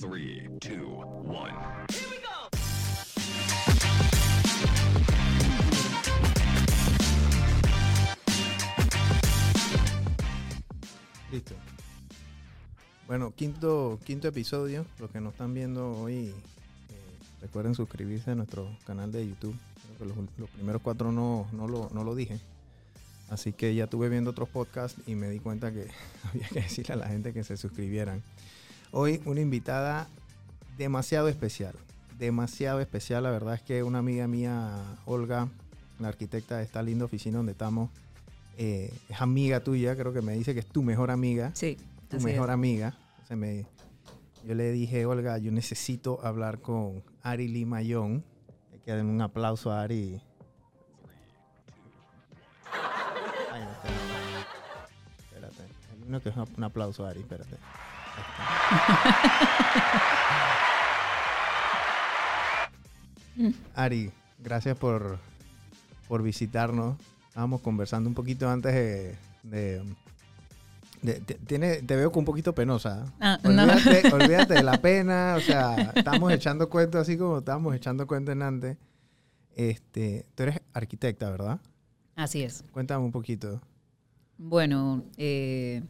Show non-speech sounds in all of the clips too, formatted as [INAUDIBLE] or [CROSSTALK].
Three, two, one. Listo. Bueno, quinto, quinto episodio. Los que nos están viendo hoy, eh, recuerden suscribirse a nuestro canal de YouTube. Los, los primeros cuatro no, no, lo, no lo dije. Así que ya estuve viendo otros podcasts y me di cuenta que [LAUGHS] había que decirle a la gente que se suscribieran. Hoy una invitada demasiado especial. Demasiado especial. La verdad es que una amiga mía, Olga, la arquitecta de esta linda oficina donde estamos, eh, es amiga tuya. Creo que me dice que es tu mejor amiga Sí, tu mejor es. amiga. Entonces me, yo le dije, Olga, yo necesito hablar con Ari Limayón. Hay que dar un aplauso a Ari. Ay, no, espérate. Espérate. Hay uno que es un aplauso a Ari, espérate. [LAUGHS] Ari, gracias por, por visitarnos. Estábamos conversando un poquito antes de, de- de- te, tiene, te veo con un poquito penosa. Ah, no. olvídate, [LAUGHS] olvídate de la pena. O sea, estamos echando cuentos así como estábamos echando cuentos en antes. Este, tú eres arquitecta, ¿verdad? Así es. Cuéntame un poquito. Bueno, eh,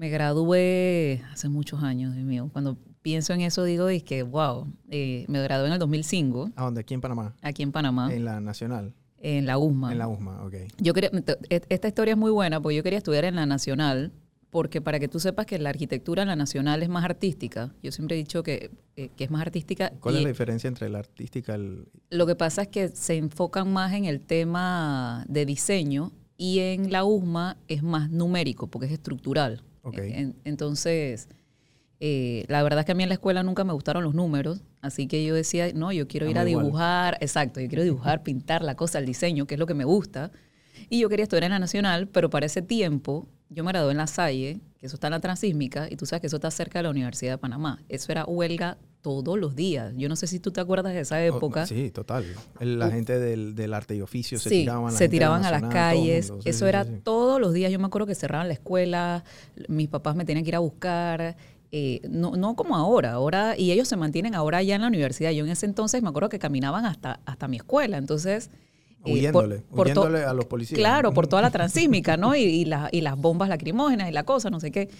me gradué hace muchos años, Dios mío. Cuando pienso en eso digo, es que, wow, eh, me gradué en el 2005, ¿A dónde? Aquí en Panamá. aquí en Panamá, En la Nacional. en la USMA. En la USMA, ok. Yo quería, e- esta historia es muy buena porque yo quería estudiar en la Nacional, porque para que tú sepas que la arquitectura en la Nacional es más artística, yo siempre he dicho que, eh, que es más artística. ¿Cuál y es la diferencia entre la artística y el... Lo que pasa es que se enfocan más en el tema de diseño y en la USMA es más numérico porque es estructural. Ok. En- entonces, eh, la verdad es que a mí en la escuela nunca me gustaron los números, así que yo decía, no, yo quiero ir a igual. dibujar, exacto, yo quiero dibujar, [LAUGHS] pintar la cosa, el diseño, que es lo que me gusta. Y yo quería estudiar en la Nacional, pero para ese tiempo yo me gradué en la Salle, que eso está en la Transísmica, y tú sabes que eso está cerca de la Universidad de Panamá. Eso era huelga todos los días. Yo no sé si tú te acuerdas de esa época. Sí, total. La gente del, del arte y oficio se Sí, tiraban, la se tiraban a las todo calles. Eso sí, era sí. todos los días. Yo me acuerdo que cerraban la escuela, mis papás me tenían que ir a buscar. eh, no, no como ahora, ahora, y ellos se mantienen ahora ya en la universidad. Yo en ese entonces me acuerdo que caminaban hasta, hasta mi escuela. Entonces. eh, Huyéndole, to- huyéndole a los policías. Claro, por toda la [LAUGHS] transísmica, ¿no? Y, y, la- y las bombas lacrimógenas y la cosa, no sé qué.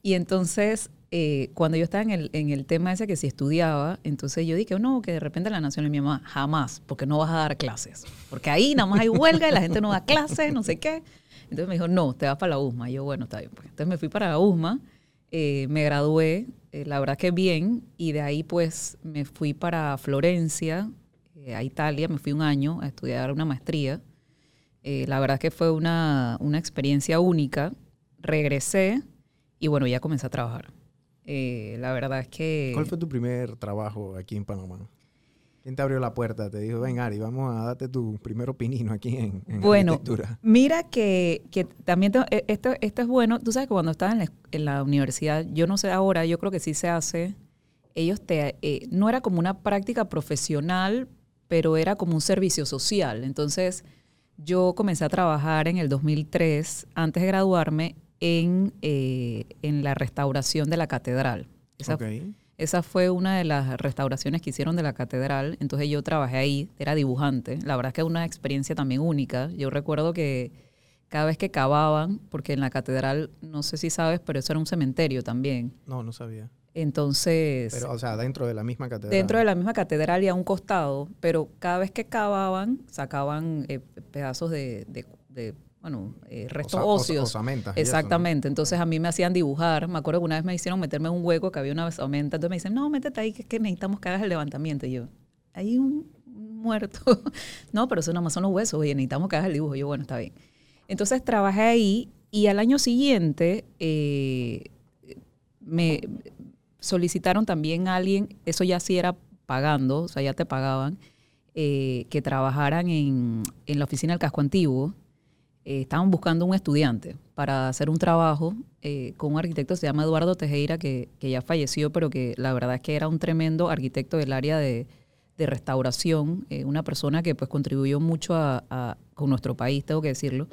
Y entonces, eh, cuando yo estaba en el, en el tema ese que si estudiaba, entonces yo dije, no, que de repente la nación y mi mamá, jamás, porque no vas a dar clases. Porque ahí nada más hay huelga y la gente no da clases, no sé qué. Entonces me dijo, no, te vas para la USMA. Y yo, bueno, está bien. Pues. Entonces me fui para la USMA, eh, me gradué, eh, la verdad que bien, y de ahí pues me fui para Florencia, eh, a Italia, me fui un año a estudiar una maestría. La verdad que fue una, una experiencia única. Regresé y bueno, ya comencé a trabajar. Eh, la verdad es que... ¿Cuál fue tu primer trabajo aquí en Panamá? ¿Quién te abrió la puerta? Te dijo, ven Ari, vamos a darte tu primer opinino aquí en, en Bueno, arquitectura. mira que, que también te- eh, esto, esto es bueno. Tú sabes que cuando estás en la, en la universidad, yo no sé ahora, yo creo que sí se hace. Ellos te, eh, no era como una práctica profesional, pero era como un servicio social. Entonces, yo comencé a trabajar en el 2003, antes de graduarme, en, eh, en la restauración de la catedral. Esa, Ok. esa fue una de las restauraciones que hicieron de la catedral. Entonces yo trabajé ahí, era dibujante. La verdad es que es una experiencia también única. Yo recuerdo que cada vez que cavaban, porque en la catedral, no sé si sabes, pero eso era un cementerio también. No, no sabía. Entonces, Pero, o sea, dentro de la misma catedral. dentro de la misma catedral y a un costado, pero cada vez que cavaban, sacaban eh, pedazos de, de- de, bueno, eh, restos Osa- os- óseos. osamentas y eso, ¿no? Exactamente. Entonces a mí me hacían dibujar. Me acuerdo que una vez me hicieron meterme en un hueco que había una osamenta. Entonces me dicen, no, métete ahí, que es que necesitamos que hagas el levantamiento. Y yo, hay un muerto. [LAUGHS] no, pero eso nada más son los huesos. Oye, necesitamos que hagas el dibujo. Y yo, bueno, está bien. Entonces trabajé ahí y al año siguiente eh, me solicitaron también a alguien, eso ya sí era pagando, o sea, ya te pagaban, eh, que trabajaran en, en la oficina del casco antiguo. Eh, estaban buscando un estudiante para hacer un trabajo eh, con un arquitecto se llama Eduardo Tejera, que, que ya falleció, pero que la verdad es que era un tremendo arquitecto del área de, de restauración, eh, una persona que pues contribuyó mucho a, a- con nuestro país, tengo que decirlo.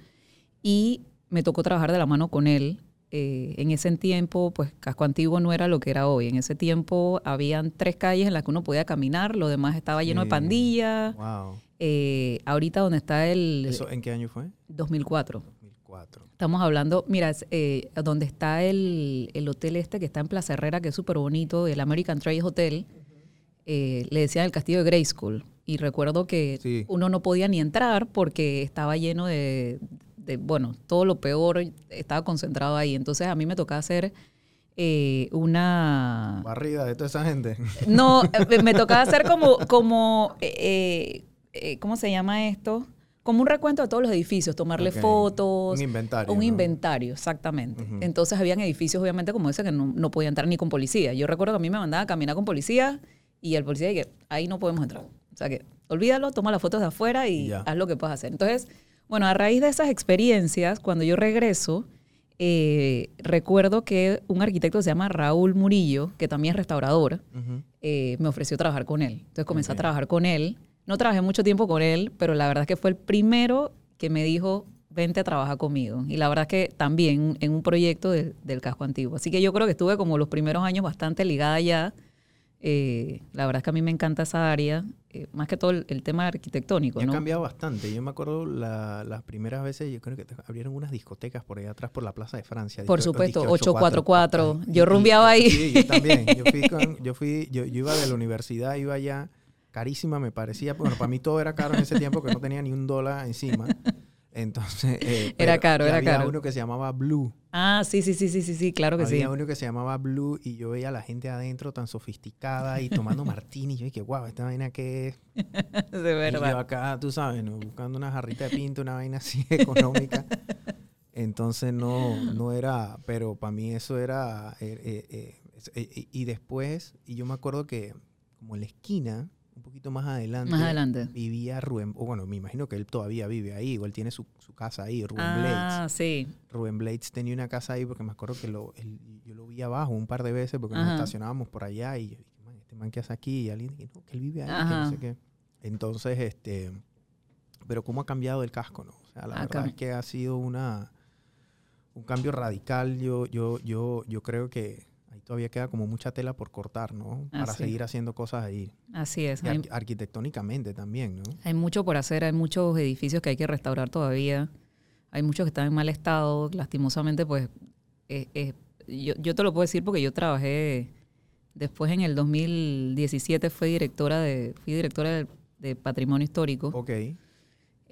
Y me tocó trabajar de la mano con él en ese tiempo, pues Casco Antiguo no era lo que era hoy. En ese tiempo habían tres calles en las que uno podía caminar, lo demás estaba lleno de pandillas. Wow. Eh, ahorita donde está el ¿Eso en qué año fue? 2004. 2004. Estamos hablando, mira, eh, donde está el, el hotel este que está en Plaza Herrera, que es súper bonito, el American Trail Hotel, eh, le decían el castillo de Grey School. Y recuerdo que Sí. uno no podía ni entrar porque estaba lleno de, de, bueno, todo lo peor estaba concentrado ahí. Entonces a mí me tocaba hacer eh, una... Barrida de toda esa gente. No, [LAUGHS] me tocaba hacer como, como eh, eh, ¿cómo se llama esto? Como un recuento de todos los edificios, tomarle fotos. Un inventario, Un ¿no? inventario, exactamente. Entonces habían edificios, obviamente, como ese, que no, no podía entrar ni con policía. Yo recuerdo que a mí me mandaba a caminar con policía y el policía que ahí no podemos entrar. O sea que olvídalo, toma las fotos de afuera y haz lo que puedas hacer. Entonces, bueno, a raíz de esas experiencias, cuando yo regreso, eh, recuerdo que un arquitecto se llama Raúl Murillo, que también es restaurador, eh, me ofreció trabajar con él. Entonces comencé a trabajar con él. No trabajé mucho tiempo con él, pero la verdad es que fue el primero que me dijo, vente a trabajar conmigo. Y la verdad es que también en un proyecto de- del casco antiguo. Así que yo creo que estuve como los primeros años bastante ligada ya. Eh, la verdad es que a mí me encanta esa área, eh, más que todo el, el tema arquitectónico. Y ha cambiado bastante. Yo me acuerdo la- las primeras veces, yo creo que abrieron unas discotecas por allá atrás por la Plaza de Francia. Por supuesto, disque 844. Ay, Yo rumbeaba ahí. Sí, yo también. Yo fui, [LAUGHS] con- yo, fui yo, yo iba de la universidad, iba allá, carísima me parecía. Bueno, para mí todo era caro en ese tiempo, que no tenía ni un dólar encima. Entonces... eh, Era caro, era había caro. uno que se llamaba Blue. Ah, sí, sí, sí, sí, sí, sí, claro que sí. Había uno que se llamaba Blue y yo veía a la gente adentro tan sofisticada y tomando martini. Y yo dije, wow, esta vaina que [LAUGHS] es De y yo verdad. acá, tú sabes, ¿no? buscando una jarrita de pinto, una vaina así [LAUGHS] económica. Entonces no, no era, pero para mí eso era, eh, eh, eh, eh, y, después, y yo me acuerdo que como en la esquina, poquito más adelante, Más adelante. vivía Rubén, o bueno, me imagino que él todavía vive ahí, o él tiene su, su casa ahí, Rubén Ah, Blades. sí. Rubén Blades tenía una casa ahí porque me acuerdo que lo, él- yo lo vi abajo un par de veces porque nos estacionábamos por allá y yo dije, "Man, este man que hace aquí y alguien dije, no, que él vive ahí, que no sé qué. Entonces, este, pero cómo ha cambiado el casco, ¿no? O sea, la Ha verdad es que ha sido una un cambio radical. Yo, yo, yo, yo creo que todavía queda como mucha tela por cortar, ¿no? Para Así. seguir haciendo cosas ahí. Así es. Hay- arquitectónicamente también, ¿no? Hay mucho por hacer, hay muchos edificios que hay que restaurar todavía. Hay muchos que están en mal estado. Lastimosamente, pues, eh, eh, yo, yo te lo puedo decir porque yo trabajé, después en el 2017 fui directora de, fui directora de, de Patrimonio Histórico. Ok.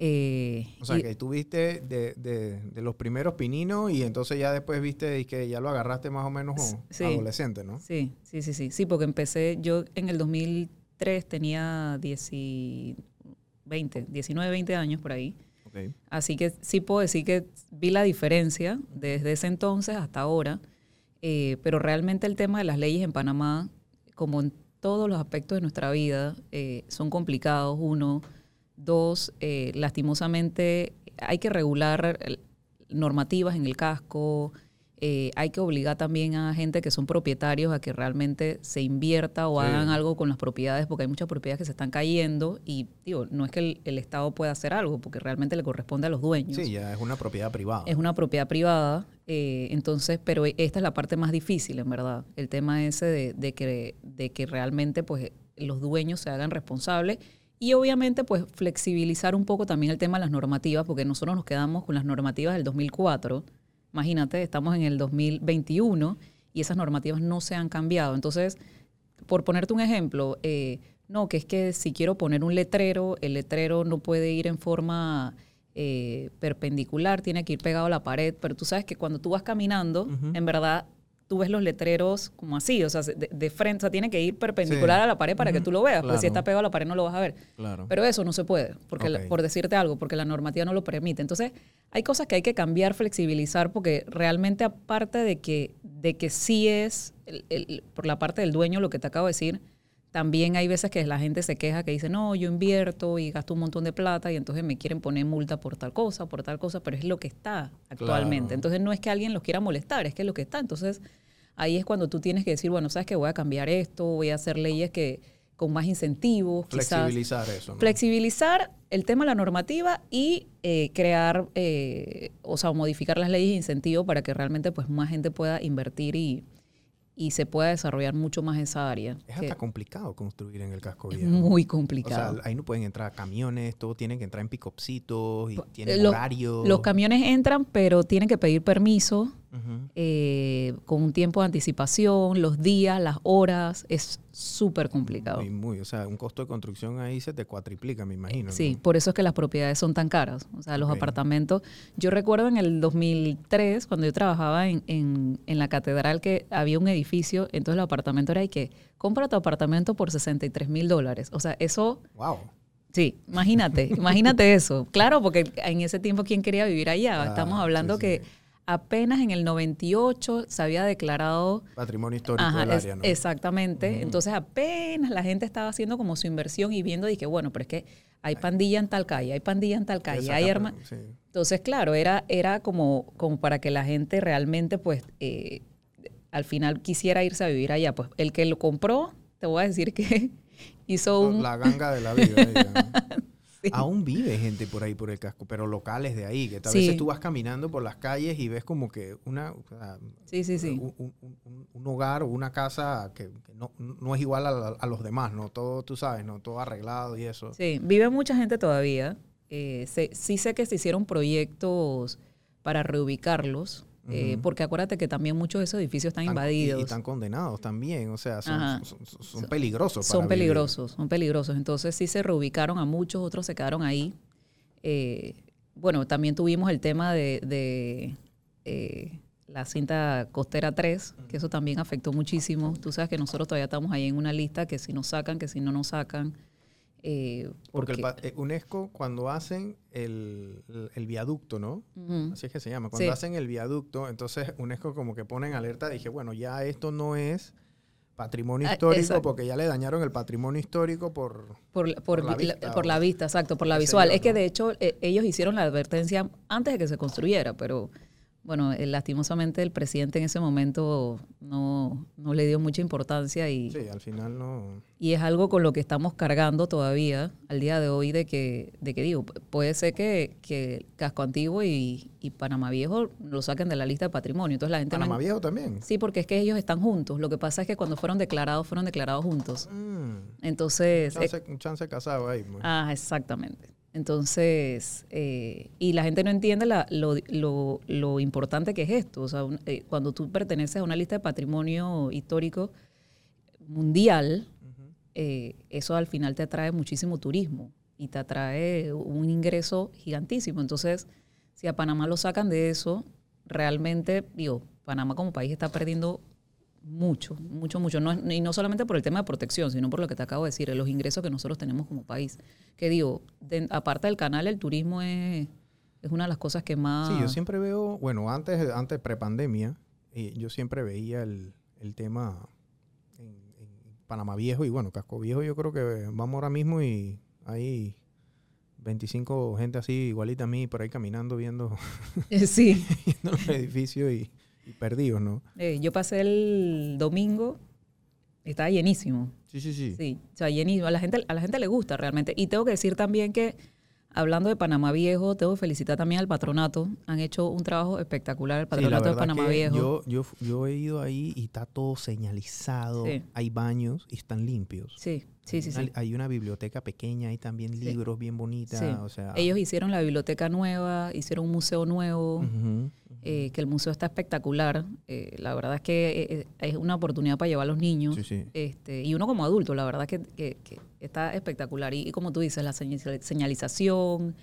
Eh, O sea, y- que tú viste de, de, de los primeros pininos y entonces ya después viste y que ya lo agarraste más o menos Sí. adolescente, ¿no? Sí, sí, sí, sí. Sí, porque empecé, yo en el 2003 tenía 10 y 20, 19, 20 años por ahí. Ok. Así que sí puedo decir que vi la diferencia desde ese entonces hasta ahora, eh, pero realmente el tema de las leyes en Panamá, como en todos los aspectos de nuestra vida, eh, son complicados. Uno, dos, eh, lastimosamente hay que regular el- normativas en el casco, eh, hay que obligar también a gente que son propietarios a que realmente se invierta o Sí. hagan algo con las propiedades, porque hay muchas propiedades que se están cayendo y digo, no es que el, el Estado pueda hacer algo, porque realmente le corresponde a los dueños. Sí, ya es una propiedad privada. Es una propiedad privada, eh, entonces, pero esta es la parte más difícil, en verdad. El tema ese de, de que, de que realmente pues, los dueños se hagan responsables y obviamente pues flexibilizar un poco también el tema de las normativas, porque nosotros nos quedamos con las normativas del 2004. Imagínate, estamos en el 2021 y esas normativas no se han cambiado. Entonces, por ponerte un ejemplo, eh, no, que es que si quiero poner un letrero, el letrero no puede ir en forma eh, perpendicular, tiene que ir pegado a la pared, pero tú sabes que cuando tú vas caminando, en verdad tú ves los letreros como así, o sea, de, de frente, o sea, tiene que ir perpendicular Sí. a la pared para que tú lo veas, porque si Claro. está pegado a la pared no lo vas a ver. Claro. Pero eso no se puede, porque la- por decirte algo, porque la normativa no lo permite. Entonces, hay cosas que hay que cambiar, flexibilizar, porque realmente aparte de que, de que sí es el- el- por la parte del dueño lo que te acabo de decir, también hay veces que la gente se queja que dice, no, yo invierto y gasto un montón de plata y entonces me quieren poner multa por tal cosa, por tal cosa, pero es lo que está actualmente. Claro. Entonces no es que alguien los quiera molestar, es que es lo que está. Entonces ahí es cuando tú tienes que decir, bueno, sabes que voy a cambiar esto, voy a hacer leyes que con más incentivos, quizás Flexibilizar eso, ¿no? flexibilizar el tema de la normativa y eh, crear, eh, o sea, modificar las leyes de incentivo para que realmente pues más gente pueda invertir y, y se pueda desarrollar mucho más esa área. Es hasta complicado construir en el casco es viejo. muy O complicado. sea, ahí no pueden entrar camiones, todo tiene que entrar en picopsitos y tienen eh, lo- horarios. Los camiones entran, pero tienen que pedir permiso eh, con un tiempo de anticipación, los días, las horas, es súper complicado. Muy, muy, o sea, un costo de construcción ahí se te cuatriplica, me imagino. Sí, ¿no? por eso es que las propiedades son tan caras. O sea, los apartamentos. Yo recuerdo en el 2003, cuando yo trabajaba en, en- en la catedral, que había un edificio, entonces el apartamento era de que compra tu apartamento por 63 mil dólares. O sea, eso, Wow. sí, imagínate, imagínate eso. Claro, porque en ese tiempo, ¿quién quería vivir allá? Ah, Estamos hablando sí, que sí. Apenas en el 98 se había declarado Patrimonio histórico Ajá, del área, ¿no? exactamente. Entonces apenas la gente estaba haciendo como su inversión y viendo, dije, bueno, pero es que hay pandilla en tal calle, hay pandilla en tal calle, hay sí. Entonces, claro, era, era como, como para que la gente realmente, pues, eh, al final quisiera irse a vivir allá. Pues el que lo compró, te voy a decir que [LAUGHS] hizo un... La ganga de la vida. [LAUGHS] Sí. Aún vive gente por ahí por el casco, pero locales de ahí, que Sí. veces tú vas caminando por las calles y ves como que una, Sí, sí, sí. Un, un- un- hogar o una casa que, que no, no es igual a, a los demás, ¿no? Todo, tú sabes, ¿no? Todo arreglado y eso. Sí, vive mucha gente todavía. Eh, sí sé que se hicieron proyectos para reubicarlos, eh, porque acuérdate que también muchos de esos edificios están invadidos. Y, están condenados también, o sea, son, Ajá. son, son- son peligrosos. son para vivir. peligrosos, son peligrosos. Entonces sí se reubicaron a muchos, otros se quedaron ahí. Eh, bueno, también tuvimos el tema de, de, eh, la cinta costera 3, que eso también afectó muchísimo. Tú sabes que nosotros todavía estamos ahí en una lista que si nos sacan, que si no nos sacan. Eh, Porque el porque- pa- eh, UNESCO, cuando hacen el, el- el viaducto, ¿no? Así es que se llama. Cuando Sí. hacen el viaducto, entonces UNESCO como que ponen alerta. Dije, bueno, ya esto no es patrimonio Ah, histórico porque ya le dañaron el patrimonio histórico por... Por, la- por, Por la vi- la- vista, por la vista, exacto, por la visual. es que ¿no? de hecho eh, ellos hicieron la advertencia antes de que se construyera, pero bueno, eh, lastimosamente el presidente en ese momento no, no le dio mucha importancia y, Sí, al final no... y es algo con lo que estamos cargando todavía al día de hoy de que, de que digo, pu- puede ser que, que Casco Antiguo y, y Panamá Viejo lo saquen de la lista de patrimonio. Entonces la gente Panamá Viejo también. Sí, porque es que ellos están juntos. Lo que pasa es que cuando fueron declarados, fueron declarados juntos. Mm, Entonces, eh, chance, un chance casado ahí. pues. Ah, exactamente. Entonces, eh, y la gente no entiende la- lo, lo- lo importante que es esto. O sea, un- eh, cuando tú perteneces a una lista de patrimonio histórico mundial, eh, eso al final te atrae muchísimo turismo y te atrae un ingreso gigantísimo. Entonces, si a Panamá lo sacan de eso, realmente, digo, Panamá como país está perdiendo mucho, mucho, mucho. No, y no solamente por el tema de protección, sino por lo que te acabo de decir, los ingresos que nosotros tenemos como país. Que digo, de- aparte del canal, el turismo es, es una de las cosas que más... Sí, yo siempre veo, bueno, antes, antes prepandemia, eh, yo siempre veía el, el tema en, en Panamá Viejo y bueno, Casco Viejo yo creo que vamos ahora mismo y hay 25 gente así igualita a mí por ahí caminando viendo, [LAUGHS] Sí. [LAUGHS] viendo los edificios y, y perdidos, ¿no? Eh, yo pasé el domingo, estaba llenísimo. Sí, sí, sí. Sí, o sea, llenísimo. A la gente, a la gente le gusta realmente. Y tengo que decir también que, hablando de Panamá Viejo, tengo que felicitar también al patronato. Han hecho un trabajo espectacular, el Sí, patronato de Panamá Viejo. Yo, yo, yo he ido ahí y está todo señalizado, Sí. hay baños y están limpios. sí, sí, sí, una- sí. Hay una biblioteca pequeña, hay también Sí. libros bien bonitas, Sí. o sea... Ellos hicieron la biblioteca nueva, hicieron un museo nuevo, Ujú, eh, que el museo está espectacular. Eh, la verdad es que eh, es una oportunidad para llevar a los niños. Sí, sí. Este, y uno como adulto, la verdad que, que- que está espectacular. Y, y como tú dices, la señal- señalización,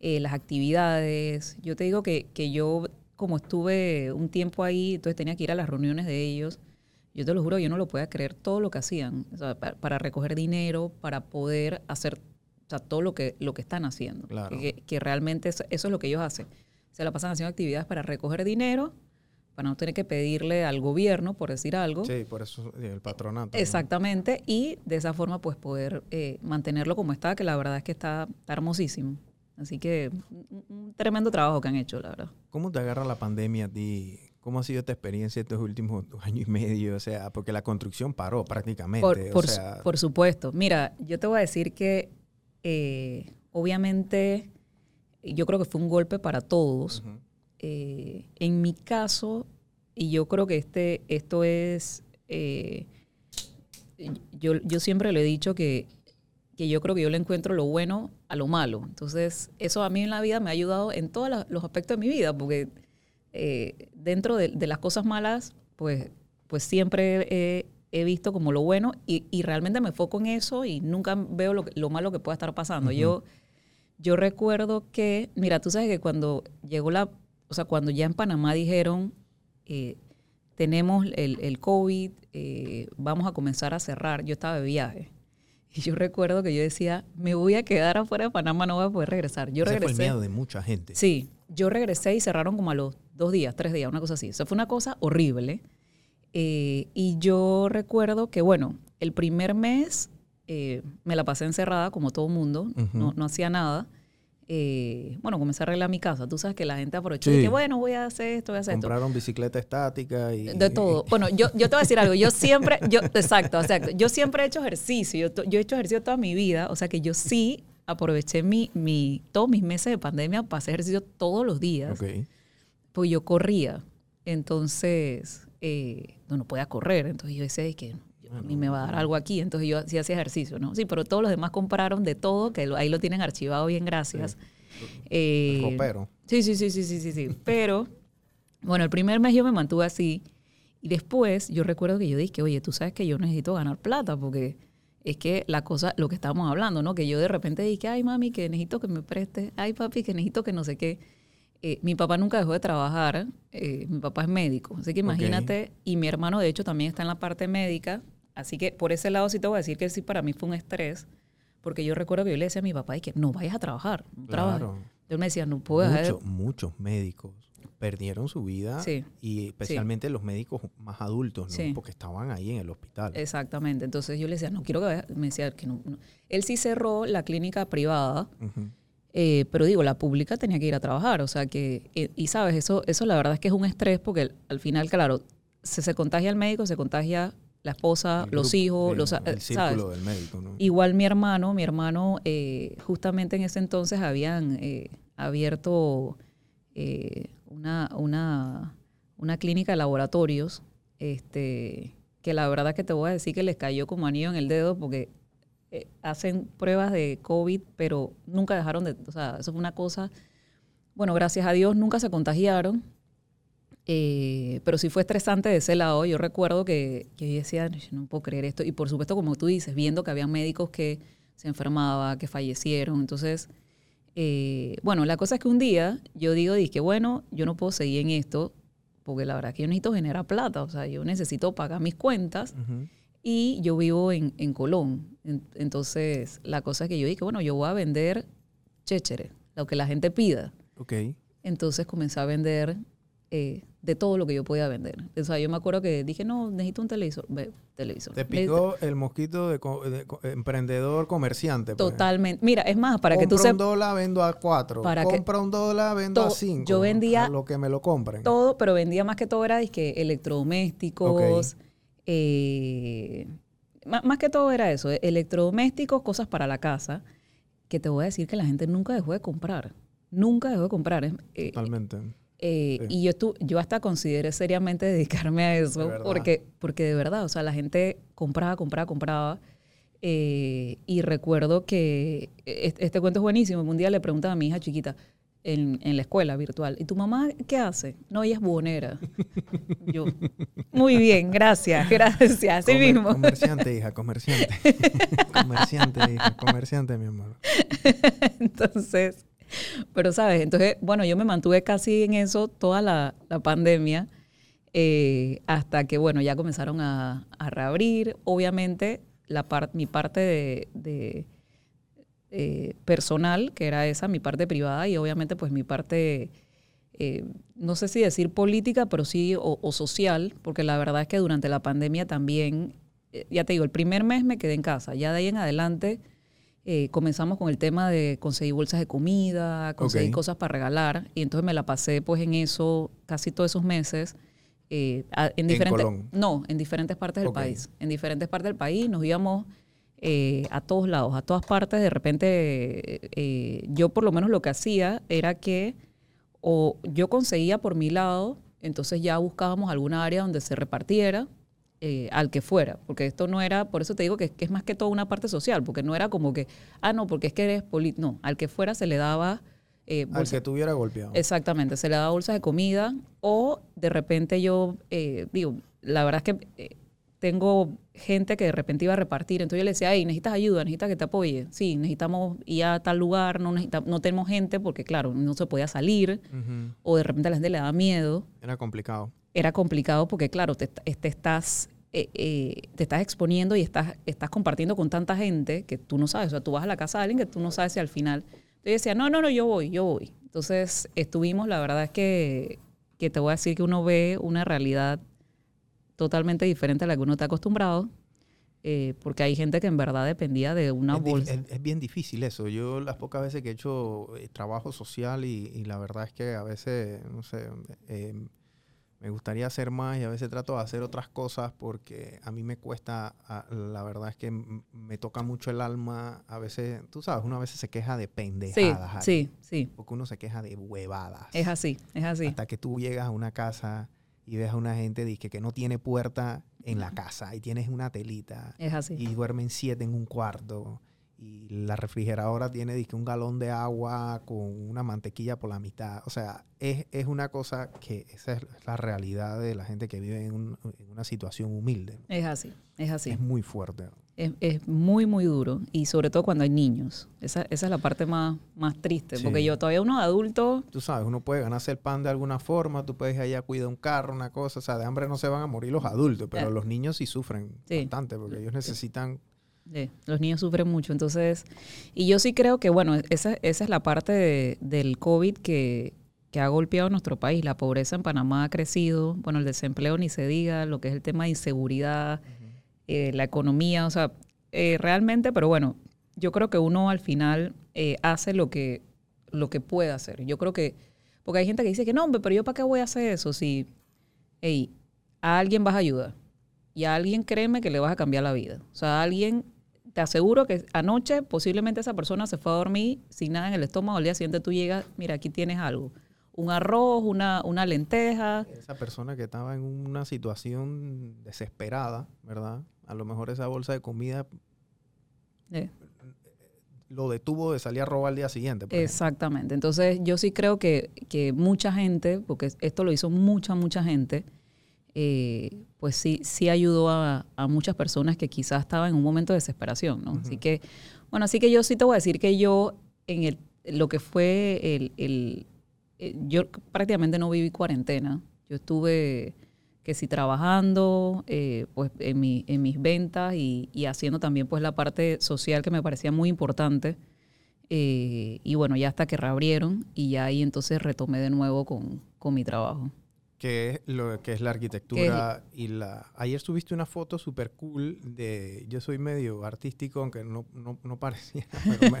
eh, las actividades. Yo te digo que, que yo, como estuve un tiempo ahí, entonces tenía que ir a las reuniones de ellos. Yo te lo juro, yo no lo podía creer todo lo que hacían, o sea, pa- para, recoger dinero, para poder hacer o sea, todo lo que, lo que están haciendo. Claro. Que, que realmente eso, eso es lo que ellos hacen. Se la pasan haciendo actividades para recoger dinero, para no tener que pedirle al gobierno, por decir algo. Sí, por eso sí, el patronato. ¿no? Exactamente, y de esa forma pues poder eh, mantenerlo como está, que la verdad es que está, está hermosísimo. Así que un, un tremendo trabajo que han hecho, la verdad. ¿Cómo te agarra la pandemia a ti? ¿Cómo ha sido esta experiencia estos últimos dos años y medio? O sea, porque la construcción paró prácticamente. Por, o por su- sea, por supuesto. Mira, yo te voy a decir que eh, obviamente yo creo que fue un golpe para todos. Eh, en mi caso, y yo creo que este, esto es, eh, yo, yo siempre le he dicho que, que yo creo que yo le encuentro lo bueno a lo malo. Entonces, eso a mí en la vida me ha ayudado en todos los aspectos de mi vida, porque eh, dentro de, de las cosas malas, pues, pues siempre he, he visto como lo bueno y, y realmente me enfoco en eso y nunca veo lo, lo malo que pueda estar pasando. Yo, yo recuerdo que, mira, tú sabes que cuando llegó la, o sea, cuando ya en Panamá dijeron, eh, tenemos el, el COVID, eh, vamos a comenzar a cerrar, yo estaba de viaje. Y yo recuerdo que yo decía, me voy a quedar afuera de Panamá, no voy a poder regresar. Yo Ese fue el regresé. miedo de mucha gente. Sí, yo regresé y cerraron como a los dos días, tres días, una cosa así. O sea, fue una cosa horrible. Eh, y yo recuerdo que, bueno, el primer mes eh, me la pasé encerrada como todo mundo, Ujú. no, no hacía nada. Eh, bueno, comencé a arreglar mi casa. Tú sabes que la gente aprovechó y Sí. que, bueno, voy a hacer esto, voy a hacer esto. Compraron bicicleta estática y... De todo. Bueno, yo, yo te voy a decir algo. Yo [LAUGHS] siempre, yo, exacto, exacto. Yo siempre he hecho ejercicio. Yo, yo he hecho ejercicio toda mi vida. O sea que yo sí aproveché mi, mi, todos mis meses de pandemia para hacer ejercicio todos los días. Ok. Pues yo corría. Entonces, eh, no, no podía correr. Entonces yo decía, "Ay, que a mí me va a dar algo aquí. Entonces yo sí hacía ejercicio, ¿no? Sí, pero todos los demás compraron de todo, que ahí lo tienen archivado bien, gracias. Eh. Sí, sí, sí, sí, sí, sí, sí. Pero, bueno, el primer mes yo me mantuve así. Y después yo recuerdo que yo dije, oye, tú sabes que yo necesito ganar plata porque es que la cosa, lo que estábamos hablando, ¿no? Que yo de repente dije, ay, mami, que necesito que me preste. Ay, papi, que necesito que no sé qué. Eh, mi papá nunca dejó de trabajar. eh, mi papá es médico. Así que imagínate. Y mi hermano, de hecho, también está en la parte médica. Así que por ese lado sí te voy a decir que sí, para mí fue un estrés. Porque yo recuerdo que yo le decía a mi papá, y que no vayas a trabajar. No trabajes". Claro. Él me decía, no puedo dejar de- Muchos, médicos perdieron su vida Sí. y especialmente los médicos más adultos, ¿no? Sí. Porque estaban ahí en el hospital. Exactamente. Entonces yo le decía, no quiero que vaya. Me decía que no, no. Él sí cerró la clínica privada, Ujú. Eh, pero digo, la pública tenía que ir a trabajar. O sea que, eh, y sabes, eso, eso la verdad es que es un estrés porque al- al final, claro, se, se contagia el médico, se contagia la esposa, El los grupo, hijos, el- los, eh, el del médico, ¿no? Igual mi hermano, mi hermano, eh, justamente en ese entonces habían eh, abierto eh, una, una, una clínica de laboratorios, este, que la verdad que te voy a decir que les cayó como anillo en el dedo porque eh, hacen pruebas de COVID, pero nunca dejaron de, o sea, eso fue una cosa, bueno, gracias a Dios nunca se contagiaron, eh, pero sí fue estresante de ese lado. Yo recuerdo que, que yo decía, "Yo no puedo creer esto. Y por supuesto, como tú dices, viendo que había médicos que se enfermaban, que fallecieron. Entonces, eh, bueno, la cosa es que un día yo digo, dije, bueno, yo no puedo seguir en esto, porque la verdad que yo necesito generar plata. O sea, yo necesito pagar mis cuentas. Y yo vivo en, en Colón. En- entonces, la cosa es que yo dije, bueno, yo voy a vender chéchere, lo que la gente pida. Ok. Entonces comencé a vender eh, de todo lo que yo podía vender. O sea, yo me acuerdo que dije, no, necesito un televisor. Ve, televisor. Te Necesito- picó el mosquito de, co- de co- emprendedor comerciante. pues. Totalmente. Mira, es más, para que tú Compra un sepas dólar, vendo a cuatro. Para que- Compra un dólar, vendo a cinco. yo vendía A lo que me lo compren. todo, pero vendía más que todo era dizque, electrodomésticos. Eh, má- más que todo era eso, eh, electrodomésticos, cosas para la casa, que te voy a decir que la gente nunca dejó de comprar. Nunca dejó de comprar. Eh, Totalmente. Eh, Sí. Y yo, yo hasta consideré seriamente [LAUGHS] dedicarme a eso, porque, porque de verdad, o sea, la gente compraba, compraba, compraba. eh, y recuerdo que este, este cuento es buenísimo. Un día le preguntaba a mi hija chiquita en, en la escuela virtual, ¿y tu mamá qué hace? No, ella es buhonera. [LAUGHS] yo, muy bien, gracias, gracias, así Comer- mismo. Comerciante, hija, comerciante. [LAUGHS] comerciante, hija, comerciante, mi amor. [LAUGHS] Entonces, pero sabes, entonces, bueno, yo me mantuve casi en eso toda la, la pandemia, eh, hasta que, bueno, ya comenzaron a, a reabrir. Obviamente, la par- mi parte de, de, eh, personal, que era esa, mi parte privada, y obviamente, pues mi parte, eh, no sé si decir política, pero sí, o, o social, porque la verdad es que durante la pandemia también, eh, ya te digo, el primer mes me quedé en casa, ya de ahí en adelante comenzamos con el tema de conseguir bolsas de comida, conseguir cosas para regalar, y entonces me la pasé pues en eso casi todos esos meses. en diferentes, Colón. no, en diferentes partes del país. En diferentes partes del país nos íbamos eh, a todos lados, a todas partes. De repente, eh, yo por lo menos lo que hacía era que o yo conseguía por mi lado, entonces ya buscábamos alguna área donde se repartiera. eh, al que fuera, porque esto no era, por eso te digo que, que es más que todo una parte social, porque no era como que, ah, no, porque es que eres político, no, al que fuera se le daba eh, Al que tuviera golpeado. Exactamente, se le daba bolsas de comida o de repente yo, eh, digo, la verdad es que tengo gente que de repente iba a repartir, entonces yo le decía, hey, necesitas ayuda, necesitas que te apoye. Sí, necesitamos ir a tal lugar, no, no tenemos gente porque, claro, no se podía salir o de repente a la gente le daba miedo. Era complicado. Era complicado porque, claro, te, te estás... eh, eh, te estás exponiendo y estás, estás compartiendo con tanta gente que tú no sabes. O sea, tú vas a la casa de alguien que tú no sabes si al final. Entonces yo decía, no, no, no, yo voy, yo voy. Entonces estuvimos, la verdad es que, que te voy a decir que uno ve una realidad totalmente diferente a la que uno está acostumbrado, eh, porque hay gente que en verdad dependía de una es, bolsa. es- es bien difícil eso. Yo las pocas veces que he hecho eh, trabajo social y, y la verdad es que a veces, no sé, eh, me gustaría hacer más y a veces trato de hacer otras cosas porque a mí me cuesta, a- la verdad es que me toca mucho el alma. A veces, tú sabes, uno a veces se queja de sí, pendejadas. Ari, sí, sí, Porque uno se queja de huevadas. es así, es así. Hasta que tú llegas a una casa y ves a una gente dizque, que no tiene puerta en la casa y tienes una telita Es así. y duermen siete en un cuarto y la refrigeradora tiene un galón de agua con una mantequilla por la mitad. O sea, es, es una cosa que esa es la realidad de la gente que vive en, un- en una situación humilde. Es así, es así. Es muy fuerte. Es, es muy, muy duro. Y sobre todo cuando hay niños. Esa, esa es la parte más, más triste. Porque yo todavía uno de adulto, Tú sabes, uno puede ganarse el pan de alguna forma, tú puedes ir allá a cuidar un carro, una cosa. O sea, de hambre no se van a morir los adultos, pero Eh. los niños sí sufren Sí. bastante porque ellos necesitan sí, los niños sufren mucho. Entonces, y yo sí creo que, bueno, esa, esa es la parte de- del COVID que, que ha golpeado nuestro país. La pobreza en Panamá ha crecido. Bueno, el desempleo ni se diga, lo que es el tema de inseguridad, eh, la economía, o sea, eh, realmente, pero bueno, yo creo que uno al final eh, hace lo que, lo que puede hacer. Yo creo que, porque hay gente que dice que no, hombre, pero yo para qué voy a hacer eso si, hey, a alguien vas a ayudar y a alguien créeme que le vas a cambiar la vida. O sea, a alguien, te aseguro que anoche posiblemente esa persona se fue a dormir sin nada en el estómago, al día siguiente tú llegas, mira, aquí tienes algo. Un arroz, una, una lenteja, esa persona que estaba en una situación desesperada, ¿verdad? A lo mejor esa bolsa de comida eh, lo detuvo de salir a robar al día siguiente. ejemplo. Exactamente. Entonces, yo sí creo que, que mucha gente, porque esto lo hizo mucha, mucha gente, eh, pues sí, sí ayudó a, a muchas personas que quizás estaban en un momento de desesperación, ¿no? Así que, bueno, así que yo sí te voy a decir que yo, en el, lo que fue el, el- eh, yo prácticamente no viví cuarentena. Yo estuve que sí trabajando, eh, pues en, mi, en mis ventas y, y haciendo también pues la parte social que me parecía muy importante. Eh, y bueno, ya hasta que reabrieron y ya ahí entonces retomé de nuevo con, con mi trabajo. que es lo que es la arquitectura y la ayer subiste una foto súper cool de yo soy medio artístico aunque no, no, no parecía [LAUGHS] pero, me,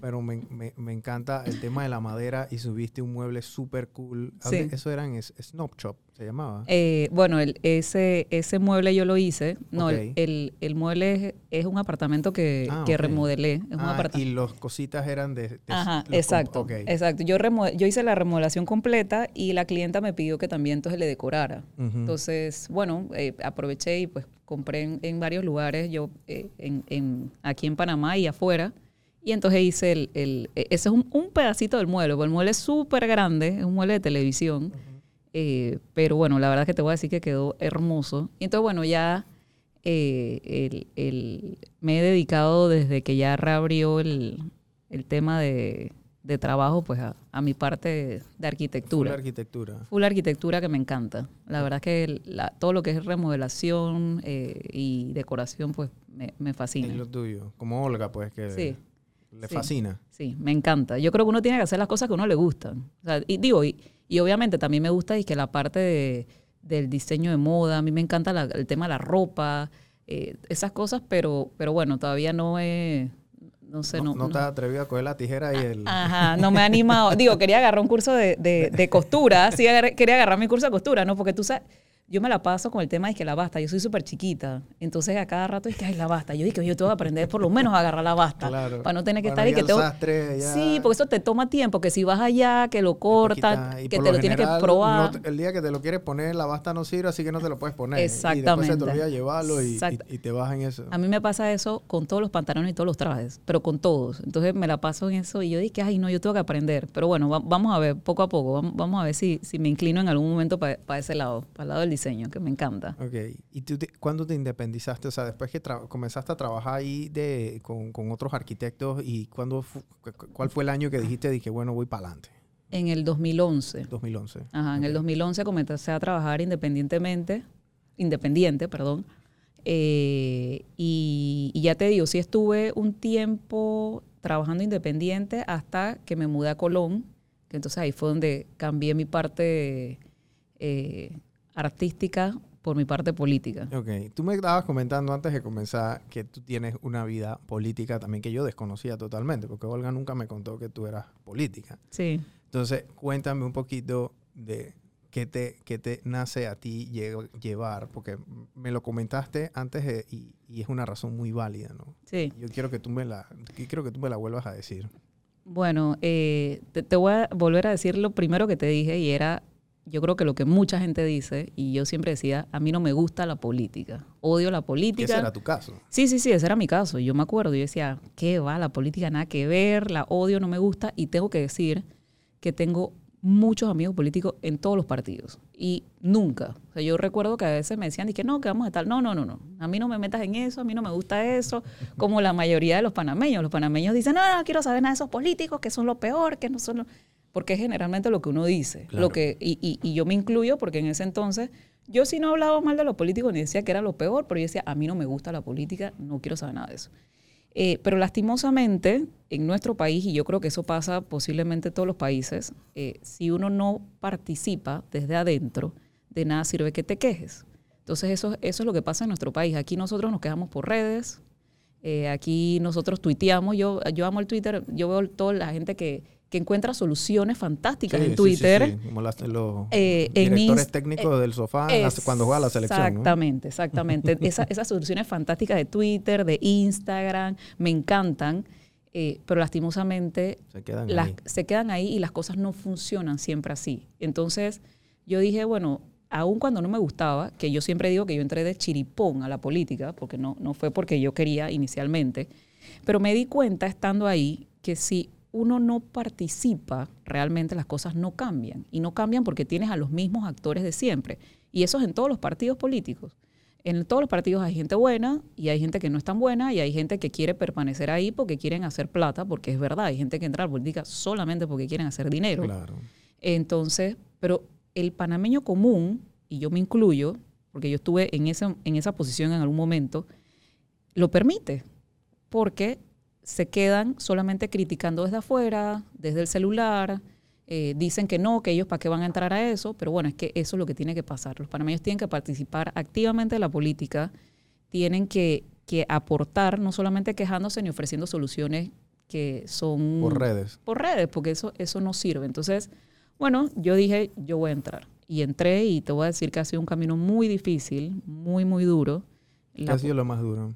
pero me, me- me encanta el tema de la madera y subiste un mueble súper cool Sí. eso eran es- snob shop se llamaba Eh, bueno, el, ese, ese mueble yo lo hice. No, el- el, el mueble es, es un apartamento que, Ah, que remodelé. Es un Ah, y los cositas eran de, de- Ajá, exacto, ok. exacto. Yo, remo- yo hice la remodelación completa y la clienta me pidió que también entonces le decorara. Entonces, bueno, eh, aproveché y pues compré en, en varios lugares, yo eh, en, en- aquí en Panamá y afuera. Y entonces hice el, el- e- ese es un, un pedacito del mueble, porque el mueble es súper grande, es un mueble de televisión. Eh, pero bueno, la verdad que te voy a decir que quedó hermoso. Y entonces, bueno, ya eh, el- el- me he dedicado desde que ya reabrió el, el tema de, de trabajo, pues a, a mi parte de Full arquitectura. arquitectura Full arquitectura que me encanta. La verdad que el- la- todo lo que es remodelación eh, y decoración, pues me, me fascina. es lo tuyo como Olga pues que Sí. le Sí. fascina Sí, me encanta. Yo creo que uno tiene que hacer las cosas que a uno le gustan. O sea, y digo, y, y obviamente también me gusta y que la parte de- del diseño de moda, a mí me encanta la- el tema de la ropa, eh, esas cosas, pero, pero bueno, todavía no he, no sé, no, no, no Ah, te has atrevido a coger la tijera y el Ajá, no me he [LAUGHS] animado. Digo, quería agarrar un curso de, de- de costura, sí, agarré- quería agarrar mi curso de costura, ¿no? Porque tú sabes, yo me la paso con el tema de que la basta. Yo soy súper chiquita. Entonces a cada rato es que, ay, la basta. Yo dije, yo tengo que aprender por lo menos a agarrar la basta. Claro. Para no tener que Para estar y que tengo... sastre. Sí, porque eso te toma tiempo. Que si vas allá, que lo cortas, que te lo tienes que general, probar. no el día que te lo quieres poner, la basta no sirve, así que no te lo puedes poner. Y después se te Exactamente. olvida llevarlo y, y- y te vas en eso. A mí me pasa eso con todos los pantalones y todos los trajes, pero con todos. Entonces me la paso en eso y yo dije, ay, no, yo tengo que aprender. Pero bueno, va- vamos a ver poco a poco. Vam- Vamos a ver si, si me inclino en algún momento para ese lado, para el lado del diseño, que me encanta. Ok. ¿Y tú te- cuándo te independizaste? O sea, después que comenzaste a trabajar ahí de, con, con otros arquitectos y cuándo fu- cuál fue el año que dijiste, dije, bueno, voy para adelante? En el 2011. 2011. Ajá, en el Ok. 2011 comencé a trabajar independientemente, independiente, perdón. Eh, y, y ya te digo, sí estuve un tiempo trabajando independiente hasta que me mudé a Colón, que entonces ahí fue donde cambié mi parte eh, artística por mi parte política. Ok, tú me estabas comentando antes de comenzar que tú tienes una vida política también que yo desconocía totalmente, porque Olga nunca me contó que tú eras política. Sí. Entonces, cuéntame un poquito de qué te, qué te nace a ti lle- llevar, porque me lo comentaste antes de- y, y es una razón muy válida, ¿no? Sí. Yo quiero que tú me la, quiero que tú me la vuelvas a decir. Bueno, eh, te, te voy a volver a decir lo primero que te dije y era, yo creo que lo que mucha gente dice, y yo siempre decía, a mí no me gusta la política, odio la política. ese era tu caso. Sí, sí, sí, ese era mi caso. Yo me acuerdo, yo decía, ¿qué va? La política nada que ver, la odio, no me gusta. Y tengo que decir que tengo muchos amigos políticos en todos los partidos. Y nunca. O sea, yo recuerdo que a veces me decían, que no, que vamos a estar. No, no, no, no. A mí no me metas en eso, a mí no me gusta eso. Como la mayoría de los panameños. Los panameños dicen, no, no quiero saber nada de esos políticos, que son lo peor, que no son lo... Porque es generalmente lo que uno dice. Claro. Lo que, y, y- y yo me incluyo porque en ese entonces yo sí no hablaba mal de los políticos ni decía que era lo peor, pero yo decía, a mí no me gusta la política, no quiero saber nada de eso. Eh, pero lastimosamente, en nuestro país, y yo creo que eso pasa posiblemente en todos los países, eh, si uno no participa desde adentro, de nada sirve que te quejes. Entonces eso, eso es lo que pasa en nuestro país. Aquí nosotros nos quejamos por redes, eh, aquí nosotros tuiteamos, yo, yo amo el Twitter, yo veo toda la gente que, que encuentra soluciones fantásticas Sí, en sí, Twitter. sí, Como las- los Eh, directores Inst- técnicos del sofá cuando juega la selección. ¿no? Exactamente, exactamente. [LAUGHS] Esa- esas soluciones fantásticas de Twitter, de Instagram, me encantan, eh, pero lastimosamente Se quedan las- ahí. se quedan ahí y las cosas no funcionan siempre así. Entonces yo dije, bueno, aun cuando no me gustaba, que yo siempre digo que yo entré de chiripón a la política, porque no, no fue porque yo quería inicialmente, pero me di cuenta estando ahí que si uno no participa, realmente las cosas no cambian. Y no cambian porque tienes a los mismos actores de siempre. Y eso es en todos los partidos políticos. En todos los partidos hay gente buena y hay gente que no es tan buena y hay gente que quiere permanecer ahí porque quieren hacer plata, porque es verdad, hay gente que entra a la política solamente porque quieren hacer dinero. Claro. Entonces, pero el panameño común, y yo me incluyo, porque yo estuve en esa, en esa posición en algún momento, lo permite, porque se quedan solamente criticando desde afuera, desde el celular, eh, dicen que no, que ellos para qué van a entrar a eso, pero bueno, es que eso es lo que tiene que pasar. Los panameños tienen que participar activamente en la política, tienen que, que aportar, no solamente quejándose ni ofreciendo soluciones que son Por redes. por redes, porque eso, eso no sirve. Entonces, bueno, yo dije, yo voy a entrar. Y entré y te voy a decir que ha sido un camino muy difícil, muy, muy duro. ¿Qué La- ha sido lo más duro?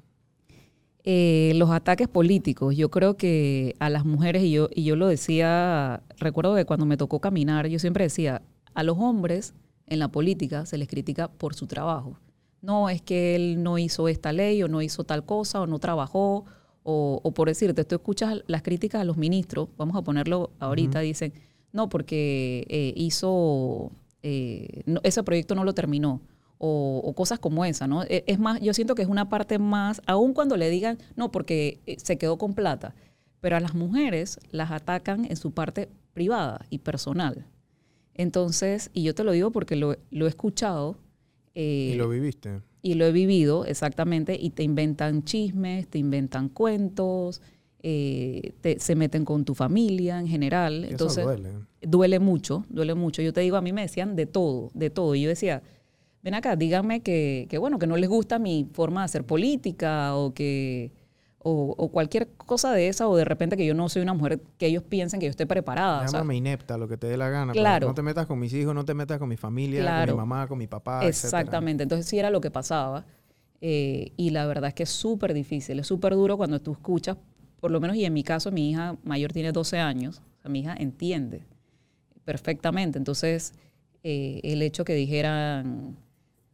Eh, los ataques políticos. Yo creo que a las mujeres, y yo, y yo lo decía, recuerdo que cuando me tocó caminar, yo siempre decía, a los hombres en la política se les critica por su trabajo. No, es que él no hizo esta ley o no hizo tal cosa o no trabajó. O, o por decirte, tú escuchas las críticas a los ministros, vamos a ponerlo ahorita, dicen, no, porque eh, hizo, eh, no- ese proyecto no lo terminó o, o cosas como esa, ¿no? E- Es más, yo siento que es una parte más, aun cuando le digan, no, porque eh, se quedó con plata, pero a las mujeres las atacan en su parte privada y personal. Entonces, y yo te lo digo porque lo, lo he escuchado eh, ¿Y lo viviste? y lo he vivido exactamente, y te inventan chismes, te inventan cuentos, eh, te- se meten con tu familia en general. Eso Entonces, duele. duele mucho, duele mucho. Yo te digo, a mí me decían de todo, de todo. Y yo decía, ven acá, díganme que, que, bueno, que no les gusta mi forma de hacer política o que, o, o cualquier cosa de esa, o de repente que yo no soy una mujer que ellos piensen que yo esté preparada. o sea, Llámame inepta, lo que te dé la gana. Claro. No te metas con mis hijos, no te metas con mi familia, Claro. con mi mamá, con mi papá. etcétera. Exactamente, entonces sí era lo que pasaba. Eh, y la verdad es que es súper difícil, es súper duro cuando tú escuchas, por lo menos y en mi caso, mi hija mayor tiene 12 años, o sea, mi hija entiende perfectamente. Entonces, eh, el hecho que dijeran,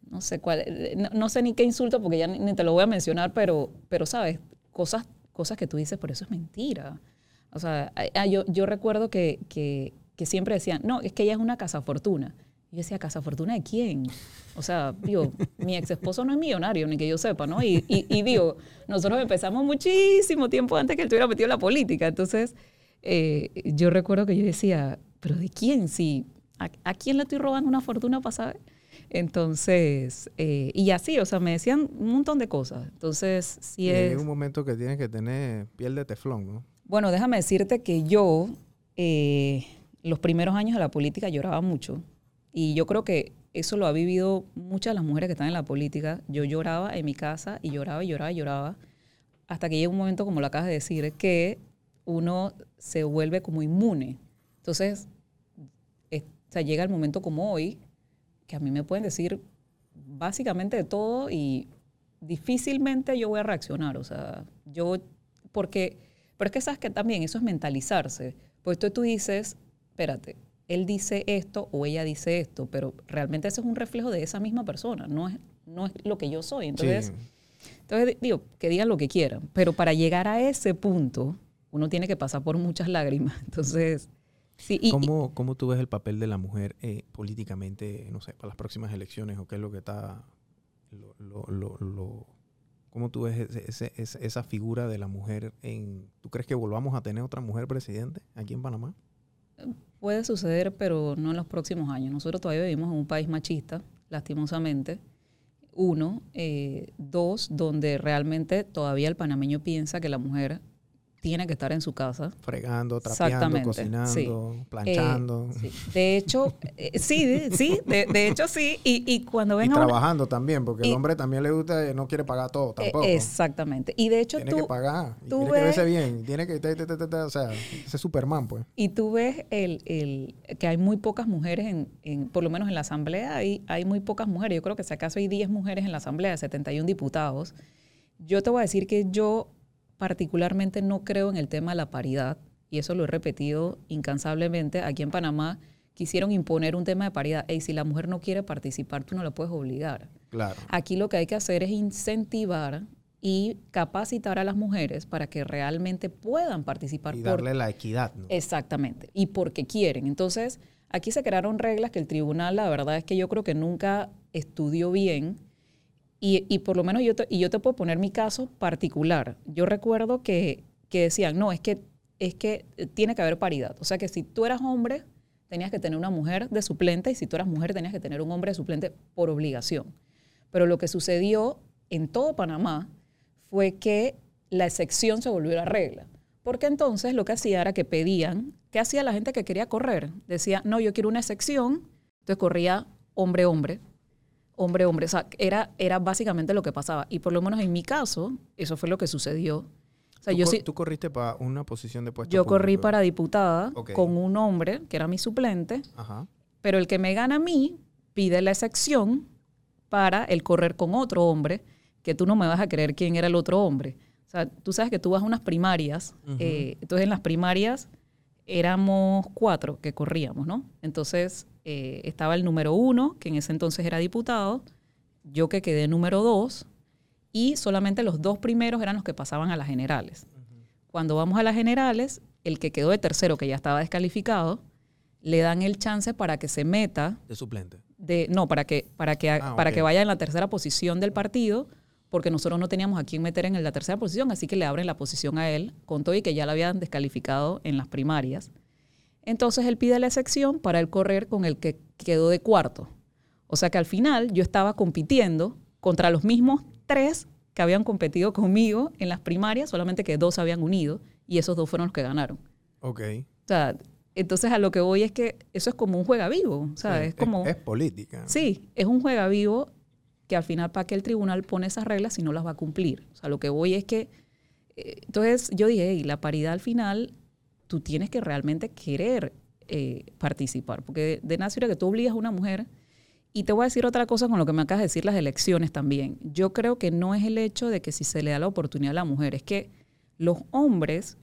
no sé cuál, eh, no, no sé ni qué insulto porque ya ni, ni te lo voy a mencionar, pero, pero sabes, cosas, cosas que tú dices, por eso es mentira. O sea, ah, ah, yo, yo recuerdo que, que, que siempre decían, no, es que ella es una casa fortuna. Y yo decía, ¿casa fortuna de quién? O sea, digo, [LAUGHS] mi ex esposo no es millonario, ni que yo sepa, ¿no? Y, y, y digo, nosotros empezamos muchísimo tiempo antes que él estuviera metido en la política. Entonces, eh, yo recuerdo que yo decía, ¿pero de quién? Si, ¿a, a quién le estoy robando una fortuna para saber? Entonces, eh, y así, o sea, me decían un montón de cosas. Entonces, sí Y es... llega un momento que tienes que tener piel de teflón, ¿no? Bueno, déjame decirte que yo, eh, los primeros años de la política, lloraba mucho. Y yo creo que eso lo ha vivido muchas de las mujeres que están en la política. Yo lloraba en mi casa y lloraba y lloraba y lloraba. Hasta que llega un momento, como lo acabas de decir, que uno se vuelve como inmune. Entonces, es- o sea, llega el momento como hoy, que a mí me pueden decir básicamente de todo y difícilmente yo voy a reaccionar. O sea, yo, porque, pero es que sabes que también eso es mentalizarse. Pues tú, tú dices, espérate, él dice esto o ella dice esto, pero realmente eso es un reflejo de esa misma persona, no es, no es lo que yo soy. Entonces, sí. entonces, digo, que digan lo que quieran, pero para llegar a ese punto, uno tiene que pasar por muchas lágrimas. [LAUGHS] Entonces, sí, y, y- ¿Cómo, ¿Cómo tú ves el papel de la mujer eh, políticamente, no sé, para las próximas elecciones o qué es lo que está... Lo, lo, lo, lo- ¿Cómo tú ves ese- ese- ese- esa figura de la mujer en... ¿Tú crees que volvamos a tener otra mujer presidente aquí en Panamá? puede suceder, pero no en los próximos años. Nosotros todavía vivimos en un país machista, lastimosamente. Uno. Eh, dos, donde realmente todavía el panameño piensa que la mujer tiene que estar en su casa. Fregando, trapeando, Exactamente, cocinando, planchando Eh, sí. De hecho, eh, sí, de- sí, de, de hecho sí. Y, y cuando y ven una- trabajando también, porque y- el hombre también le gusta, eh, no quiere pagar todo eh, tampoco. exactamente. Y de hecho tiene tú, que pagar, y tiene que verse bien, tiene que, te- te- te- o sea, ese Superman, pues. Y tú ves el, el- que hay muy pocas mujeres, en, en- por lo menos en la Asamblea, hay, hay muy pocas mujeres. Yo creo que si acaso hay 10 mujeres en la Asamblea, 71 diputados. Yo te voy a decir que yo particularmente no creo en el tema de la paridad, y eso lo he repetido incansablemente. Aquí en Panamá quisieron imponer un tema de paridad. Y si la mujer no quiere participar, tú no la puedes obligar. Claro. Aquí lo que hay que hacer es incentivar y capacitar a las mujeres para que realmente puedan participar Y por darle la equidad, ¿no? Exactamente, y porque quieren. Entonces, aquí se crearon reglas que el tribunal, la verdad es que yo creo que nunca estudió bien. Y, por lo menos yo te, y yo te puedo poner mi caso particular. Yo recuerdo que, que decían, no, es que, es que eh, tiene que haber paridad. O sea que si tú eras hombre, tenías que tener una mujer de suplente y si tú eras mujer, tenías que tener un hombre de suplente por obligación. Pero lo que sucedió en todo Panamá fue que la excepción se volvió la regla. Porque entonces lo que hacía era que pedían, ¿qué hacía la gente que quería correr? Decía, no, yo quiero una excepción. Entonces corría hombre-hombre, hombre-hombre. O sea, era, era básicamente lo que pasaba. Y por lo menos en mi caso, eso fue lo que sucedió. O sea, tú, yo, cor- sí, tú corriste para una posición de puesto yo corrí para diputada con un hombre que era mi suplente, Ajá. pero el que me gana a mí pide la excepción para el correr con otro hombre, que tú no me vas a creer quién era el otro hombre. O sea, tú sabes que tú vas a unas primarias, eh, entonces en las primarias éramos cuatro que corríamos, ¿no? Entonces eh, estaba el número uno, que en ese entonces era diputado, yo que quedé número dos, y solamente los dos primeros eran los que pasaban a las generales. Cuando vamos a las generales, el que quedó de tercero, que ya estaba descalificado, le dan el chance para que se meta De suplente. de no para que para que Ah, para que vaya en la tercera posición del partido porque nosotros no teníamos a quién meter en la tercera posición así que le abren la posición a él con todo y que ya la habían descalificado en las primarias entonces él pide la excepción para él correr con el que quedó de cuarto o sea que al final yo estaba compitiendo contra los mismos tres que habían competido conmigo en las primarias solamente que dos se habían unido y esos dos fueron los que ganaron Ok. o sea entonces a lo que voy es que eso es como un juega vivo o sea Sí, es como Es, política. Sí, es un juega vivo que al final para que el tribunal pone esas reglas si no las va a cumplir. O sea, lo que voy es que eh, entonces yo dije, "Ey, la paridad al final, tú tienes que realmente querer eh, participar, porque de naciera que tú obligas a una mujer, y te voy a decir otra cosa con lo que me acabas de decir las elecciones también. Yo creo que no es el hecho de que si se le da la oportunidad a la mujer, es que los hombres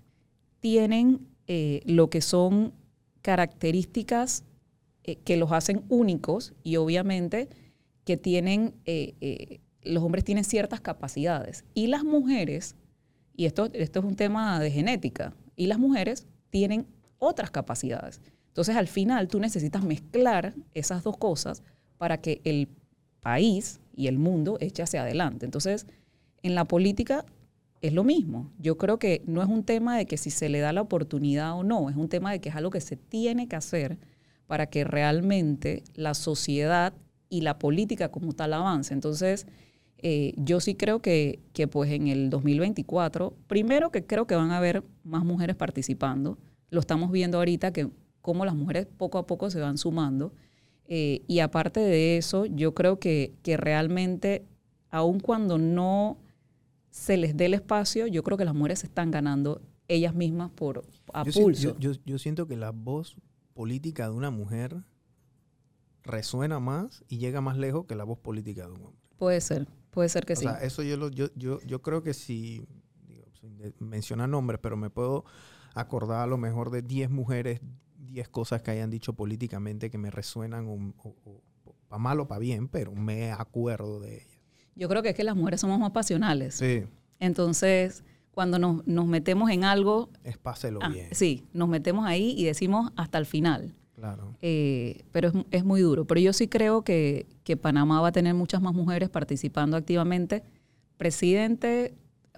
tienen eh, lo que son características que los hacen únicos y obviamente que tienen, eh, eh, los hombres tienen ciertas capacidades. Y las mujeres, y esto, esto es un tema de genética, y las mujeres tienen otras capacidades. Entonces al final tú necesitas mezclar esas dos cosas para que el país y el mundo eche hacia adelante. Entonces, en la política es lo mismo. Yo creo que no es un tema de que si se le da la oportunidad o no, es un tema de que es algo que se tiene que hacer para que realmente la sociedad y la política como tal avance. Entonces, eh, yo sí creo que, que pues en el 2024, primero que creo que van a haber más mujeres participando. Lo estamos viendo ahorita que cómo las mujeres poco a poco se van sumando. Eh, y aparte de eso, yo creo que, que realmente, aun cuando no se les dé el espacio, yo creo que las mujeres se están ganando ellas mismas por a yo, si- pulso. yo- yo- yo siento que la voz política de una mujer resuena más y llega más lejos que la voz política de un hombre. puede ser, puede ser que o sí. sea, eso yo, lo, yo, yo, yo creo que si, digo, sin mencionar nombres, pero me puedo acordar a lo mejor de 10 mujeres, 10 cosas que hayan dicho políticamente que me resuenan, para mal o para bien, pero me acuerdo de ellas. Yo creo que es que las mujeres somos más pasionales. Sí, Entonces, cuando nos, nos metemos en algo, es páselo ah, bien. sí, nos metemos ahí y decimos hasta el final. Claro. Eh, pero es, es muy duro. Pero yo sí creo que, que Panamá va a tener muchas más mujeres participando activamente. Presidente,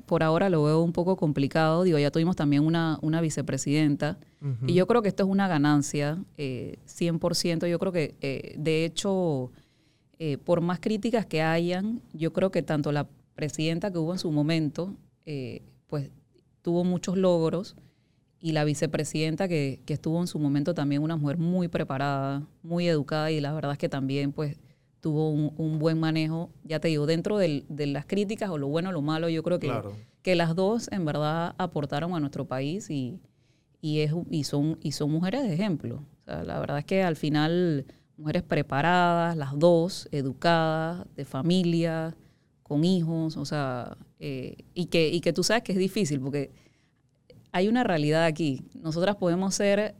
por ahora lo veo un poco complicado. Digo, ya tuvimos también una, una vicepresidenta. Y yo creo que esto es una ganancia, eh, 100%. Yo creo que, eh, de hecho, eh, por más críticas que hayan, yo creo que tanto la presidenta que hubo en su momento, eh, pues tuvo muchos logros, y la vicepresidenta que, que estuvo en su momento también una mujer muy preparada, muy educada, y la verdad es que también pues tuvo un, un buen manejo, ya te digo, dentro del- de las críticas o lo bueno o lo malo, yo creo que, Claro. que las dos en verdad aportaron a nuestro país y, y, es, y, son, y son mujeres de ejemplo. O sea, la verdad es que al final, mujeres preparadas, las dos, educadas, de familia, con hijos, o sea, eh, y, que, y que tú sabes que es difícil porque hay una realidad aquí. Nosotras podemos ser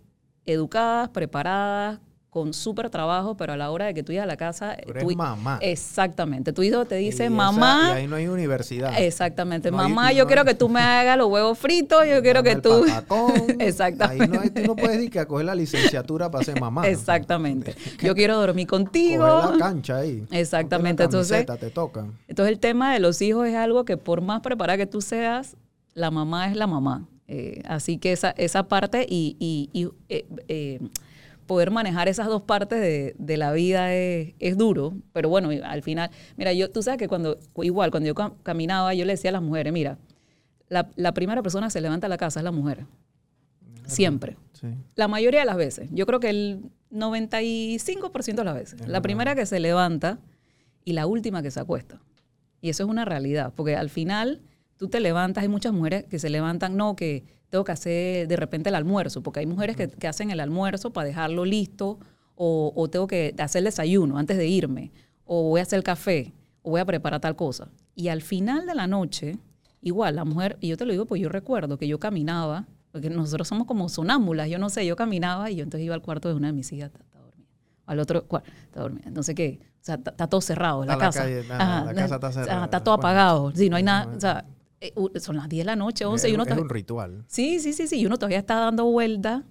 educadas, preparadas, con súper trabajo, pero a la hora de que tú llegas a la casa... Tú eres tu- mamá. Exactamente. Tu hijo te dice, Y esa- mamá... y ahí no hay universidad. Exactamente. No Mamá, yo no quiero hay- que tú me hagas los huevos fritos, yo [LAUGHS] quiero que el tú... patacón. Exactamente. [LAUGHS] Ahí no, hay- tú no puedes ir que a coger la licenciatura para ser mamá. Exactamente. [LAUGHS] Yo quiero dormir Coger contigo. la cancha ahí. Exactamente. La Entonces, te toca. entonces el tema de los hijos es algo que por más preparada que tú seas, la mamá es la mamá. Eh, así que esa, esa parte y, y- y, eh, eh, poder manejar esas dos partes de, de la vida es, es duro, pero bueno, al final, mira, yo, tú sabes que cuando, igual, cuando yo cam- caminaba, yo le decía a las mujeres, mira, la, la primera persona que se levanta a la casa es la mujer, siempre. Sí. La mayoría de las veces. Yo creo que el 95% de las veces. Es la verdad. primera que se levanta y la última que se acuesta. Y eso es una realidad, porque al final tú te levantas, hay muchas mujeres que se levantan, no, que tengo que hacer de repente el almuerzo, porque hay mujeres que, que hacen el almuerzo para dejarlo listo, o, o tengo que hacer el desayuno antes de irme, o voy a hacer el café, o voy a preparar tal cosa. Y al final de la noche, igual la mujer, y yo te lo digo, pues yo recuerdo que yo caminaba, porque nosotros somos como sonámbulas, yo no sé, yo caminaba y yo entonces iba al cuarto de una de mis hijas, está, dormida. Al otro cuarto, está dormida. Entonces, ¿qué? O sea, está, todo cerrado, la, casa. calle, la casa está cerrada, está todo bueno. apagado. Sí, no hay nada. Bueno. O sea, eh, son las 10 de la noche, 11, es, y uno es está- un ritual. Sí, sí, sí, sí. Y uno todavía está dando vuelta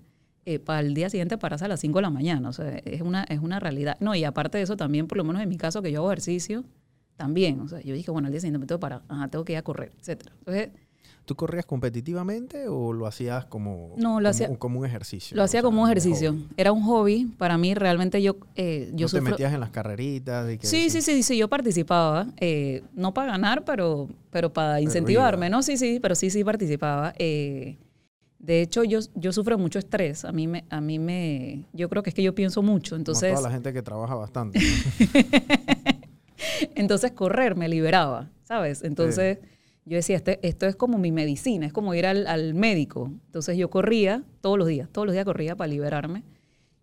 eh, para el día siguiente pararse a las 5 de la mañana. O sea, es una, es una realidad. No, y aparte de eso, también, por lo menos en mi caso, que yo hago ejercicio, también. O sea, yo dije, bueno, al día siguiente me tengo que parar. Ajá, tengo que ir a correr, etcétera. Entonces, ¿Tú corrías competitivamente o lo hacías como, No, lo hacía- un- como un ejercicio? lo hacía O sea, como un ejercicio. hobby? Era un hobby. Para mí, realmente, yo, eh, yo ¿No te sufro- metías en las carreritas? y que Sí, sí, sí, sí, yo participaba. eh, no para ganar, pero, pero para incentivarme. ¿no? Sí, sí, pero sí, sí participaba. eh, de hecho, yo, yo sufro mucho estrés. A mí me, a mí me, yo creo que es que yo pienso mucho. Como Entonces, toda la gente que trabaja bastante. ¿no? [LAUGHS] entonces correr me liberaba, ¿sabes? Entonces, yo decía, este, esto es como mi medicina, es como ir al, al médico. Entonces yo corría todos los días, todos los días corría para liberarme.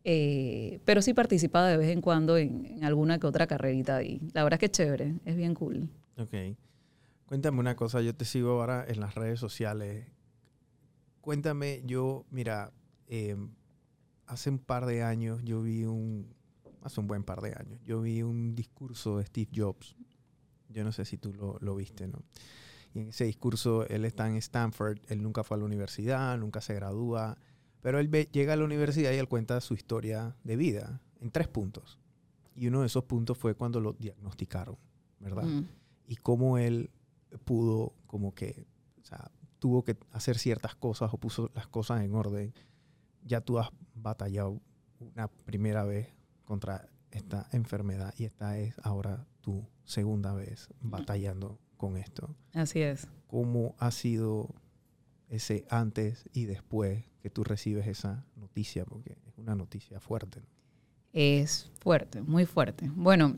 Eh, pero sí participaba de vez en cuando en, en alguna que otra carrerita ahí. La verdad es que es chévere, es bien cool. Ok. Cuéntame una cosa, yo te sigo ahora en las redes sociales. Cuéntame, yo, mira, eh, hace un par de años yo vi un, hace un buen par de años, yo vi un discurso de Steve Jobs. Yo no sé si tú lo, lo viste, ¿no? Y en ese discurso él está en Stanford, él nunca fue a la universidad, nunca se gradúa, pero él ve- llega a la universidad y él cuenta su historia de vida en tres puntos. Y uno de esos puntos fue cuando lo diagnosticaron, ¿verdad? Mm. y cómo él pudo como que, o sea, tuvo que hacer ciertas cosas o puso las cosas en orden. Ya tú has batallado una primera vez contra esta enfermedad y esta es ahora tu segunda vez batallando con esto. Así es. ¿Cómo ha sido ese antes y después que tú recibes esa noticia? Porque es una noticia fuerte. ¿no? Es fuerte, muy fuerte. Bueno,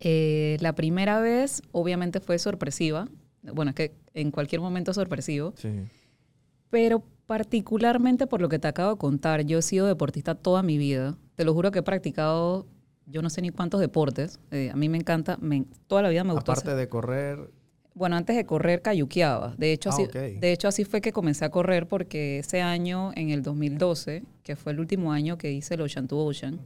eh, la primera vez obviamente fue sorpresiva. Bueno, es que en cualquier momento es sorpresivo. Sí. Pero particularmente por lo que te acabo de contar, yo he sido deportista toda mi vida. Te lo juro que he practicado, yo no sé ni cuántos deportes. Eh, a mí me encanta, me- toda la vida me gustó. Aparte hacer- de correr, Bueno, antes de correr cayuqueaba. De hecho, Ah, así, de hecho, así fue que comencé a correr porque ese año, en el 2012, que fue el último año que hice el Ocean to Ocean,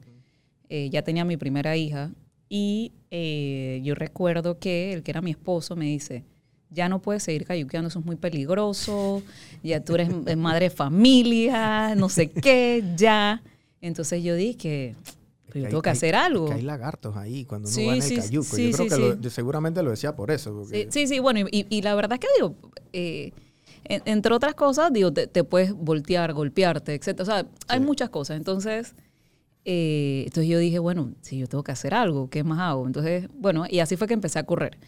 eh, ya tenía mi primera hija y eh, yo recuerdo que el que era mi esposo me dice, ya no puedes seguir cayuqueando, eso es muy peligroso, ya tú eres eh, madre de familia, no sé qué, ya. Entonces yo dije, pero yo hay- tengo que hacer algo. que hay lagartos ahí cuando uno Sí, va en el cayuco. sí, Yo creo que lo- seguramente lo decía por eso. porque- Sí, sí, bueno, y, y la verdad es que digo, eh, en- entre otras cosas, digo, te, te puedes voltear, golpearte, etc. O sea, hay muchas cosas. Entonces, eh, entonces yo dije, bueno, si yo tengo que hacer algo, ¿qué más hago? Entonces, bueno, y así fue que empecé a correr.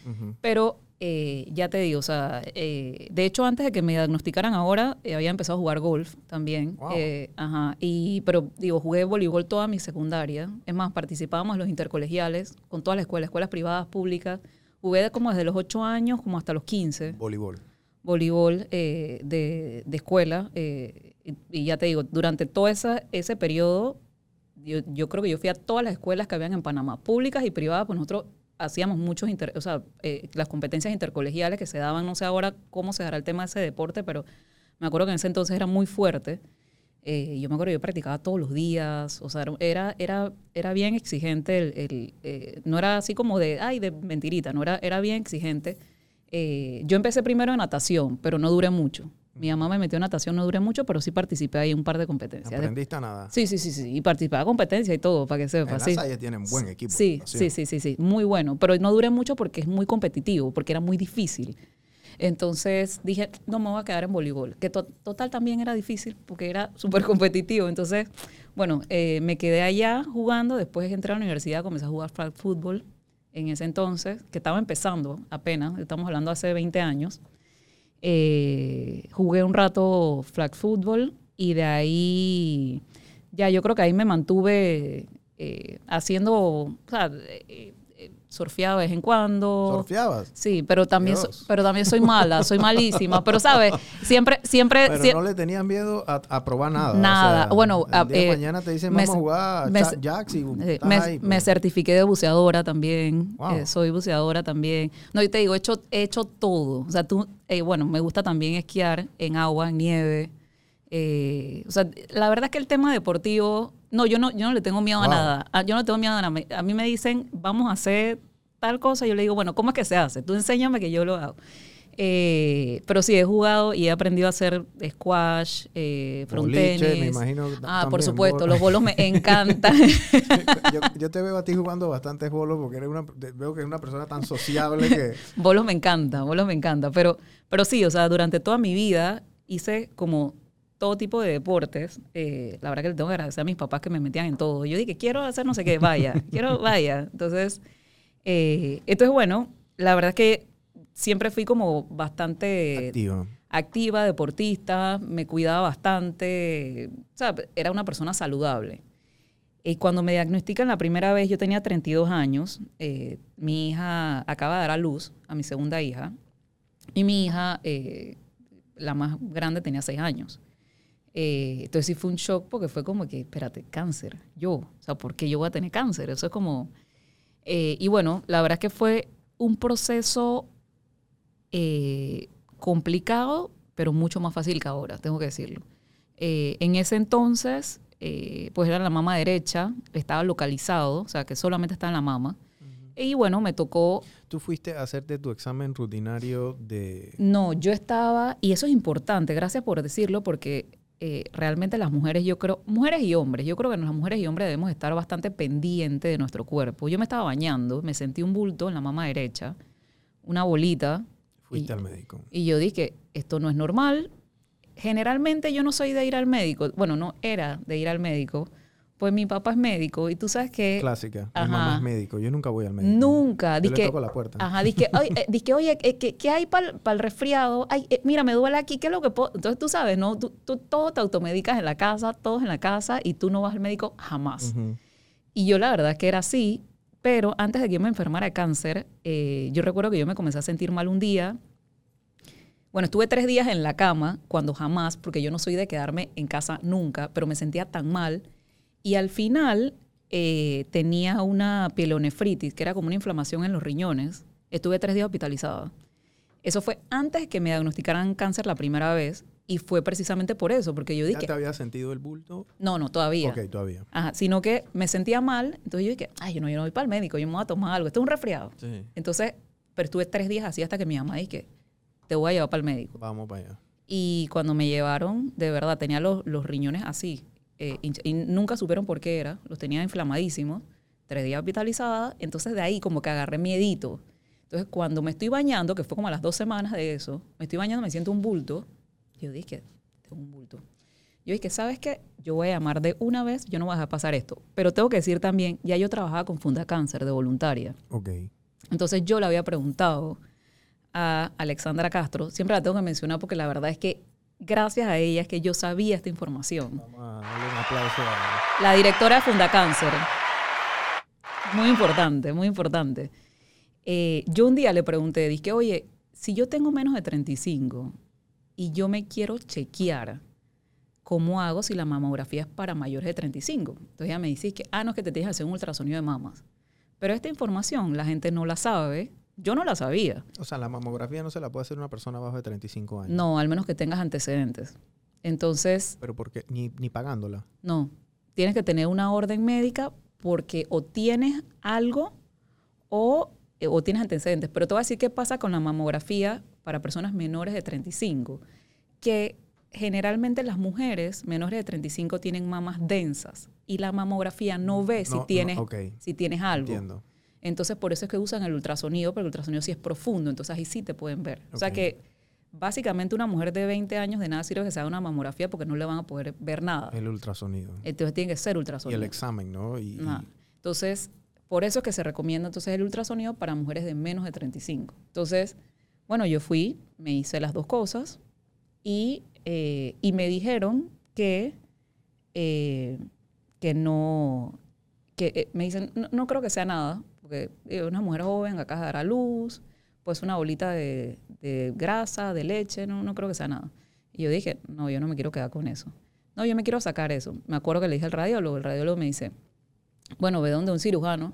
Pero eh, ya te digo, o sea, eh, de hecho antes de que me diagnosticaran ahora, eh, había empezado a jugar golf también. Wow. Eh, ajá, y, pero digo, jugué voleibol toda mi secundaria. Es más, participábamos en los intercolegiales con todas las escuelas, escuelas privadas, públicas. Jugué de como desde los 8 años como hasta los 15 Voleibol. voleibol eh, de, de escuela. y, y ya te digo, durante todo esa, ese periodo, yo, yo creo que yo fui a todas las escuelas que habían en Panamá, públicas y privadas, pues nosotros hacíamos muchos, inter- o sea, eh, las competencias intercolegiales que se daban, no sé ahora cómo se dará el tema de ese deporte, pero me acuerdo que en ese entonces era muy fuerte. Eh, yo me acuerdo yo practicaba todos los días, o sea, era, era, era bien exigente, el, el, eh, no era así como de, ay, de mentirita, no era, era bien exigente. Eh, yo empecé primero en natación, pero no duré mucho. Mi mamá me metió en natación, no duré mucho, pero sí participé ahí en un par de competencias. ¿Aprendiste a nada? Sí, sí, sí, sí, y participaba en competencias y todo, para que En sepas. la Sí. Salle tienen buen equipo. Sí, sí, sí, sí, sí, muy bueno, pero no duré mucho porque es muy competitivo, porque era muy difícil. Entonces dije, no me voy a quedar en voleibol, que to- total también era difícil porque era súper competitivo. Entonces, bueno, eh, me quedé allá jugando, después entré a la universidad, comencé a jugar flag fútbol en ese entonces, que estaba empezando apenas, estamos hablando hace 20 años. Eh, jugué un rato flag fútbol y de ahí, ya yo creo que ahí me mantuve eh, haciendo, o sea, eh, surfeaba de vez en cuando. ¿Surfeabas? Sí, pero también, so- pero también soy mala, soy malísima. Pero, ¿sabes? Siempre, siempre... Pero no le tenías miedo a, a probar nada. o Nada. sea, Bueno, el de eh, mañana te dicen, vamos a jugar me- jacks y eh, me, ahí, me pues. certifiqué de buceadora también. Wow. eh, soy buceadora también. No, y te digo, he hecho, he hecho todo. O sea, tú, eh, bueno, me gusta también esquiar en agua, en nieve. Eh, o sea, la verdad es que el tema deportivo, no, yo no, yo no le tengo miedo a nada. Ah, Yo no tengo miedo a nada. A mí me dicen, vamos a hacer tal cosa. Yo le digo, bueno, ¿cómo es que se hace? Tú enséñame que yo lo hago. Eh, pero sí, he jugado y he aprendido a hacer squash, eh, Boliche, frontenis. me imagino Ah, también, por supuesto, los bolos me [LAUGHS] encantan. yo, yo te veo a ti jugando bastantes bolos porque eres una, veo que eres una persona tan sociable que... [LAUGHS] bolos me encanta, bolos me encanta. Pero, pero sí, o sea, durante toda mi vida hice como todo tipo de deportes. Eh, la verdad que le tengo que agradecer a mis papás que me metían en todo. Yo dije, quiero hacer no sé qué, vaya, [LAUGHS] quiero, vaya. Entonces, eh, entonces, bueno, la verdad es que siempre fui como bastante Activo. activa, deportista, me cuidaba bastante, o sea, era una persona saludable. Y cuando me diagnostican la primera vez, yo tenía 32 años, eh, mi hija acaba de dar a luz, a mi segunda hija, Y mi hija, eh, la más grande, tenía seis años. Eh, entonces sí fue un shock porque fue como que, espérate, cáncer, yo, o sea, ¿por qué yo voy a tener cáncer? Eso es como... eh, y bueno, la verdad es que fue un proceso eh, complicado, pero mucho más fácil que ahora, tengo que decirlo. En ese entonces, pues era la mama derecha, estaba localizado, o sea, que solamente estaba en la mama. Y bueno, me tocó Tú fuiste a hacerte tu examen rutinario de... no, yo estaba, y eso es importante, gracias por decirlo, porque eh, realmente las mujeres, yo creo, mujeres y hombres, yo creo que las mujeres y hombres debemos estar bastante pendientes de nuestro cuerpo. Yo me estaba bañando, me sentí un bulto en la mama derecha, una bolita, Fuiste Y- al médico. y yo dije, esto no es normal. Generalmente yo no soy de ir al médico, bueno, no era de ir al médico, pues mi papá es médico y tú sabes que... Clásica. Mi Ajá. mamá es médico. Yo nunca voy al médico. Nunca. Yo Dizque, le toco la puerta. Ajá, dije, oye, eh, dizque, oye eh, ¿qué, qué hay para el resfriado? Ay, eh, mira, me duele aquí, ¿qué es lo que puedo? Entonces tú sabes, ¿no? Tú, tú todo te automedicas en la casa, todos en la casa, y tú no vas al médico jamás. Y yo la verdad es que era así, pero antes de que yo me enfermara de cáncer, eh, yo recuerdo que yo me comencé a sentir mal un día. Bueno, estuve tres días en la cama, cuando jamás, porque yo no soy de quedarme en casa nunca, pero me sentía tan mal. Y al final eh, tenía una pielonefritis, que era como una inflamación en los riñones. Estuve tres días hospitalizada. Eso fue antes que me diagnosticaran cáncer la primera vez. Y fue precisamente por eso, porque yo ¿Ya dije, te había sentido el bulto? no, no, todavía. Ok, todavía. Ajá, sino que me sentía mal, entonces yo dije, ay, yo no, yo no voy para el médico, yo me voy a tomar algo, esto es un resfriado. Sí. Entonces, pero estuve tres días así hasta que mi mamá dije, te voy a llevar para el médico. Vamos para allá. Y cuando me llevaron, de verdad, tenía los, los riñones así, eh, y nunca supieron por qué era, los tenía inflamadísimos, tres días hospitalizada, entonces de ahí como que agarré miedito. Entonces, cuando me estoy bañando, que fue como a las dos semanas de eso, me estoy bañando, me siento un bulto, yo dije, tengo un bulto. Yo dije, ¿sabes qué? Yo voy a llamar de una vez, yo no voy a dejar pasar esto. Pero tengo que decir también, ya yo trabajaba con Funda Cáncer de voluntaria. Ok. Entonces yo le había preguntado a Alexandra Castro, siempre la tengo que mencionar porque la verdad es que gracias a ella es que yo sabía esta información. Darle un aplauso a... La directora de Funda Cáncer. Muy importante, muy importante. Eh, yo un día le pregunté, dije, oye, si yo tengo menos de 35 y yo me quiero chequear, ¿cómo hago si la mamografía es para mayores de 35? Entonces ella me dice que, ah, no, es que te tienes que hacer un ultrasonido de mamas. Pero esta información la gente no la sabe. Yo no la sabía. O sea, la mamografía no se la puede hacer una persona abajo de 35 años. No, al menos que tengas antecedentes. Entonces, Pero porque ni, ni pagándola. No, tienes que tener una orden médica porque o tienes algo o, eh, o tienes antecedentes. Pero te voy a decir qué pasa con la mamografía para personas menores de 35, que generalmente las mujeres menores de 35 tienen mamas densas y la mamografía no ve si No, no, tienes, ok. si tienes algo. Entiendo. Entonces, por eso es que usan el ultrasonido, porque el ultrasonido sí es profundo, entonces ahí sí te pueden ver. O sea que básicamente una mujer de 20 años de nada sirve que se haga una mamografía porque no le van a poder ver nada. El ultrasonido. Entonces tiene que ser Y ultrasonido. el examen, ¿no? Y. Entonces, por eso es que se recomienda entonces el ultrasonido para mujeres de menos de 35. Entonces, bueno, yo fui, me hice las dos cosas y, eh, y me dijeron que, eh, que no, que eh, me dicen, no, no creo que sea nada, porque es una mujer joven, acá dará luz, pues una bolita de, grasa, de leche, no, no creo que sea nada. Y yo dije, no, yo no me quiero quedar con eso. No, yo me quiero sacar eso. Me acuerdo que le dije al radiólogo, el radiólogo me dice, bueno, ve donde un cirujano,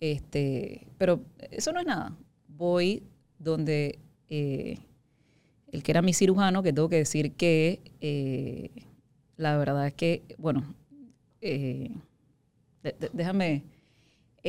este, pero eso no es nada. Voy donde eh, el que era mi cirujano, que tengo que decir que eh, la verdad es que, bueno, eh, déjame,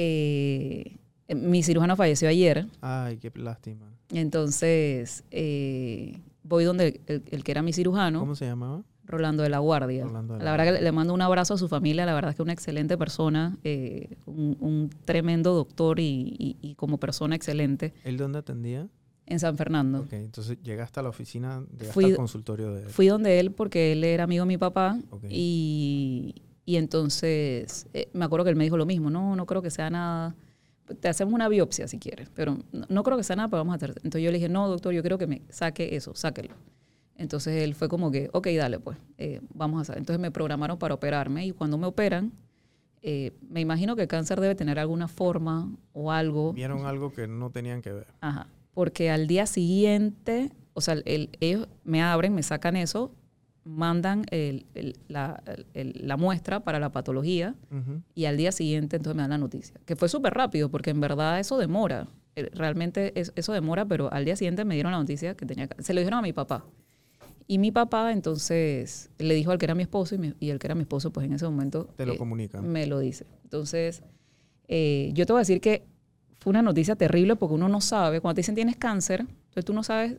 eh, mi cirujano falleció ayer, Ay, qué lástima. entonces eh, voy donde el, el que era mi cirujano. ¿Cómo se llamaba? Rolando de la Guardia. De la la verdad que le- mando un abrazo a su familia, la verdad que una excelente persona, eh, un, un tremendo doctor y, y- y como persona excelente ¿Él dónde atendía? en San Fernando. Ok, entonces llegaste a la oficina, llegaste Fui- al consultorio de él. Fui donde él porque él era amigo de mi papá Ok. y, y entonces eh, me acuerdo que él me dijo lo mismo, no, no creo que sea nada, te hacemos una biopsia si quieres, pero no, no creo que sea nada, pero vamos a hacer. Entonces yo le dije, no, doctor, yo quiero que me saque eso, sáquelo. Entonces él fue como que, ok, dale, pues, eh, vamos a hacer. Entonces me programaron para operarme y cuando me operan, eh, me imagino que el cáncer debe tener alguna forma o algo. Vieron algo que no tenían que ver. Ajá. porque al día siguiente, o sea, el- ellos me abren, me sacan eso, mandan el- el- la, el- la muestra para la patología y al día siguiente entonces me dan la noticia. Que fue súper rápido porque en verdad eso demora. Eh, Realmente es- eso demora, pero al día siguiente me dieron la noticia que tenía... Se lo dijeron a mi papá. Y mi papá entonces le dijo al que era mi esposo y, mi- y el que era mi esposo pues en ese momento... Te lo eh, comunican. me lo dice. Entonces, eh, yo te voy a decir que fue una noticia terrible porque uno no sabe, cuando te dicen tienes cáncer, entonces tú no sabes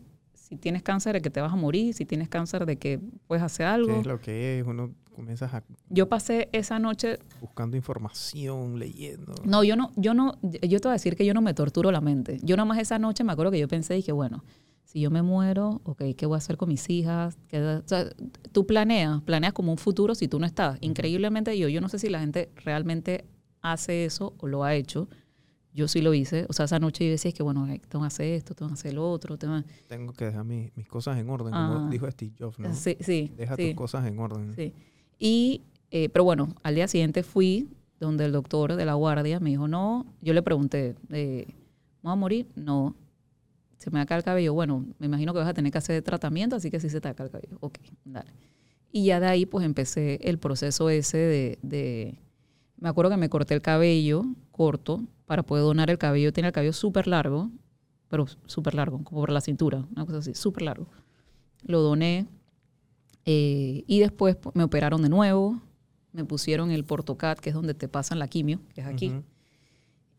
si tienes cáncer de que te vas a morir, si tienes cáncer de que puedes hacer ¿Qué algo. es lo que es? Uno comienza a, Yo pasé esa noche, buscando información, leyendo. no, yo no, yo no, yo te voy a decir que yo no me torturo la mente. Yo nada más esa noche me acuerdo que yo pensé y dije, bueno, si yo me muero, ok, ¿qué voy a hacer con mis hijas? ¿Qué- o sea, tú planeas, planeas como un futuro si tú no estás. Increíblemente yo, yo no sé si la gente realmente hace eso o lo ha hecho. Yo sí lo hice. O sea, esa noche yo decía es que, bueno, tengo que hacer esto, tengo que hacer lo otro. Tengo... Tengo que dejar mi- mis cosas en orden, Ah. como dijo Steve Jobs, ¿no? Sí, sí. Deja sí. tus cosas en orden. Sí. Y, eh, pero bueno, al día siguiente fui donde el doctor de la guardia me dijo, no, yo le pregunté, eh, ¿vamos a morir? No. Se me va a caer el cabello. Bueno, me imagino que vas a tener que hacer tratamiento, así que sí se te va a caer el cabello. Ok, dale. Y ya de ahí pues empecé el proceso ese de, de- me acuerdo que me corté el cabello corto para poder donar el cabello. Yo tenía el cabello súper largo, pero súper largo, como por la cintura, una cosa así, súper largo. Lo doné eh, y después me operaron de nuevo, me pusieron el Portocat, que es donde te pasan la quimio, que es aquí.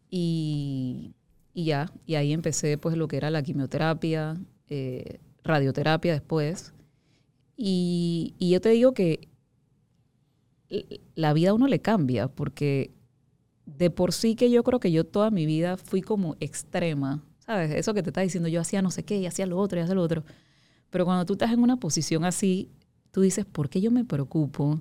Y, y ya, y ahí empecé pues lo que era la quimioterapia, eh, radioterapia después. Y, y yo te digo que la vida a uno le cambia, porque de por sí que yo creo que yo toda mi vida fui como extrema, ¿sabes? Eso que te está diciendo, yo hacía no sé qué, y hacía lo otro, y hacía lo otro. Pero cuando tú estás en una posición así, tú dices, ¿por qué yo me preocupo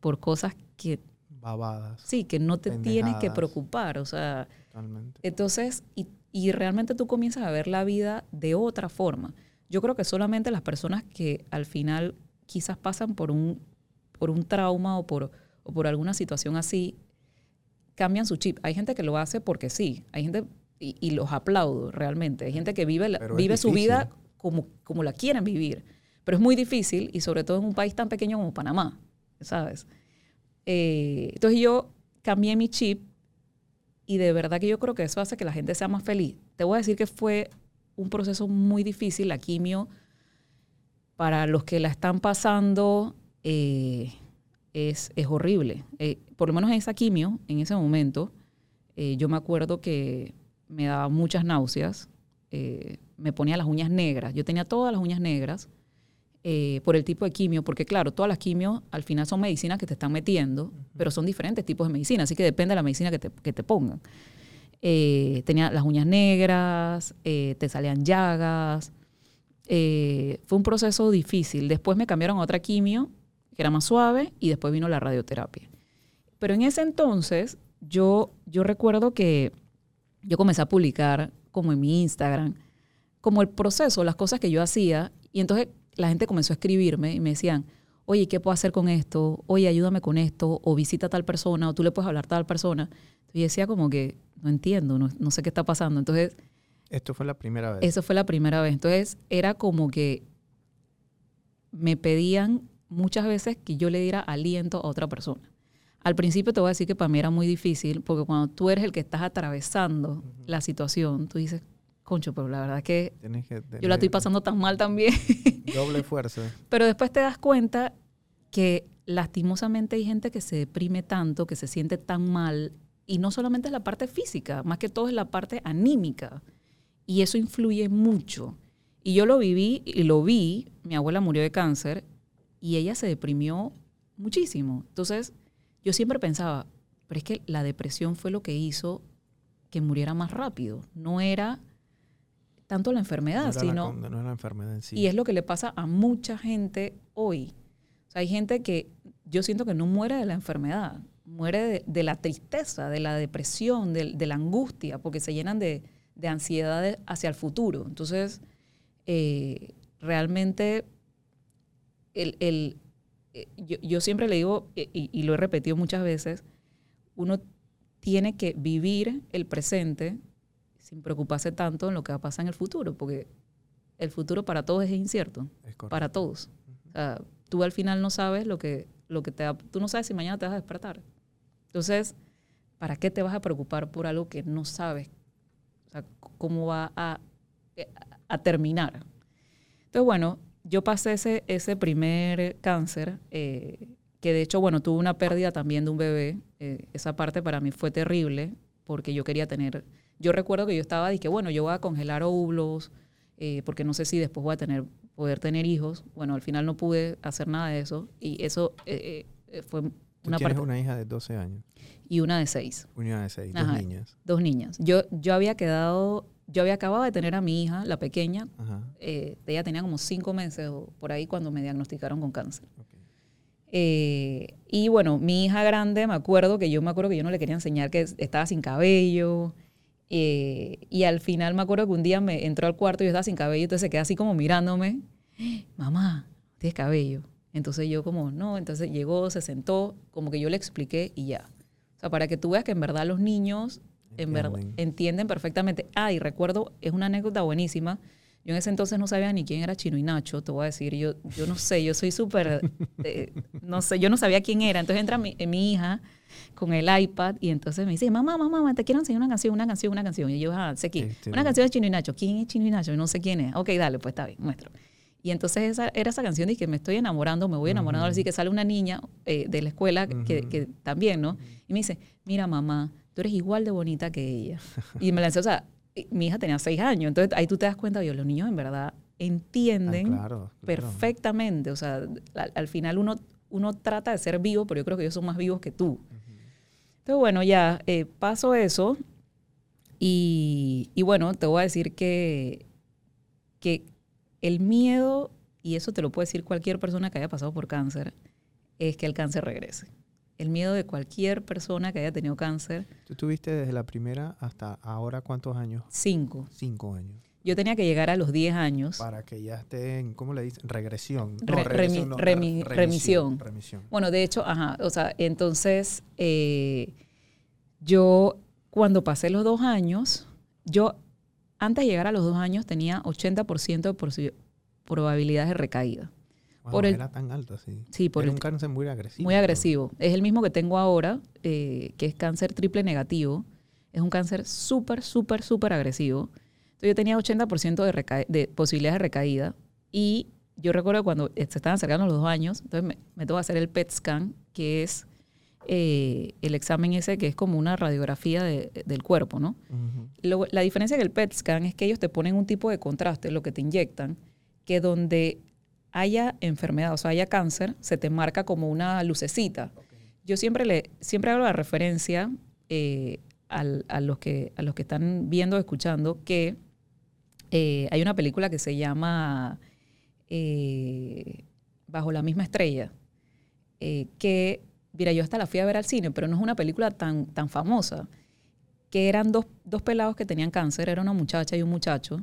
por cosas que Babadas, sí, que no te tienes que preocupar? O sea, totalmente. entonces, y, y realmente tú comienzas a ver la vida de otra forma. Yo creo que solamente las personas que al final quizás pasan por un, por un trauma o por, o por alguna situación así, cambian su chip. Hay gente que lo hace porque sí, hay gente, y, y los aplaudo realmente, hay gente que vive, la- su vida como, como la quieren vivir, pero es muy difícil y sobre todo en un país tan pequeño como Panamá, ¿sabes? Eh, entonces yo cambié mi chip y de verdad que yo creo que eso hace que la gente sea más feliz. Te voy a decir que fue un proceso muy difícil, la quimio, para los que la están pasando, eh, es, es horrible. Eh, por lo menos en esa quimio, en ese momento, eh, yo me acuerdo que me daba muchas náuseas, eh, me ponía las uñas negras, yo tenía todas las uñas negras eh, por el tipo de quimio, porque claro, todas las quimios al final son medicinas que te están metiendo, pero son diferentes tipos de medicina, así que depende de la medicina que te, que te pongan. Tenía las uñas negras, te salían llagas. eh, fue un proceso difícil. Después me cambiaron a otra quimio, que era más suave, y después vino la radioterapia. Pero en ese entonces, yo, yo recuerdo que yo comencé a publicar como en mi Instagram, como el proceso, las cosas que yo hacía, y entonces la gente comenzó a escribirme y me decían, oye, ¿qué puedo hacer con esto? Oye, ayúdame con esto, o visita a tal persona, o tú le puedes hablar a tal persona. Y decía como que, no entiendo, no, no sé qué está pasando. Entonces, Esto fue la primera vez. eso fue la primera vez. Entonces, era como que me pedían muchas veces que yo le diera aliento a otra persona. Al principio te voy a decir que para mí era muy difícil, porque cuando tú eres el que estás atravesando la situación, tú dices, concho, pero la verdad es que yo la estoy pasando tan mal también. [LAUGHS] Doble fuerza. Pero después te das cuenta que lastimosamente hay gente que se deprime tanto, que se siente tan mal, y no solamente es la parte física, más que todo es la parte anímica. Y eso influye mucho. Y yo lo viví y lo vi, mi abuela murió de cáncer y ella se deprimió muchísimo. Entonces, yo siempre pensaba, pero es que la depresión fue lo que hizo que muriera más rápido. No era tanto la enfermedad, no, era la sino... con- no era la enfermedad en sí. Y es lo que le pasa a mucha gente hoy. O sea, hay gente que yo siento que no muere de la enfermedad, muere de, de la tristeza, de la depresión, de, de la angustia, porque se llenan de, de ansiedad de- hacia el futuro. Entonces, eh, realmente, el, el- eh, yo, yo siempre le digo, eh, y, y lo he repetido muchas veces, uno tiene que vivir el presente sin preocuparse tanto en lo que va a pasar en el futuro, porque el futuro para todos es incierto, Es para todos. Tú al final no sabes lo que, lo que te va, tú no sabes si mañana te vas a despertar. Entonces, ¿para qué te vas a preocupar por algo que no sabes o sea, c- cómo va a, eh, a terminar? Entonces, bueno, yo pasé ese, ese primer cáncer, eh, que de hecho, bueno, tuve una pérdida también de un bebé. Eh, esa parte para mí fue terrible, porque yo quería tener, yo recuerdo que yo estaba, dije, bueno, yo voy a congelar óvulos, eh, porque no sé si después voy a tener, poder tener hijos. Bueno, al final no pude hacer nada de eso, y eso fue Tú una tienes parte. una hija de 12 años, Y una de seis. una de 6, Ajá. dos niñas. Dos niñas. Yo, yo había quedado, yo había acabado de tener a mi hija, la pequeña, eh, ella tenía como cinco meses o por ahí cuando me diagnosticaron con cáncer. ok. Eh, y bueno, mi hija grande, me acuerdo que yo me acuerdo que yo no le quería enseñar que estaba sin cabello. eh, y al final me acuerdo que un día me entró al cuarto y yo estaba sin cabello, entonces se queda así como mirándome. Mamá, tienes cabello. Entonces yo como, no, entonces llegó, se sentó, como que yo le expliqué y ya. O sea, para que tú veas que en verdad los niños en verdad, Entienden. perfectamente. Ah, y recuerdo, es una anécdota buenísima. Yo en ese entonces no sabía ni quién era Chino y Nacho, te voy a decir. Yo, yo no sé, yo soy súper, eh, no sé, yo no sabía quién era. Entonces entra mi, mi hija con el iPad y entonces me dice, mamá, mamá, mamá, te quiero enseñar una canción, una canción, una canción. Y yo, ah, sé quién. Una canción de Chino y Nacho. ¿Quién es Chino y Nacho? Yo no sé quién es. Ok, dale, pues está bien, muestro. Y entonces esa, era esa canción de que me estoy enamorando, me voy enamorando, así que sale una niña eh, de la escuela que, que también, ¿no? Y me dice, mira mamá, tú eres igual de bonita que ella. Y me lancé, o sea, mi hija tenía seis años, entonces ahí tú te das cuenta, yo, los niños en verdad entienden Ah, claro, claro. perfectamente, o sea, al, al final uno, uno trata de ser vivo, pero yo creo que ellos son más vivos que tú. Entonces, bueno, ya eh, paso eso y, y bueno, te voy a decir que, que el miedo, y eso te lo puede decir cualquier persona que haya pasado por cáncer, es que el cáncer regrese. El miedo de cualquier persona que haya tenido cáncer, Tú tuviste desde la primera hasta ahora cuántos años? cinco. Cinco años. Yo tenía que llegar a los 10 años. Para que ya esté en, ¿cómo le dicen? Regresión. Re- remi- remi- remisión. remisión. Bueno, de hecho, ajá, o sea, entonces eh, yo cuando pasé los dos años, yo antes de llegar a los dos años tenía 80% de probabilidades de recaída. Wow, por el- era tan alto así. Sí, por Era el- un cáncer muy agresivo. Muy agresivo. Es el mismo que tengo ahora, eh, que es cáncer triple negativo. Es un cáncer súper, súper, súper agresivo. Entonces yo tenía 80% de, reca- de posibilidades de recaída y yo recuerdo cuando se estaban acercando los dos años, entonces me, me tengo que hacer el PET scan, que es eh, el examen ese que es como una radiografía de- del cuerpo, ¿no? Lo- la diferencia del PET scan es que ellos te ponen un tipo de contraste, lo que te inyectan, que donde haya enfermedad, o sea, haya cáncer, se te marca como una lucecita. Yo siempre le siempre hago la referencia eh, al- a, los que, a los que están viendo o escuchando que eh, hay una película que se llama eh, Bajo la misma estrella, que, mira, yo hasta la fui a ver al cine, pero no es una película tan, tan famosa que eran dos, dos pelados que tenían cáncer, era una muchacha y un muchacho,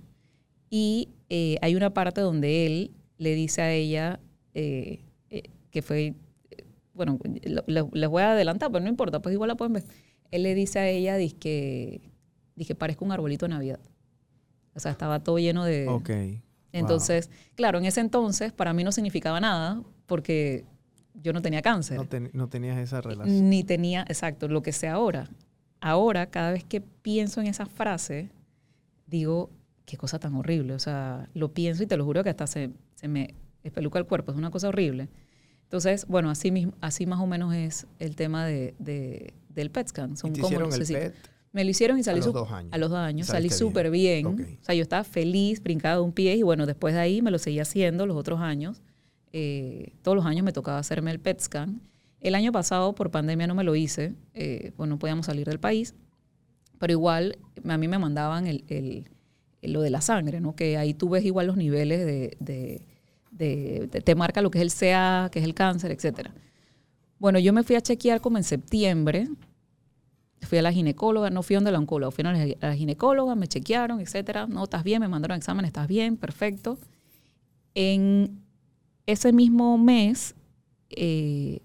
y hay una parte donde él le dice a ella, eh, eh, que fue, eh, bueno, les voy a adelantar, pero no importa, pues igual la pueden ver. Él le dice a ella, dice que, dice, parezco un arbolito de Navidad. O sea, estaba todo lleno de... Ok. Entonces, claro, en ese entonces para mí no significaba nada porque yo no tenía cáncer. No, ten- no tenías esa relación. Ni tenía, exacto, lo que sé ahora. Ahora, cada vez que pienso en esa frase, digo, qué cosa tan horrible. O sea, lo pienso y te lo juro que hasta se, se me espeluca el cuerpo. Es una cosa horrible. Entonces, bueno, así, mismo, así más o menos es el tema de, de- del PET scan. ¿Y Son te como hicieron el. PET? Me lo hicieron y salí los sup- dos años. A los dos años. Salí súper bien. Ok. O sea, yo estaba feliz, brincaba de un pie y bueno, después de ahí me lo seguía haciendo los otros años. Eh, todos los años me tocaba hacerme el PET scan. El año pasado, por pandemia, no me lo hice, eh, pues no podíamos salir del país, pero igual a mí me mandaban el, el- el- lo de la sangre, ¿no? Que ahí tú ves igual los niveles de, de- de- te- te marca lo que es el CA, que es el cáncer, etcétera. Bueno, yo me fui a chequear como en septiembre, fui a la ginecóloga, no fui donde la oncóloga, fui a la ginecóloga, me chequearon, etcétera. No, estás bien, me mandaron examen, estás bien, perfecto. En ese mismo mes, eh,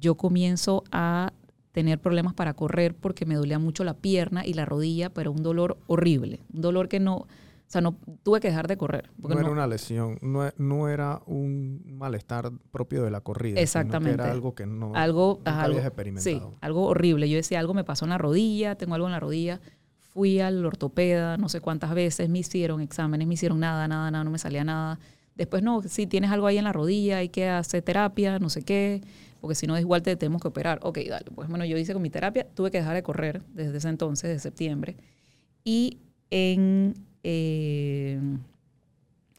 yo comienzo a tener problemas para correr porque me dolía mucho la pierna y la rodilla, pero un dolor horrible, un dolor que no, o sea, no tuve que dejar de correr. Porque no era no- una lesión, no, e- no era un malestar propio de la corrida. sino que Exactamente. era algo que no algo, nunca ajá, habías algo- experimentado. Sí, algo horrible. Yo decía, algo me pasó en la rodilla, tengo algo en la rodilla. Fui al ortopeda no sé cuántas veces, me hicieron exámenes, me hicieron nada, nada, nada, no me salía nada. Después, no, si tienes algo ahí en la rodilla, hay que hacer terapia, no sé qué, porque si no, igual te tenemos que operar. Ok, dale. Pues bueno, yo hice con mi terapia, tuve que dejar de correr desde ese entonces, de septiembre. Y en, eh,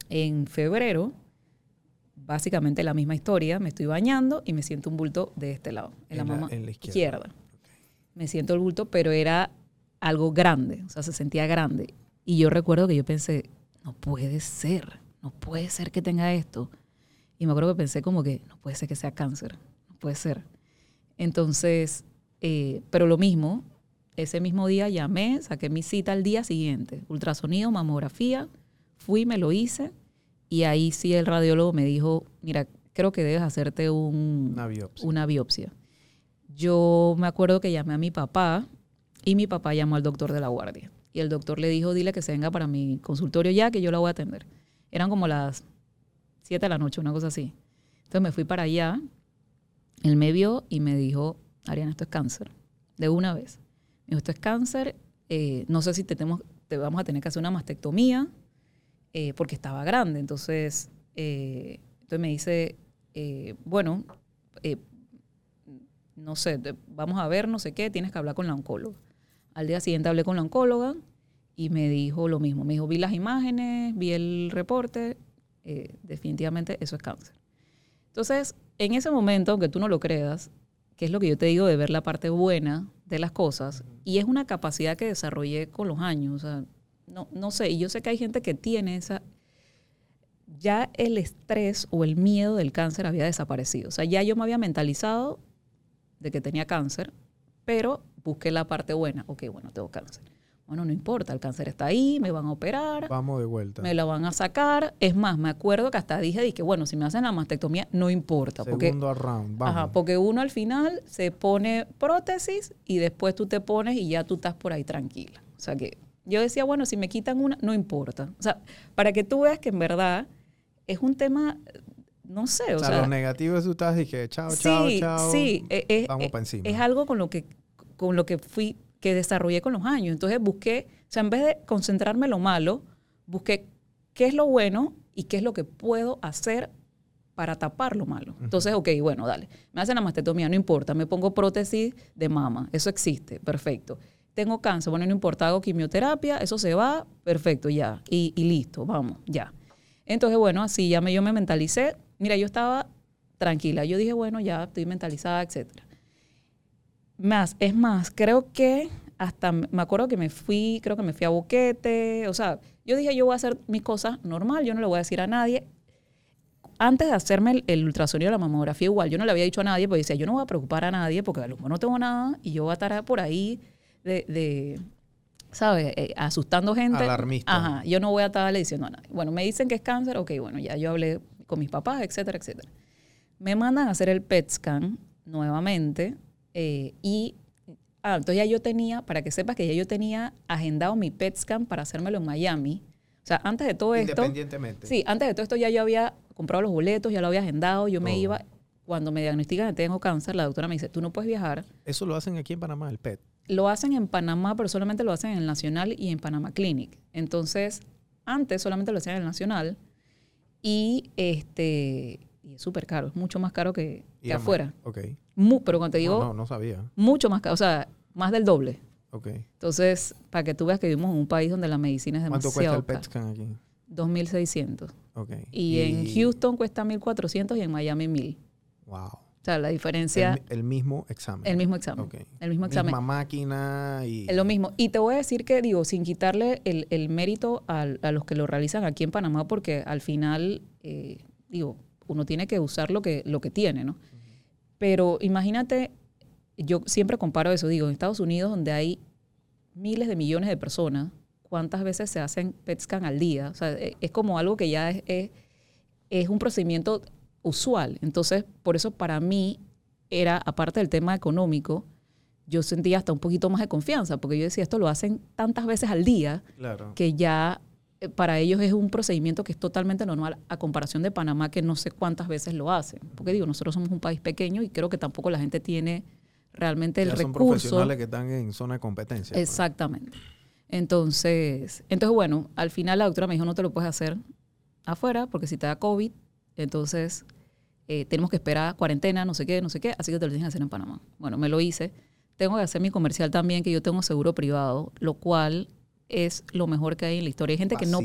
en febrero, básicamente la misma historia, me estoy bañando y me siento un bulto de este lado, en, la, En la- mama en la izquierda. izquierda. Me siento el bulto, pero era algo grande, o sea, se sentía grande. Y yo recuerdo que yo pensé, no puede ser, no puede ser que tenga esto. Y me acuerdo que pensé como que, no puede ser que sea cáncer, no puede ser. Entonces, eh, pero lo mismo, ese mismo día llamé, saqué mi cita al día siguiente, ultrasonido, mamografía, fui, me lo hice y ahí sí el radiólogo me dijo, mira, creo que debes hacerte un, Una biopsia. una biopsia. Yo me acuerdo que llamé a mi papá y mi papá llamó al doctor de la guardia. Y el doctor le dijo, dile que se venga para mi consultorio ya, que yo la voy a atender. Eran como las 7 de la noche, una cosa así. Entonces me fui para allá, él me vio y me dijo, Ariana, esto es cáncer, de una vez. Me dijo, esto es cáncer, eh, no sé si te, tenemos- te vamos a tener que hacer una mastectomía, eh, porque estaba grande. Entonces, eh, entonces me dice, bueno, no sé, vamos a ver, no sé qué, tienes que hablar con la oncóloga. Al día siguiente hablé con la oncóloga y me dijo lo mismo. Me dijo, vi las imágenes, vi el reporte, definitivamente eso es cáncer. Entonces, en ese momento, aunque tú no lo creas, que es lo que yo te digo de ver la parte buena de las cosas, y es una capacidad que desarrollé con los años, o sea, no, no sé, y yo sé que hay gente que tiene esa, ya el estrés o el miedo del cáncer había desaparecido, o sea, ya yo me había mentalizado de que tenía cáncer, pero busqué la parte buena, ok, bueno, tengo cáncer. Bueno, no importa, el cáncer está ahí, me van a operar, Vamos de vuelta. me la van a sacar. Es más, me acuerdo que hasta dije, que bueno, si me hacen la mastectomía, no importa. Porque, Segundo round, vamos. ajá, porque uno al final se pone prótesis y después tú te pones y ya tú estás por ahí tranquila. O sea que yo decía, bueno, si me quitan una, no importa. O sea, para que tú veas que en verdad es un tema, no sé, o, o sea, sea, lo negativo es tú estás que chao, chao, sí, chao. sí, eh, eh, Vamos eh, para encima. es algo con lo que con lo que fui que desarrollé con los años. Entonces busqué, o sea, en vez de concentrarme en lo malo, busqué qué es lo bueno y qué es lo que puedo hacer para tapar lo malo. Entonces, ok, bueno, dale. Me hacen la mastectomía, no importa. Me pongo prótesis de mama. Eso existe, perfecto. Tengo cáncer, bueno, no importa. Hago quimioterapia, eso se va, perfecto, ya. Y, y listo, vamos, ya. Entonces, bueno, así ya me, yo me mentalicé. Mira, yo estaba tranquila. Yo dije, bueno, ya estoy mentalizada, etcétera. Más, es más, creo que hasta me acuerdo que me fui, creo que me fui a Boquete, o sea, yo dije, yo voy a hacer mis cosas normal, yo no le voy a decir a nadie. Antes de hacerme el, el ultrasonido de la mamografía, igual, yo no le había dicho a nadie, porque decía, yo no voy a preocupar a nadie, porque a lo mejor no tengo nada, y yo voy a estar por ahí de, de ¿sabes? Eh, asustando gente. Alarmista. Ajá, yo no voy a estarle diciendo a nadie. Bueno, me dicen que es cáncer, ok, bueno, ya yo hablé con mis papás, etcétera, etcétera. Me mandan a hacer el PET scan nuevamente eh, y ah, entonces ya yo tenía, para que sepas que ya yo tenía agendado mi PET scan para hacérmelo en Miami. O sea, antes de todo esto, Independientemente. sí, antes de todo esto ya yo había comprado los boletos, ya lo había agendado, yo me Todo. iba, cuando me diagnostican que tengo cáncer, la doctora me dice, tú no puedes viajar. Eso lo hacen aquí en Panamá, el PET. Lo hacen en Panamá, pero solamente lo hacen en el Nacional y en Panamá Clinic. Entonces, antes solamente lo hacían en el Nacional y este y es súper caro, es mucho más caro que, que afuera. Ma- Ok. Mu- pero cuando te digo, No, no, no sabía. mucho más caro, o sea, más del doble. Ok. Entonces, para que tú veas que vivimos en un país donde la medicina es ¿Cuánto cuesta demasiado el PET aquí? 2.600. Ok. Y, en Houston cuesta 1.400 y en Miami 1.000. Wow. O sea, la diferencia, El, el mismo examen. el, mismo examen. Ok. El mismo examen. Misma máquina y... Es lo mismo. Y te voy a decir que, digo, sin quitarle el, el mérito al- a, los que lo realizan aquí en Panamá, porque al final, eh, digo, uno tiene que usar lo que, lo que tiene, ¿no? Pero imagínate, yo siempre comparo eso, digo, en Estados Unidos, donde hay miles de millones de personas, ¿cuántas veces se hacen PET scan al día? O sea, e- es como algo que ya es, es, es un procedimiento usual. Entonces, por eso para mí era, aparte del tema económico, yo sentía hasta un poquito más de confianza, porque yo decía, esto lo hacen tantas veces al día Claro. que ya para ellos es un procedimiento que es totalmente normal a comparación de Panamá, que no sé cuántas veces lo hacen. Porque digo, nosotros somos un país pequeño y creo que tampoco la gente tiene realmente el Ya son recurso. profesionales que están en zona de competencia. pues. Exactamente. Entonces, entonces, bueno, al final la doctora me dijo, no te lo puedes hacer afuera porque si te da COVID, entonces eh, tenemos que esperar cuarentena, no sé qué, no sé qué, así que te lo tienes que hacer en Panamá. Bueno, me lo hice. Tengo que hacer mi comercial también, que yo tengo seguro privado, lo cual es lo mejor que hay en la historia. Hay gente que no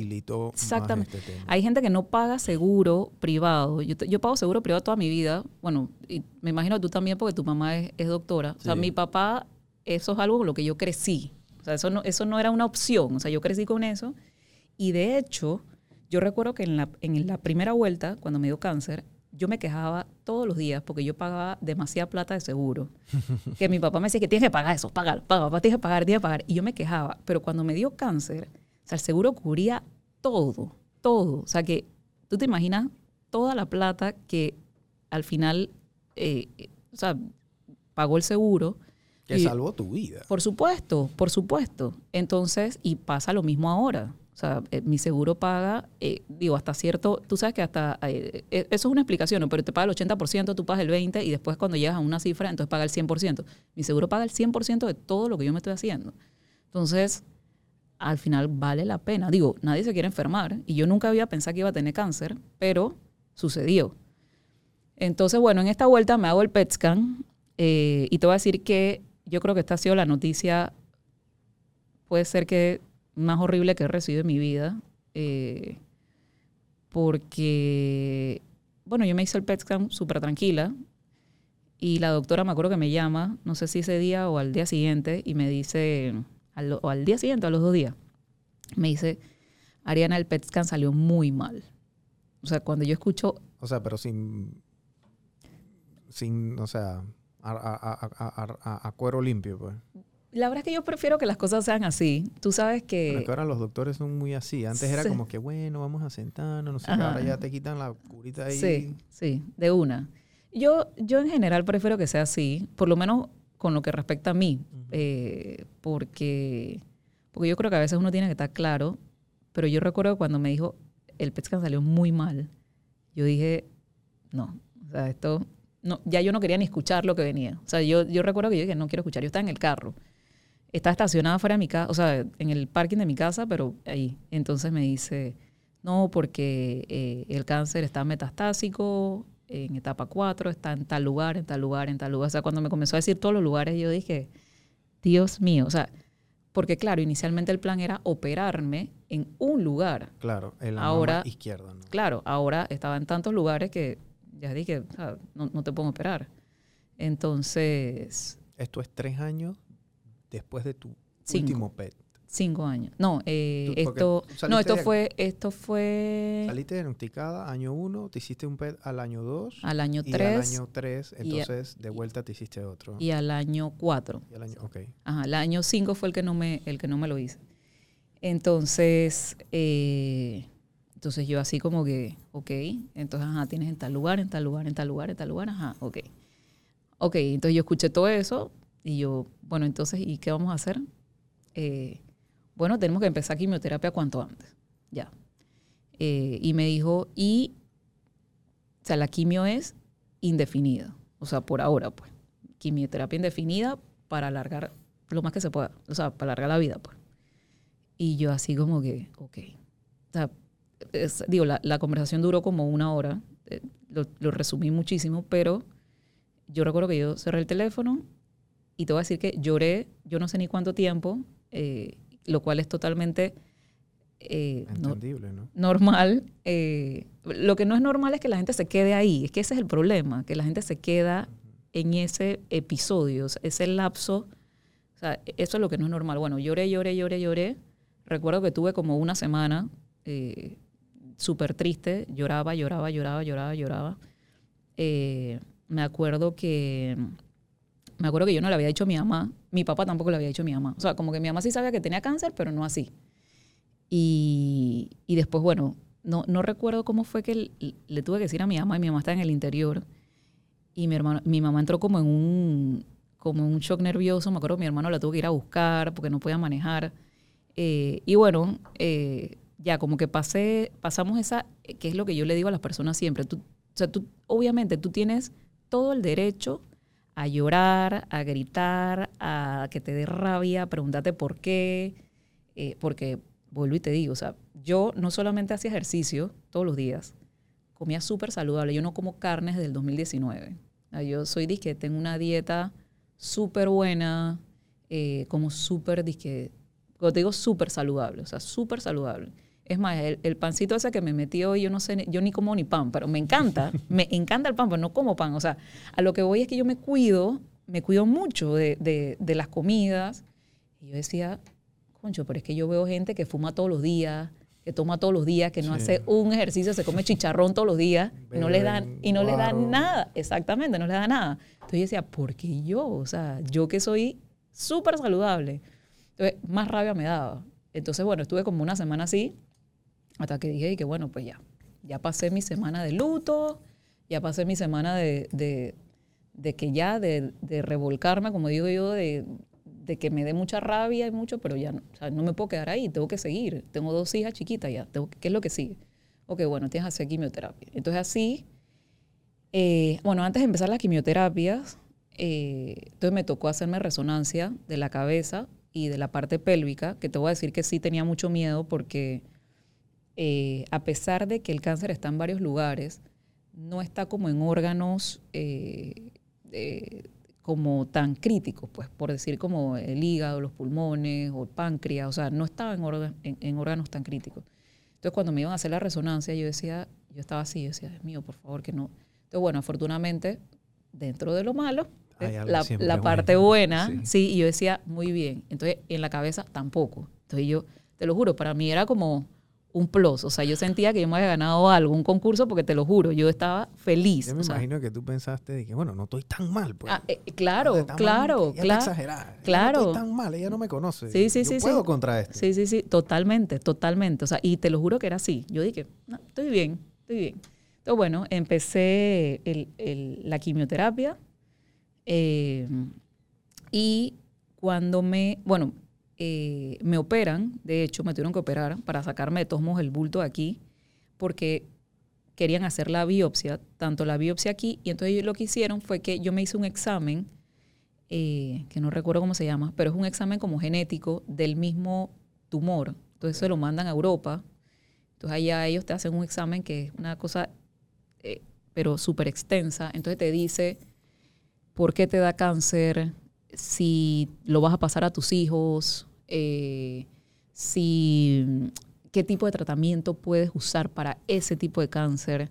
Exactamente. este hay gente que no paga seguro privado. Yo, yo pago seguro privado toda mi vida. Bueno, y me imagino tú también porque tu mamá es, es doctora. O sea, mi papá, eso es algo con lo que yo crecí. O sea, eso no, eso no era una opción. O sea, yo crecí con eso. Y de hecho, yo recuerdo que en la, en la primera vuelta, cuando me dio cáncer, yo me quejaba todos los días porque yo pagaba demasiada plata de seguro. [LAUGHS] que mi papá me decía que tienes que pagar eso, pagar, paga, papá, tienes que pagar, tienes que pagar. Y yo me quejaba. Pero cuando me dio cáncer, o sea, el seguro cubría todo, todo. O sea, que tú te imaginas toda la plata que al final, eh, o sea, pagó el seguro. Que y- salvó tu vida. por supuesto, por supuesto. Entonces, y pasa lo mismo ahora. O sea, eh, mi seguro paga, eh, digo, hasta cierto, tú sabes que hasta, eh, eh, eso es una explicación, ¿no? pero te paga el 80%, tú pagas el 20% y después cuando llegas a una cifra, entonces paga el 100%. Mi seguro paga el 100% de todo lo que yo me estoy haciendo. Entonces, al final vale la pena. Digo, nadie se quiere enfermar y yo nunca había pensado que iba a tener cáncer, pero sucedió. Entonces, bueno, en esta vuelta me hago el PET scan y te voy a decir que yo creo que esta ha sido la noticia, puede ser que más horrible que he recibido en mi vida, eh, porque, bueno, yo me hice el PET scan súper tranquila y la doctora me acuerdo que me llama, no sé si ese día o al día siguiente, y me dice, al- o al día siguiente a los dos días, me dice, Ariana, el PET scan salió muy mal. O sea, cuando yo escucho O sea, pero sin. Sin, o sea, a cuero limpio, pues. La verdad es que yo prefiero que las cosas sean así. Tú sabes que... Bueno, es que ahora los doctores son muy así. Antes era Sí. como que, bueno, vamos a sentarnos, no sé. Ahora ya te quitan la curita ahí. Sí, sí, de una. Yo, yo en general prefiero que sea así, por lo menos con lo que respecta a mí, eh, porque, porque yo creo que a veces uno tiene que estar claro, pero yo recuerdo cuando me dijo, el PET salió muy mal, yo dije, no, o sea, esto, no, ya yo no quería ni escuchar lo que venía. O sea, yo, yo recuerdo que yo dije, no quiero escuchar, yo estaba en el carro. Estaba estacionada fuera de mi casa, o sea, en el parking de mi casa, pero ahí. Entonces me dice, no, porque eh, el cáncer está metastásico, en etapa 4, está en tal lugar, en tal lugar, en tal lugar. O sea, cuando me comenzó a decir todos los lugares, yo dije, Dios mío, o sea, porque claro, inicialmente el plan era operarme en un lugar. Claro, en la Ahora- izquierda, ¿no? Claro, ahora estaba en tantos lugares que ya dije, o sea, no, no te puedo operar. Entonces, Esto es tres años después de tu Cinco. último PET. cinco años. No, eh, esto, no, esto de- fue, esto fue Saliste diagnosticada año uno, te hiciste un PET al año dos. al año y al 3 año tres, y a- entonces de vuelta te hiciste otro. y al año 4. Y al año, ok. Ajá, el año 5 fue el que no me, el que no me lo hice. Entonces, eh, entonces yo así como que, ok, entonces, ajá, tienes en tal lugar, en tal lugar, en tal lugar, en tal lugar, ajá, ok. Ok, entonces yo escuché todo eso y yo, bueno, entonces, ¿y qué vamos a hacer? Eh, bueno, tenemos que empezar quimioterapia cuanto antes, ya. Eh, y me dijo, y, o sea, la quimio es indefinida, o sea, por ahora, pues, quimioterapia indefinida para alargar lo más que se pueda, o sea, para alargar la vida, pues. Y yo así como que, ok. O sea, es- digo, la, la conversación duró como una hora, eh, lo, lo resumí muchísimo, pero yo recuerdo que yo cerré el teléfono y te voy a decir que lloré, yo no sé ni cuánto tiempo, eh, lo cual es totalmente eh, Entendible, ¿no? normal. eh, lo que no es normal es que la gente se quede ahí, es que ese es el problema, que la gente se queda en ese episodio, ese lapso. O sea, eso es lo que no es normal. Bueno, lloré, lloré, lloré, lloré. Recuerdo que tuve como una semana eh, súper triste, lloraba, lloraba, lloraba, lloraba, lloraba. Eh, me acuerdo que me acuerdo que yo no le había dicho a mi mamá, mi papá tampoco le había dicho a mi mamá. O sea, como que mi mamá sí sabía que tenía cáncer, pero no así. Y, y después, bueno, no, no recuerdo cómo fue que le, le tuve que decir a mi mamá, y mi mamá está en el interior, y mi, hermano, mi mamá entró como en un, como un shock nervioso. Me acuerdo que mi hermano la tuvo que ir a buscar porque no podía manejar. Eh, y bueno, eh, ya como que pasé, pasamos esa, que es lo que yo le digo a las personas siempre. Tú, o sea, tú, obviamente tú tienes todo el derecho a llorar, a gritar, a que te dé rabia, a por qué, eh, porque vuelvo y te digo, o sea, yo no solamente hacía ejercicio todos los días, comía súper saludable, yo no como carnes desde el 2019. Yo soy disque, tengo una dieta súper buena, eh, como súper disque, te digo súper saludable, o sea, súper saludable. Es más, el, pancito ese que me metí hoy, yo no sé, yo ni como ni pan, pero me encanta, [LAUGHS] me encanta el pan, pero no como pan. O sea, a lo que voy es que yo me cuido, me cuido mucho de, de, de las comidas. Y yo decía, concho, pero es que yo veo gente que fuma todos los días, que toma todos los días, que no hace un ejercicio, se come chicharrón todos los días y no les dan y no les da nada, exactamente, no les da nada. Entonces yo decía, ¿por qué yo? O sea, yo que soy súper saludable. Entonces, más rabia me daba. Entonces, bueno, estuve como una semana así, hasta que dije que bueno, pues ya, ya pasé mi semana de luto, ya pasé mi semana de, de, que ya, de, de, revolcarme, como digo yo, de, que me dé mucha rabia y mucho, pero ya no, o sea, no me puedo quedar ahí, tengo que seguir. Tengo dos hijas chiquitas ya, tengo, ¿qué es lo que sigue? Ok, bueno, tienes que hacer quimioterapia. Entonces así, eh, bueno, antes de empezar las quimioterapias, eh, entonces me tocó hacerme resonancia de la cabeza y de la parte pélvica, que te voy a decir que sí tenía mucho miedo porque eh, a pesar de que el cáncer está en varios lugares, no está como en órganos eh, como tan críticos, pues por decir como el hígado, los pulmones o el páncreas, o sea, no estaba en, en, órganos tan críticos. Entonces cuando me iban a hacer la resonancia, yo decía, yo estaba así, yo decía, Dios mío, por favor, que no. Entonces bueno, afortunadamente, dentro de lo malo, la, parte buena, sí. y yo decía, muy bien. Entonces en la cabeza tampoco. Entonces yo, te lo juro, para mí era como un plus. O sea, yo sentía que yo me había ganado algo, un concurso, porque te lo juro, yo estaba feliz. Yo me imagino que tú pensaste de que, bueno, no estoy tan mal. Pues. Ah, eh, claro, claro, claro. Exagerada. Claro. No estoy tan mal, ella no me conoce. Sí, sí, sí. puedo contra esto. Sí, sí, sí, totalmente, totalmente. O sea, y te lo juro que era así. Yo dije, no, estoy bien, estoy bien. Entonces, bueno, empecé la quimioterapia. Eh, y cuando me, bueno, eh, me operan, de hecho me tuvieron que operar para sacarme de todos modos el bulto de aquí, porque querían hacer la biopsia, tanto la biopsia aquí, y entonces ellos lo que hicieron fue que yo me hice un examen, eh, que no recuerdo cómo se llama, pero es un examen como genético del mismo tumor. Entonces se lo mandan a Europa. Entonces allá ellos te hacen un examen que es una cosa, eh, pero súper extensa. Entonces te dice por qué te da cáncer, si lo vas a pasar a tus hijos, eh, si qué tipo de tratamiento puedes usar para ese tipo de cáncer,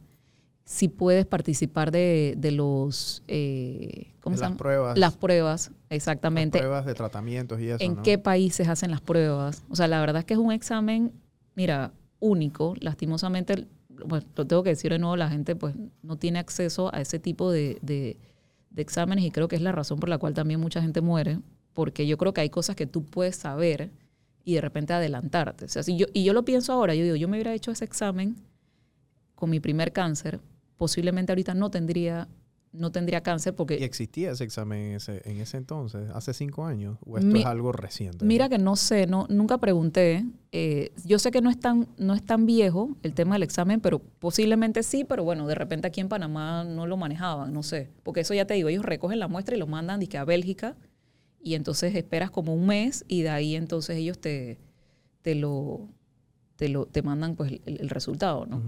si puedes participar de, los eh, ¿cómo las pruebas. Las pruebas, exactamente. Las pruebas de tratamientos y eso. En qué países hacen las pruebas. O sea, la verdad es que es un examen, mira, único. Lastimosamente, bueno, lo tengo que decir de nuevo, la gente pues no tiene acceso a ese tipo de de exámenes y creo que es la razón por la cual también mucha gente muere, porque yo creo que hay cosas que tú puedes saber y de repente adelantarte. O sea, si yo, y yo lo pienso ahora, yo digo, yo me hubiera hecho ese examen con mi primer cáncer, posiblemente ahorita no tendría no tendría cáncer porque... ¿Y existía ese examen en ese, en ese entonces, hace cinco años? ¿O esto es algo reciente? Mira que no sé, no, nunca pregunté. Eh, yo sé que no es, tan, no es tan viejo el tema del examen, pero posiblemente sí, pero bueno, de repente aquí en Panamá no lo manejaban, no sé. Porque eso ya te digo, ellos recogen la muestra y lo mandan a Bélgica y entonces esperas como un mes y de ahí entonces ellos te, te, lo, te, lo, te mandan pues el, resultado, ¿no?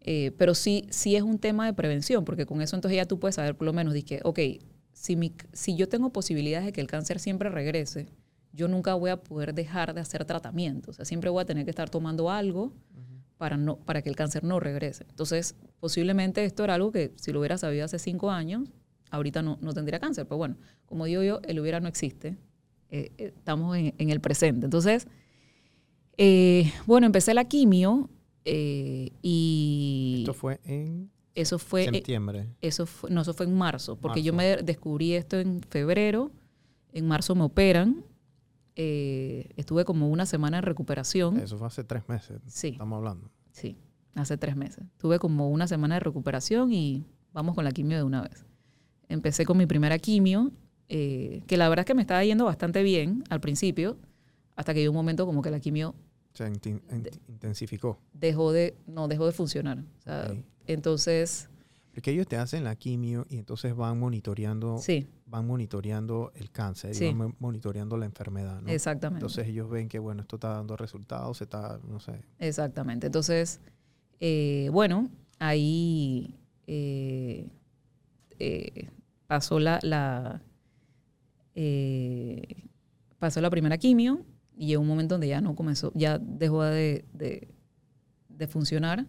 Eh, pero sí, sí es un tema de prevención, porque con eso entonces ya tú puedes saber por lo menos, que, ok, si, mi, si yo tengo posibilidades de que el cáncer siempre regrese, yo nunca voy a poder dejar de hacer tratamiento. O sea, siempre voy a tener que estar tomando algo para, no, para que el cáncer no regrese. Entonces, posiblemente esto era algo que si lo hubiera sabido hace cinco años, ahorita no, no tendría cáncer. Pero bueno, como digo yo, el hubiera no existe. Eh, eh, estamos en, en, el presente. Entonces, bueno, empecé la quimio eh, y esto fue en eso fue septiembre. eso fue, no, eso fue en marzo, porque yo me descubrí esto en febrero, en marzo me operan, eh, estuve como una semana en recuperación. Eso fue hace tres meses. Sí. Estamos hablando. Sí, hace tres meses. Tuve como una semana de recuperación y vamos con la quimio de una vez. Empecé con mi primera quimio eh, que la verdad es que me estaba yendo bastante bien al principio, hasta que llegó un momento como que la quimio O sea, inten- in- intensificó. dejó de, no, dejó de funcionar. O sea, Ok. Entonces, Porque ellos te hacen la quimio y entonces van monitoreando, sí, van monitoreando el cáncer, y van mo- monitoreando la enfermedad, ¿no? exactamente. Entonces ellos ven que, bueno, esto está dando resultados, se está, no sé. Exactamente. Entonces, eh, bueno, ahí eh, eh, pasó la, la eh, pasó la primera quimio y llegó un momento donde ya no comenzó, ya dejó de, de- de funcionar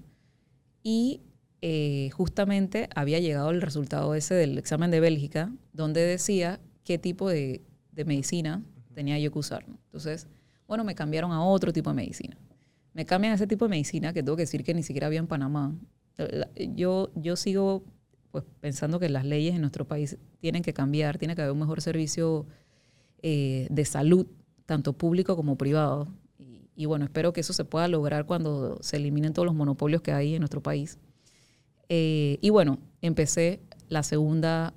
y eh, justamente había llegado el resultado ese del examen de Bélgica donde decía qué tipo de, de medicina tenía yo que usar. ¿no? Entonces, bueno, me cambiaron a otro tipo de medicina. Me cambian a ese tipo de medicina que tengo que decir que ni siquiera había en Panamá. Yo, yo sigo pues, pensando que las leyes en nuestro país tienen que cambiar, tiene que haber un mejor servicio eh, de salud, tanto público como privado. Y, y bueno, espero que eso se pueda lograr cuando se eliminen todos los monopolios que hay en nuestro país. Eh, y bueno, empecé la segunda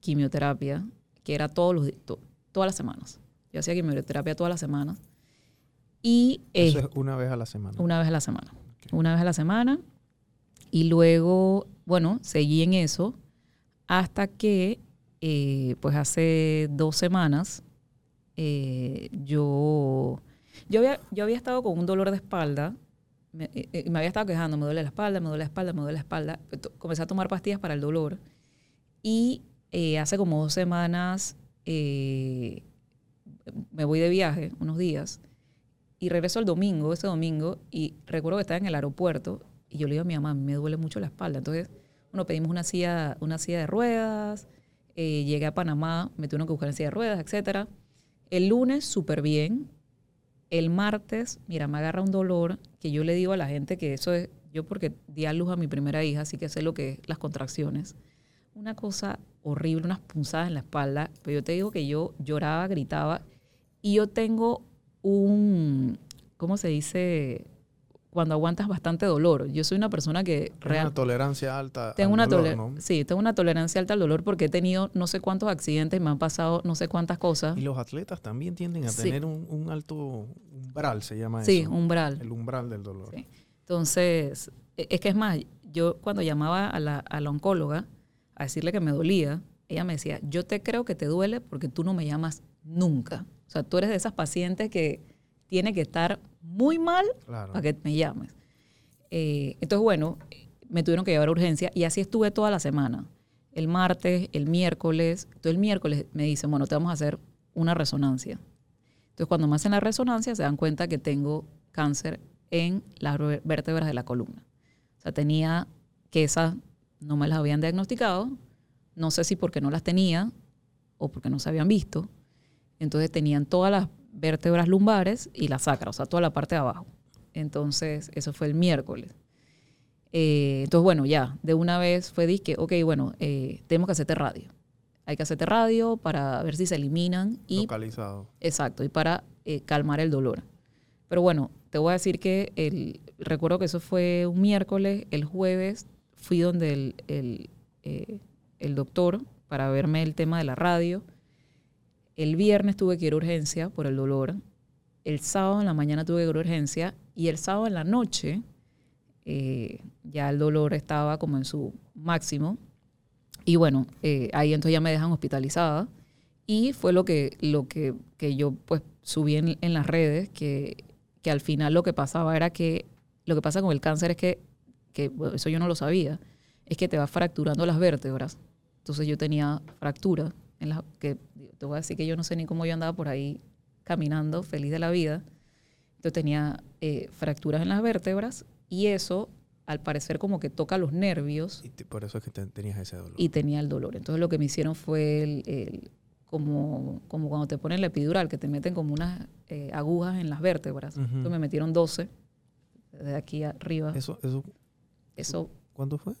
quimioterapia, que era todos los, to- todas las semanas. Yo hacía quimioterapia todas las semanas. Y Eso eh, es una vez a la semana. una vez a la semana. Una vez a la semana. Y luego, bueno, seguí en eso hasta que, eh, pues hace dos semanas, eh, yo, yo, había, yo había estado con un dolor de espalda. Me, eh, me había estado quejando, me duele la espalda, me duele la espalda, me duele la espalda. To- Comencé a tomar pastillas para el dolor. Y eh, hace como dos semanas me voy de viaje, unos días, y regreso el domingo, ese domingo, y recuerdo que estaba en el aeropuerto y yo le digo a mi mamá, me duele mucho la espalda. Entonces, bueno, pedimos una silla, una silla de ruedas, eh, llegué a Panamá, me tuvieron que buscar en silla de ruedas, etcétera. El lunes, súper bien. El martes, mira, me agarra un dolor que yo le digo a la gente que eso es, yo porque di a luz a mi primera hija, así que sé lo que es las contracciones. Una cosa horrible, unas punzadas en la espalda, pero yo te digo que yo lloraba, gritaba, y yo tengo un, ¿cómo se dice? Cuando aguantas bastante dolor. Yo soy una persona que real, una tolerancia alta. tengo al una, dolor, sí, tengo una tolerancia alta al dolor porque he tenido no sé cuántos accidentes, me han pasado no sé cuántas cosas. Y los atletas también tienden a Sí. tener un, un alto umbral, se llama Sí, eso. umbral. El umbral del dolor. Sí. Entonces, e- es que es más, yo cuando llamaba a la, a la oncóloga a decirle que me dolía, ella me decía, yo te creo que te duele porque tú no me llamas nunca. O sea, tú eres de esas pacientes que tiene que estar muy mal Claro. para que me llames. Eh, entonces, bueno, me tuvieron que llevar a urgencia y así estuve toda la semana. El martes, el miércoles. Entonces, el miércoles me dicen, bueno, te vamos a hacer una resonancia. Entonces, cuando me hacen la resonancia, se dan cuenta que tengo cáncer en las vértebras de la columna. O sea, tenía que esas no me las habían diagnosticado. No sé si porque no las tenía o porque no se habían visto. Entonces, tenían todas las vértebras lumbares y la sacra, o sea, toda la parte de abajo. Entonces, eso fue el miércoles. Eh, entonces, bueno, ya, de una vez fue disque, ok, bueno, eh, tenemos que hacerte radio. Hay que hacerte radio para ver si se eliminan y Localizado. Exacto, y para eh, calmar el dolor. Pero bueno, te voy a decir que el, recuerdo que eso fue un miércoles, el jueves fui donde el, el, eh, el doctor para verme el tema de la radio. El viernes tuve que ir a urgencia por el dolor. El sábado en la mañana tuve que ir a urgencia y el sábado en la noche eh, ya el dolor estaba como en su máximo. Y bueno, eh, ahí entonces ya me dejan hospitalizada. Y fue lo que, lo que, yo pues subí en, las redes, que, que al final lo que pasaba era que lo que pasa con el cáncer es que, que eso yo no lo sabía, es que te va fracturando las vértebras. Entonces yo tenía fractura en las que te voy a decir que yo no sé ni cómo yo andaba por ahí caminando feliz de la vida. Entonces tenía eh, fracturas en las vértebras y eso al parecer como que toca los nervios Y te- por eso es que te- tenías ese dolor. y tenía el dolor. Entonces lo que me hicieron fue el, el- como, como cuando te ponen la epidural, que te meten como unas eh, agujas en las vértebras. Ujú. Entonces me metieron 12 desde aquí arriba. Eso, eso, Eso, ¿Cuándo fue?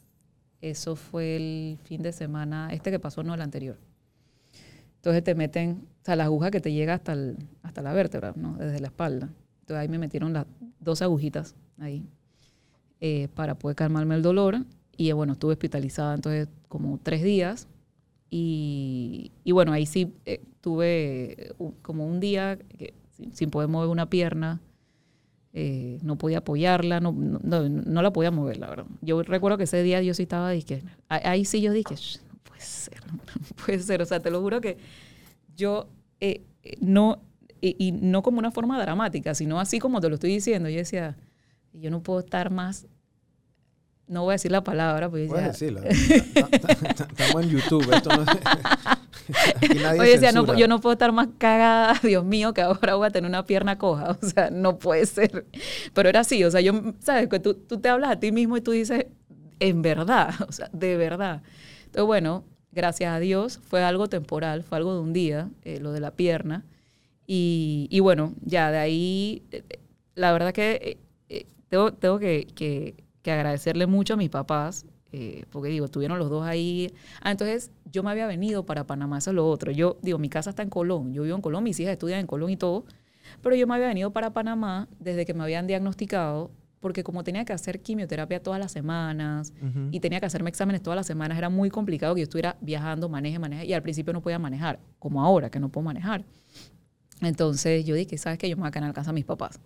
eso fue el fin de semana, este que pasó, no el anterior. Entonces te meten, o sea, la aguja que te llega hasta, el- hasta la vértebra, ¿no? Desde la espalda. Entonces ahí me metieron las dos agujitas ahí eh, para poder calmarme el dolor. Y eh, bueno, estuve hospitalizada entonces como tres días. Y, y bueno, ahí sí eh, tuve un- como un día que, sin, sin poder mover una pierna. eh, no podía apoyarla, no, no, no- no la podía mover, la verdad. Yo recuerdo que ese día yo sí estaba, dije, ahí, sí yo dije, "Sh, no puede ser, no [LAUGHS] puede ser. O sea, te lo juro que yo eh, eh, no, y, y no como una forma dramática, sino así como te lo estoy diciendo. Yo decía, yo no puedo estar más, no voy a decir la palabra, yo Puedes ta- [LAUGHS] Estamos en YouTube. Esto no [LAUGHS] nadie Oye, decía, no, yo no puedo estar más cagada, Dios mío, que ahora voy a tener una pierna coja. O sea, no puede ser. Pero era así, o sea, yo, ¿sabes? Tú, tú te hablas a ti mismo y tú dices, en verdad, o sea, de verdad. Entonces, bueno, gracias a Dios, fue algo temporal, fue algo de un día, eh, lo de la pierna. Y, bueno, ya de ahí, eh, eh, la verdad que tengo, tengo que, agradecerle mucho a mis papás, porque digo, estuvieron los dos ahí. Ah, entonces yo me había venido para Panamá, eso es lo otro. Yo digo, mi casa está en Colón, yo vivo en Colón, mis hijas estudian en Colón y todo, pero yo me había venido para Panamá desde que me habían diagnosticado, porque como tenía que hacer quimioterapia todas las semanas Ujú. y tenía que hacerme exámenes todas las semanas, era muy complicado que yo estuviera viajando, maneje, maneje, y al principio no podía manejar, como ahora que no puedo manejar. Entonces yo dije, ¿sabes qué? Yo me voy a quedar en casa de mis papás.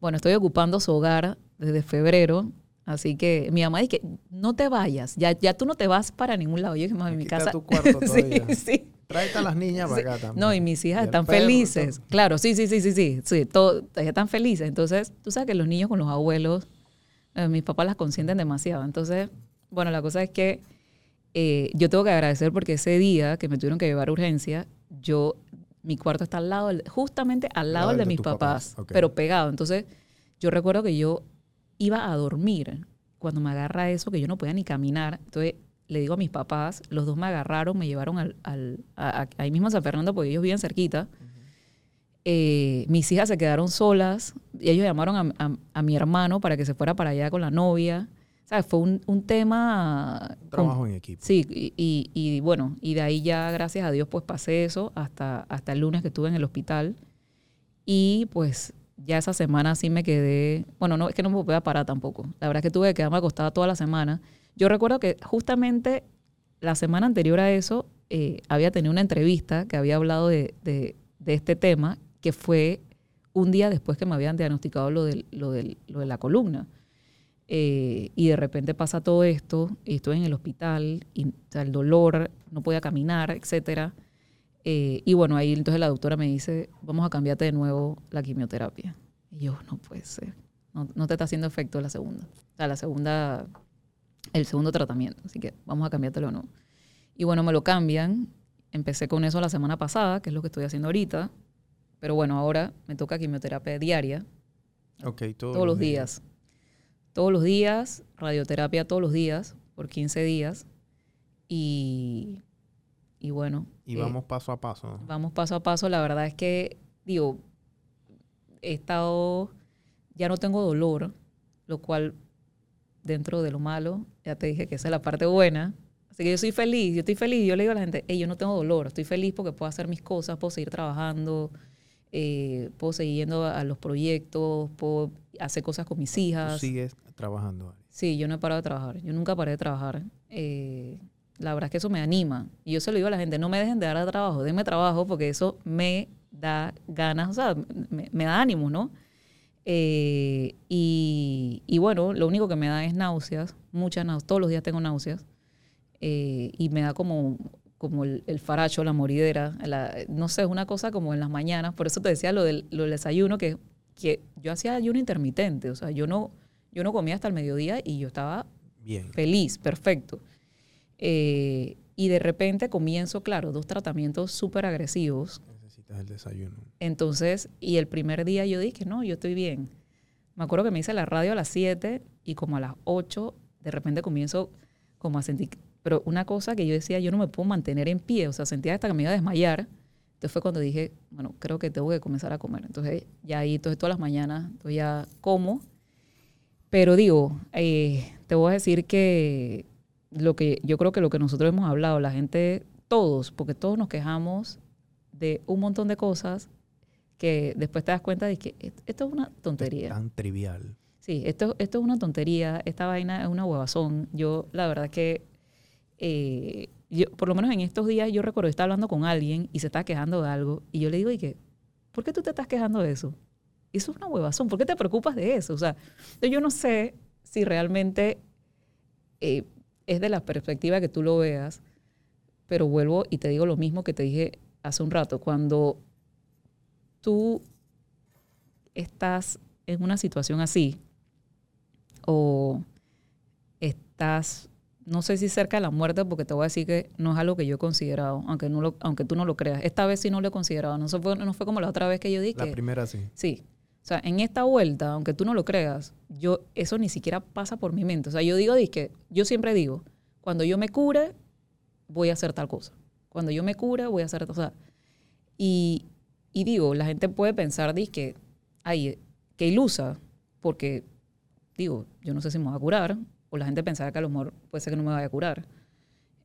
Bueno, estoy ocupando su hogar desde febrero, así que mi mamá dice, no te vayas, ya, ya tú no te vas para ningún lado. Yo dije, "Mami, mi casa... tu cuarto [LAUGHS] todavía. sí, sí. Tráete a las niñas para acá también. No, y mis hijas están perro, felices. todo. Claro, sí, sí, sí, sí, sí. sí todo, ellas están felices. Entonces, tú sabes que los niños con los abuelos, eh, mis papás las consienten demasiado. Entonces, bueno, la cosa es que eh, yo tengo que agradecer porque ese día que me tuvieron que llevar a urgencia, yo, mi cuarto está al lado, justamente al lado del de de mis papás, pero pegado. Entonces, yo recuerdo que yo iba a dormir cuando me agarra eso, que yo no podía ni caminar. Entonces, le digo a mis papás, los dos me agarraron, me llevaron al, al- a- a- ahí mismo a San Fernando, porque ellos viven cerquita. Eh, mis hijas se quedaron solas y ellos llamaron a, a- mi hermano para que se fuera para allá con la novia. ¿Sabes? Fue un, un tema... Un trabajo en equipo. Sí, y, y- y bueno, y de ahí ya, gracias a Dios, pues pasé eso hasta, hasta el lunes que estuve en el hospital. Y pues ya esa semana sí me quedé, bueno, no es que no me podía parar tampoco. La verdad es que tuve que quedarme acostada toda la semana. Yo recuerdo que justamente la semana anterior a eso eh, había tenido una entrevista que había hablado de, de- de este tema, que fue un día después que me habían diagnosticado lo, del- lo, del- lo de la columna. Eh, y de repente pasa todo esto, y estoy en el hospital, y o sea, el dolor, no podía caminar, etcétera. Eh, y bueno, ahí entonces la doctora me dice, vamos a cambiarte de nuevo la quimioterapia. Y yo, no puede ser, no, no te está haciendo efecto la segunda. O sea, la segunda, el segundo tratamiento, así que vamos a cambiártelo o no. Y bueno, me lo cambian. Empecé con eso la semana pasada, que es lo que estoy haciendo ahorita. Pero bueno, ahora me toca quimioterapia diaria, Ok, todos, todos los días. Todos los días, radioterapia todos los días, por 15 días. Y, y bueno. Y eh, vamos paso a paso. vamos paso a paso. La verdad es que, digo, he estado, ya no tengo dolor, lo cual dentro de lo malo, ya te dije que esa es la parte buena. Así que yo soy feliz, yo estoy feliz. Yo le digo a la gente, hey, yo no tengo dolor, estoy feliz porque puedo hacer mis cosas, puedo seguir trabajando, eh, puedo seguir yendo a, a los proyectos, puedo hacer cosas con mis Tú hijas. sigues trabajando. Sí, yo no he parado de trabajar. Yo nunca paré de trabajar. Eh, la verdad es que eso me anima. Y yo se lo digo a la gente, no me dejen de dar trabajo, denme trabajo porque eso me da ganas, o sea, me, me da ánimo, ¿no? Eh, y, y bueno, lo único que me da es náuseas, muchas náuseas, todos los días tengo náuseas. Eh, y me da como, como el, el faracho, la moridera, la- no sé, es una cosa como en las mañanas. Por eso te decía lo del, lo del desayuno, que, que yo hacía ayuno intermitente, o sea, yo no, yo no comía hasta el mediodía y yo estaba Bien. feliz, perfecto. Eh, y de repente comienzo, claro, dos tratamientos súper agresivos. El desayuno. Entonces, y el primer día yo dije, no, yo estoy bien. Me acuerdo que me hice la radio a las 7 y como a las 8, de repente comienzo como a sentir, pero una cosa que yo decía, yo no me puedo mantener en pie, o sea, sentía hasta que me iba a desmayar. Entonces fue cuando dije, bueno, creo que tengo que comenzar a comer. Entonces ya ahí, entonces todas las mañanas, entonces ya como. Pero digo, eh, te voy a decir que lo que yo creo que lo que nosotros hemos hablado, la gente, todos, porque todos nos quejamos de un montón de cosas que después te das cuenta de que et- esto es una tontería. Tan trivial. Sí, esto, esto es una tontería, esta vaina es una huevazón. Yo, la verdad que eh, yo, por lo menos en estos días yo recuerdo estar hablando con alguien y se está quejando de algo y yo le digo, ¿y qué? ¿Por qué tú te estás quejando de eso? Eso es una huevazón. ¿Por qué te preocupas de eso? O sea, yo no sé si realmente eh, es de la perspectiva que tú lo veas, pero vuelvo y te digo lo mismo que te dije hace un rato. Cuando tú estás en una situación así o estás, no sé si cerca de la muerte, porque te voy a decir que no es algo que yo he considerado, aunque, no lo, aunque tú no lo creas. Esta vez sí no lo he considerado. No, fue, no fue como la otra vez que yo dije. La primera sí. Sí. O sea, en esta vuelta, aunque tú no lo creas, yo eso ni siquiera pasa por mi mente. O sea, yo digo, que yo siempre digo, cuando yo me cure, voy a hacer tal cosa. Cuando yo me cure, voy a hacer tal cosa. Y, digo, la gente puede pensar, que, ay, que ilusa, porque digo, yo no sé si me voy a curar, o la gente pensaba que a lo mejor puede ser que no me vaya a curar.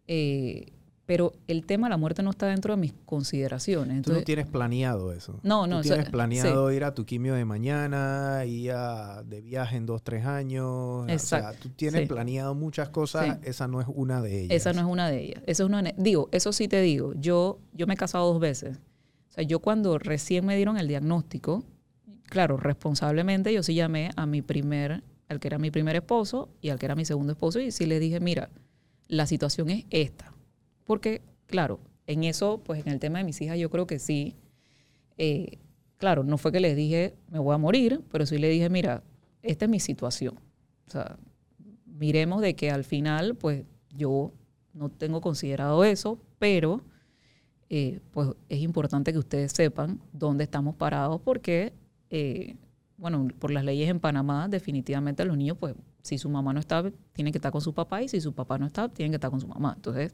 Eh, pero el tema de la muerte no está dentro de mis consideraciones. Tú no tienes planeado eso. No, no. Tú tienes planeado ir a tu quimio de mañana, ir a, de viaje en dos, tres años. Exacto. O sea, tú tienes planeado muchas cosas, esa no es una de ellas. Esa no es una de ellas. Eso es una, digo, eso sí te digo. Yo, yo me he casado dos veces. O sea, yo cuando recién me dieron el diagnóstico, claro, responsablemente yo sí llamé a mi primer, al que era mi primer esposo y al que era mi segundo esposo y sí le dije, mira, la situación es esta porque, claro, en eso, pues en el tema de mis hijas, yo creo que sí. Eh, claro, no fue que les dije, me voy a morir, pero sí le dije, mira, esta es mi situación. O sea, miremos de que al final, pues yo no tengo considerado eso, pero eh, pues es importante que ustedes sepan dónde estamos parados porque, eh, bueno, por las leyes en Panamá, definitivamente los niños, pues si su mamá no está, tienen que estar con su papá y si su papá no está, tienen que estar con su mamá. Entonces,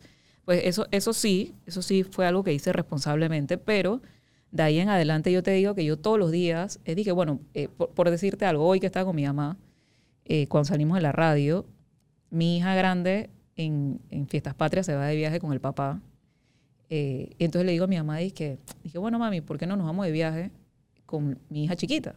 pues eso, eso sí, eso sí fue algo que hice responsablemente, pero de ahí en adelante yo te digo que yo todos los días, eh, dije, bueno, eh, por, decirte algo, hoy que estaba con mi mamá, eh, cuando salimos de la radio, mi hija grande en, Fiestas Patrias se va de viaje con el papá. y entonces le digo a mi mamá, dije, dije, bueno, mami, ¿por qué no nos vamos de viaje con mi hija chiquita?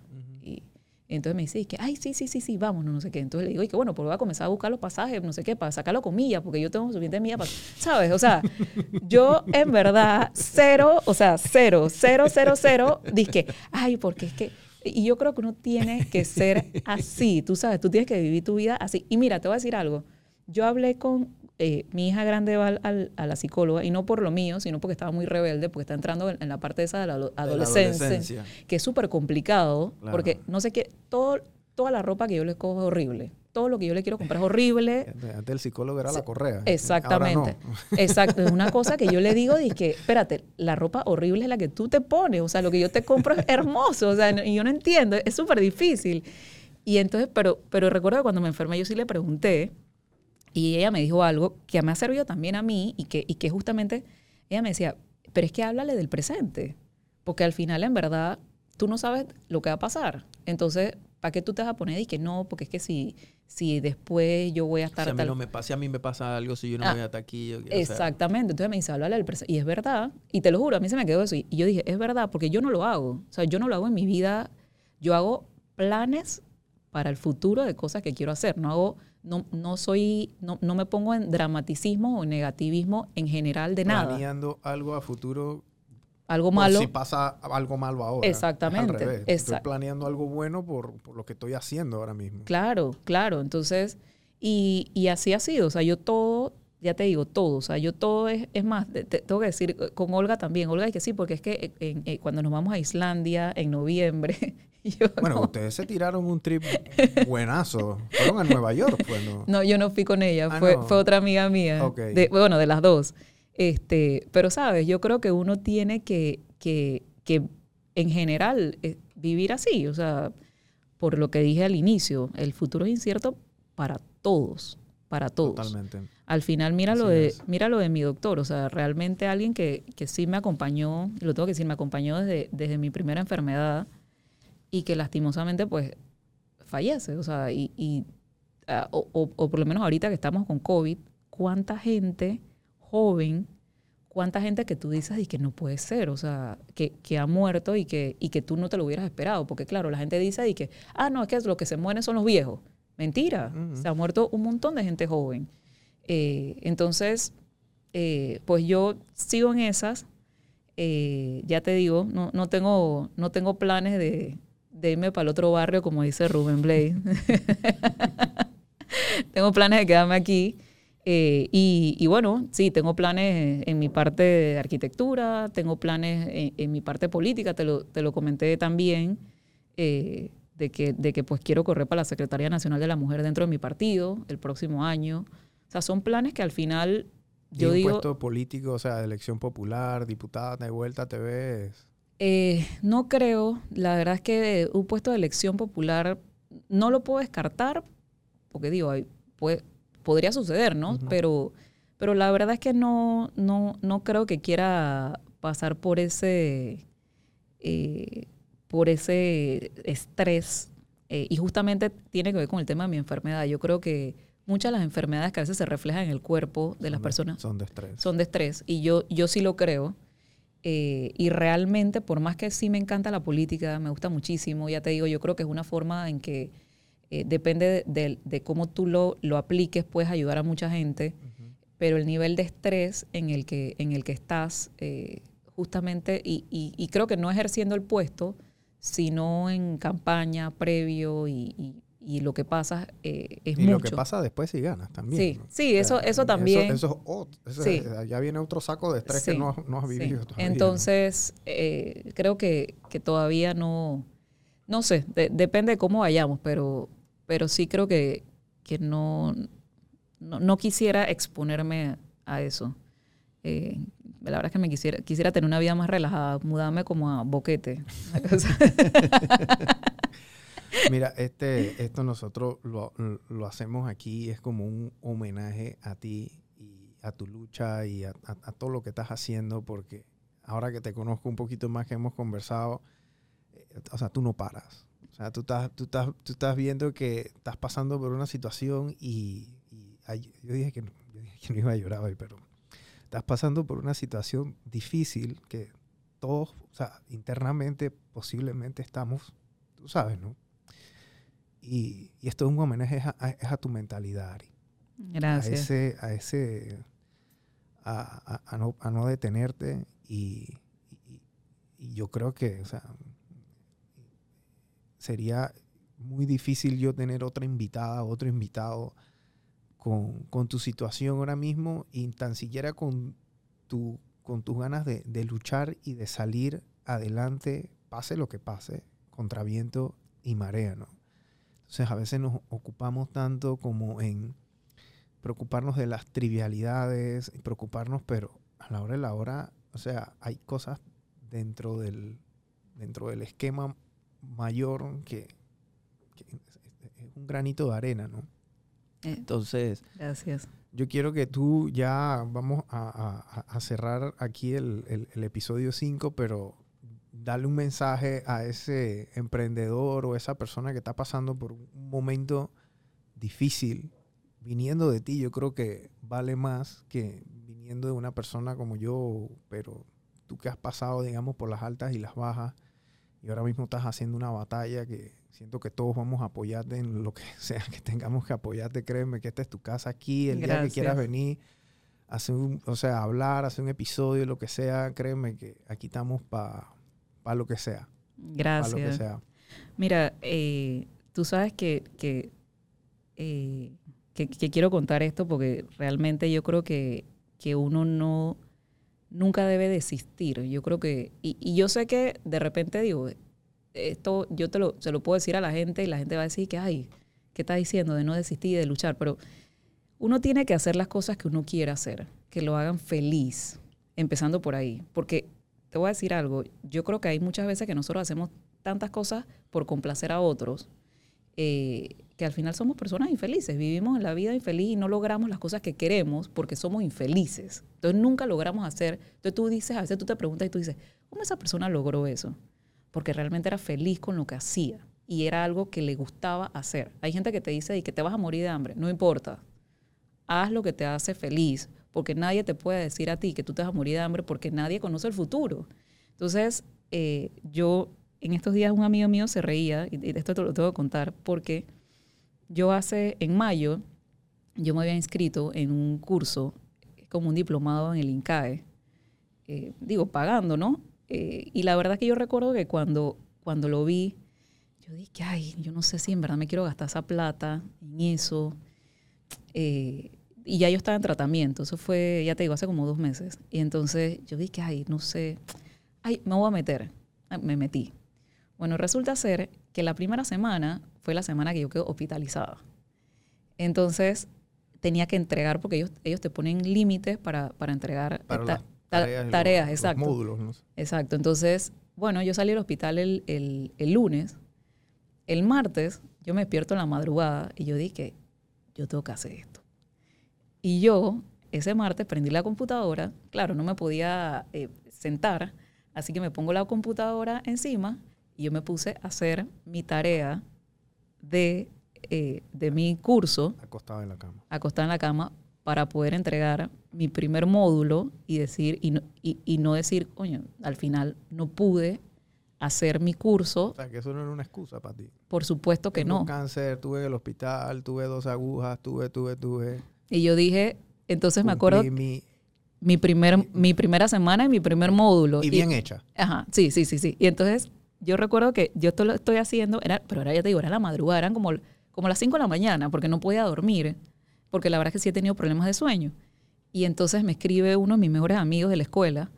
Entonces me dice, que, ay, sí, sí, sí, sí, vamos, no sé qué. Entonces le digo, y que bueno, pues voy a comenzar a buscar los pasajes, no sé qué, para sacarlo con millas, porque yo tengo suficiente millas para, ¿sabes? O sea, [LAUGHS] yo en verdad, cero, o sea, cero, cero, cero, cero, dije, ay, porque es que, y yo creo que uno tiene que ser así, tú sabes, tú tienes que vivir tu vida así. Y mira, te voy a decir algo, yo hablé con eh, mi hija grande va a la psicóloga, y no por lo mío, sino porque estaba muy rebelde, porque está entrando en, la parte esa de la, adolescencia, que es súper complicado, porque no sé qué, todo, toda la ropa que yo le cojo es horrible. Todo lo que yo le quiero comprar es horrible. [LAUGHS] Antes el psicólogo era la correa. Exactamente. [LAUGHS] Exacto. Es una cosa que yo le digo, y que, espérate, la ropa horrible es la que tú te pones. O sea, lo que yo te compro es hermoso. O sea, y yo no entiendo. Es súper difícil. Y entonces, pero, pero recuerdo que cuando me enfermé, yo sí le pregunté, y ella me dijo algo que me ha servido también a mí y que, y que justamente ella me decía, pero es que háblale del presente, porque al final en verdad tú no sabes lo que va a pasar. Entonces, ¿para qué tú te vas a poner y que no? Porque es que si, si después yo voy a estar... Si a mí no me pasa, a mí me pasa algo, si yo no ah, voy a estar aquí... exactamente. Entonces me dice, háblale del presente. Y es verdad. Y te lo juro, a mí se me quedó eso. Y yo dije, es verdad, porque yo no lo hago. O sea, yo no lo hago en mi vida. Yo hago planes para el futuro de cosas que quiero hacer. No hago no, no soy, no, no, me pongo en dramaticismo o negativismo en general de nada. Planeando algo a futuro. Algo malo. Si pasa algo malo ahora. Exactamente. Estoy planeando algo bueno por, lo que estoy haciendo ahora mismo. Claro, claro. Entonces, y, y, así ha sido. O sea, yo todo, ya te digo, todo. O sea, yo todo es, es más, tengo que decir con Olga también. Olga dice que sí, porque es que eh, cuando nos vamos a Islandia en noviembre, [LAUGHS] [LAUGHS] bueno, ustedes se tiraron un trip buenazo. Fueron a Nueva York, pues, ¿no? No, yo no fui con ella, ah, fue, fue otra amiga mía. bueno, de las dos. Este, pero sabes, yo creo que uno tiene que, que, que en general, eh, vivir así. O sea, por lo que dije al inicio, el futuro es incierto para todos, para todos. Totalmente. Al final, mira lo, de, mira lo de mi doctor, o sea, realmente alguien que, que sí me acompañó, lo tengo que decir, me acompañó desde, desde mi primera enfermedad, y que lastimosamente pues fallece. O sea, y, ah, o, por lo menos ahorita que estamos con COVID, ¿cuánta gente joven, cuánta gente que tú dices y que no puede ser? O sea, que, que ha muerto y que, y que tú no te lo hubieras esperado. Porque claro, la gente dice y que, ah, no, es que lo que se mueren son los viejos. Mentira, se ha muerto un montón de gente joven. Eh, entonces, eh, pues yo sigo en esas. Eh, ya te digo, no, no, tengo, no tengo planes de, de irme para el otro barrio, como dice Rubén Blade. [LAUGHS] tengo planes de quedarme aquí. Eh, y, y, bueno, sí, tengo planes en mi parte de arquitectura, tengo planes en, en mi parte política, te lo, te lo comenté también, eh, de, que, de que pues quiero correr para la Secretaría Nacional de la Mujer dentro de mi partido el próximo año. O sea, son planes que al final yo ¿Y un digo... puesto político, o sea, de elección popular, diputada, de vuelta, te ves... Eh, no creo, la verdad es que un puesto de elección popular no lo puedo descartar, porque digo, puede, podría suceder, ¿no? Pero, pero la verdad es que no, no, no creo que quiera pasar por ese, eh, por ese estrés. eh, y justamente tiene que ver con el tema de mi enfermedad. Yo creo que muchas de las enfermedades que a veces se reflejan en el cuerpo de las de- personas Son de estrés. son de estrés. Y yo, yo sí lo creo. Eh, y realmente, por más que sí me encanta la política, me gusta muchísimo, ya te digo, yo creo que es una forma en que eh, depende de, de- de cómo tú lo, lo apliques, puedes ayudar a mucha gente, pero el nivel de estrés en el que, en el que estás, eh, justamente, y, y- y creo que no ejerciendo el puesto, sino en campaña, previo, y, y- y lo que pasa eh, es y mucho. lo que pasa después si ganas también. Sí, ¿no? sí, eso- eso también. Eso, eso Sí. es- ya viene otro saco de estrés que no, has- no has sí. vivido todavía. ¿no? Entonces, eh, creo que, que todavía no, no sé, de- depende de cómo vayamos, pero, pero sí creo que, que no, no, no quisiera exponerme a eso. Eh, la verdad es que me quisiera, quisiera tener una vida más relajada, mudarme como a boquete. [LAUGHS] Mira, este, esto nosotros lo, lo hacemos aquí, es como un homenaje a ti y a tu lucha y a, todo lo que estás haciendo, porque ahora que te conozco un poquito más, que hemos conversado, eh, o sea, tú no paras. O sea, tú estás, tú estás, tú estás viendo que estás pasando por una situación y, yo, dije que no, yo dije que no iba a llorar hoy, pero estás pasando por una situación difícil que todos, o sea, internamente posiblemente estamos, tú sabes, ¿no? Y, y esto es un homenaje a, a- a tu mentalidad, Ari. A Gracias. ese, a ese, a, a- a no, a no detenerte y, y- y yo creo que, o sea, sería muy difícil yo tener otra invitada, otro invitado con, con tu situación ahora mismo y tan siquiera con, tu, con tus ganas de, de luchar y de salir adelante, pase lo que pase, contra viento y marea, ¿no? Entonces a veces nos ocupamos tanto como en preocuparnos de las trivialidades preocuparnos, pero a la hora de la hora, o sea, hay cosas dentro del, dentro del esquema mayor que, que es, es un granito de arena, ¿no? Eh, Entonces, gracias. yo quiero que tú ya vamos a, a- a cerrar aquí el, el- el episodio 5, pero darle un mensaje a ese emprendedor o esa persona que está pasando por un momento difícil, viniendo de ti, yo creo que vale más que viniendo de una persona como yo, pero tú que has pasado, digamos, por las altas y las bajas, y ahora mismo estás haciendo una batalla que siento que todos vamos a apoyarte en lo que [LAUGHS] sea que tengamos que apoyarte, créeme que esta es tu casa aquí, el día que quieras venir, hacer un, o sea, hablar, hacer un episodio, lo que sea, créeme que aquí estamos para lo que sea, para lo que Gracias. sea. Mira, eh, tú sabes que, que, eh, que- que quiero contar esto porque realmente yo creo que, que uno no nunca debe desistir. Yo creo que, y, y yo sé que de repente digo, esto yo te lo, se lo puedo decir a la gente y la gente va a decir que, ay, ¿qué estás diciendo de no desistir y de luchar? Pero uno tiene que hacer las cosas que uno quiera hacer, que lo hagan feliz, empezando por ahí. Porque te voy a decir algo, yo creo que hay muchas veces que nosotros hacemos tantas cosas por complacer a otros, eh, que al final somos personas infelices, vivimos en la vida infeliz y no logramos las cosas que queremos porque somos infelices. Entonces nunca logramos hacer. Entonces tú dices, a veces tú te preguntas y tú dices, ¿cómo esa persona logró eso? Porque realmente era feliz con lo que hacía y era algo que le gustaba hacer. Hay gente que te dice y que te vas a morir de hambre, no importa. Haz lo que te hace feliz, porque nadie te puede decir a ti que tú te vas a morir de hambre porque nadie conoce el futuro. Entonces, eh, yo en estos días un amigo mío se reía, y esto te lo tengo que contar, porque yo hace, en mayo, yo me había inscrito en un curso, como un diplomado en el INCAE, eh, digo, pagando, ¿no? Eh, y la verdad que yo recuerdo que cuando, cuando lo vi, yo dije, ay, yo no sé si en verdad me quiero gastar esa plata en eso. Eh, y ya yo estaba en tratamiento, eso fue, ya te digo, hace como dos meses. Y entonces yo dije, ay, no sé, ay, me voy a meter. Ah, Me metí. Bueno, resulta ser que la primera semana fue la semana que yo quedé hospitalizada. Entonces tenía que entregar, porque ellos, ellos te ponen límites para, para entregar Para ta- ta- tareas, los- tareas, los exacto. módulos, ¿no? Exacto. Entonces, bueno, yo salí del hospital el, el- el lunes. El martes yo me despierto en la madrugada y yo dije, yo tengo que hacer esto. Y yo, ese martes, prendí la computadora. Claro, no me podía eh, sentar, así que me pongo la computadora encima y yo me puse a hacer mi tarea de, eh, de mi curso Acostado en la cama. acostada en la cama para poder entregar mi primer módulo y decir y no, y, y no decir, coño, al final no pude hacer mi curso, O sea, que eso no era una excusa para ti. por supuesto que Tengo no. cáncer, tuve en el hospital, tuve dos agujas, tuve, tuve, tuve. Y yo dije, entonces me acuerdo mi- mi primer mi primera semana y mi primer módulo y bien hecha. Ajá, sí, sí, sí, sí. Y entonces yo recuerdo que yo esto lo estoy haciendo, era, pero ahora ya te digo, era la madrugada, eran como, como las 5 de la mañana, porque no podía dormir, porque la verdad es que sí he tenido problemas de sueño. Y entonces me escribe uno de mis mejores amigos de la escuela,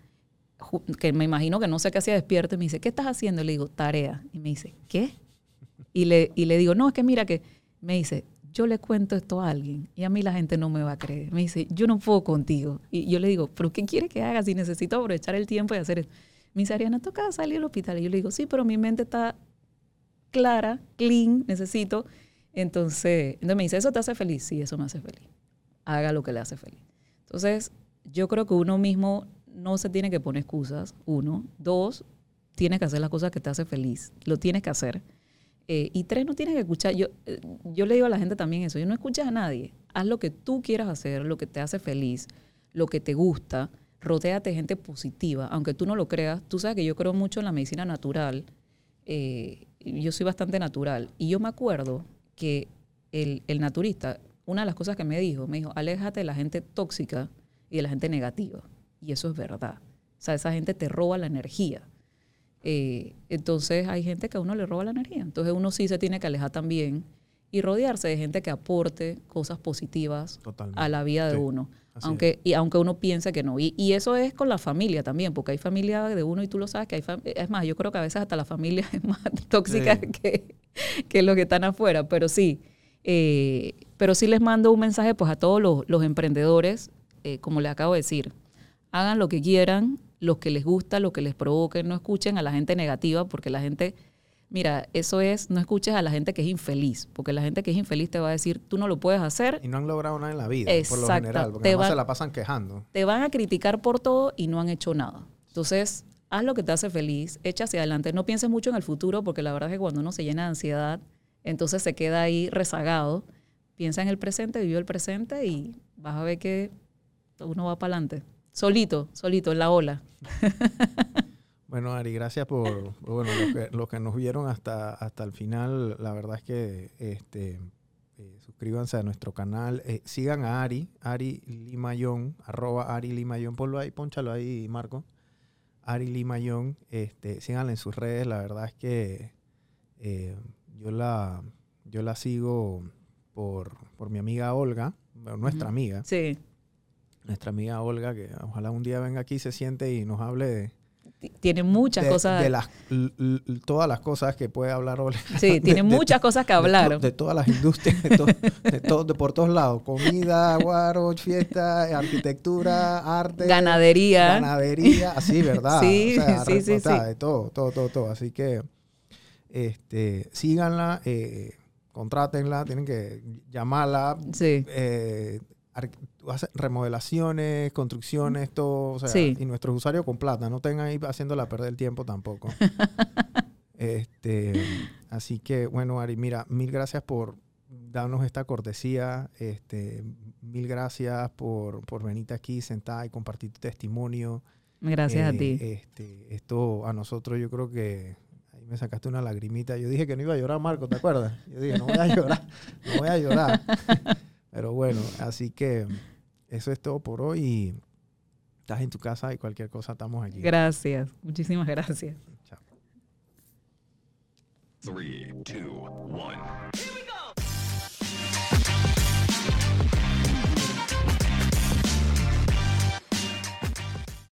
que me imagino que no sé qué hacía despierto, y me dice, ¿qué estás haciendo? Y le digo, tarea. Y me dice, ¿qué? Y le, y le digo, no, es que mira que, me dice, yo le cuento esto a alguien y a mí la gente no me va a creer. Me dice, yo no puedo contigo. Y yo le digo, ¿pero qué quiere que haga si necesito aprovechar el tiempo y hacer esto? Me dice, Ariana, toca salir del hospital. Y yo le digo, sí, pero mi mente está clara, clean, necesito. Entonces, entonces me dice, ¿eso te hace feliz? Sí, eso me hace feliz. Haga lo que le hace feliz. Entonces, yo creo que uno mismo no se tiene que poner excusas, uno. Dos, tienes que hacer las cosas que te hace feliz. Lo tienes que hacer. Eh, y tres, no tienes que escuchar. Yo, eh, yo le digo a la gente también eso. Yo no escuchas a nadie. Haz lo que tú quieras hacer, lo que te hace feliz, lo que te gusta. Rodéate de gente positiva. Aunque tú no lo creas, tú sabes que yo creo mucho en la medicina natural. Eh, yo soy bastante natural. Y yo me acuerdo que el, el naturista, una de las cosas que me dijo, me dijo, aléjate de la gente tóxica y de la gente negativa. Y eso es verdad. O sea, esa gente te roba la energía. Eh, entonces hay gente que a uno le roba la energía. Entonces uno sí se tiene que alejar también y rodearse de gente que aporte cosas positivas Totalmente. a la vida de Sí, uno. así Aunque, y aunque uno piense que no. Y, y eso es con la familia también, porque hay familia de uno y tú lo sabes que hay Es más, yo creo que a veces hasta la familia [LAUGHS] es más tóxica Sí. que, que los que están afuera. Pero sí, eh, pero sí les mando un mensaje pues a todos los, los emprendedores, eh, como les acabo de decir, hagan lo que quieran, lo que les gusta, lo que les provoque, no escuchen a la gente negativa, porque la gente, mira, eso es, no escuches a la gente que es infeliz, porque la gente que es infeliz te va a decir, tú no lo puedes hacer, Y no han logrado nada en la vida, por lo Exacto. general, porque además se la pasan quejando. te van a criticar por todo y no han hecho nada. Entonces, haz lo que te hace feliz, echa hacia adelante, no pienses mucho en el futuro, porque la verdad es que cuando uno se llena de ansiedad, entonces se queda ahí rezagado. Piensa en el presente, vive el presente y vas a ver que uno va para adelante. Solito, solito, en la ola. [LAUGHS] Bueno, Ari, gracias por, bueno, los que, los que nos vieron hasta, hasta el final. La verdad es que este, eh, suscríbanse a nuestro canal. Eh, sigan a Ari, Ari Limayón, arroba Ari Limayón. Ponlo ahí, ponchalo ahí, Marco. Ari Limayón. Este, síganla en sus redes. La verdad es que eh, yo, la, yo la sigo por, por mi amiga Olga, nuestra amiga. Sí, Nuestra amiga Olga, que ojalá un día venga aquí, se siente y nos hable de, ti- tiene muchas de, cosas. de las, todas las cosas que puede hablar Olga. sí, [LAUGHS] de- tiene de- muchas cosas que hablar. De, todas las industrias, de, to- de to- de por todos lados. Comida, guaro, fiesta, arquitectura, arte. Ganadería. Ganadería, así, ¿verdad? [LAUGHS] Sí, O sea, sí, sí, sí. de todo, todo, todo, todo. Así que este, síganla, eh, contrátenla, tienen que llamarla, Sí, eh, remodelaciones, construcciones, todo, o sea, Sí. y nuestros usuarios con plata, no tengan ahí haciéndola perder el tiempo tampoco. [LAUGHS] este, así que, bueno, Ari, mira, mil gracias por darnos esta cortesía, este, mil gracias por, por venirte aquí, sentada y compartir tu testimonio. gracias a Eh, ti. Este, esto a nosotros yo creo que ahí me sacaste una lagrimita. Yo dije que no iba a llorar, Marco, ¿te acuerdas? Yo dije, no voy a llorar, no voy a llorar. [LAUGHS] Pero bueno, así que eso es todo por hoy. Estás en tu casa y cualquier cosa estamos aquí. Gracias, muchísimas gracias.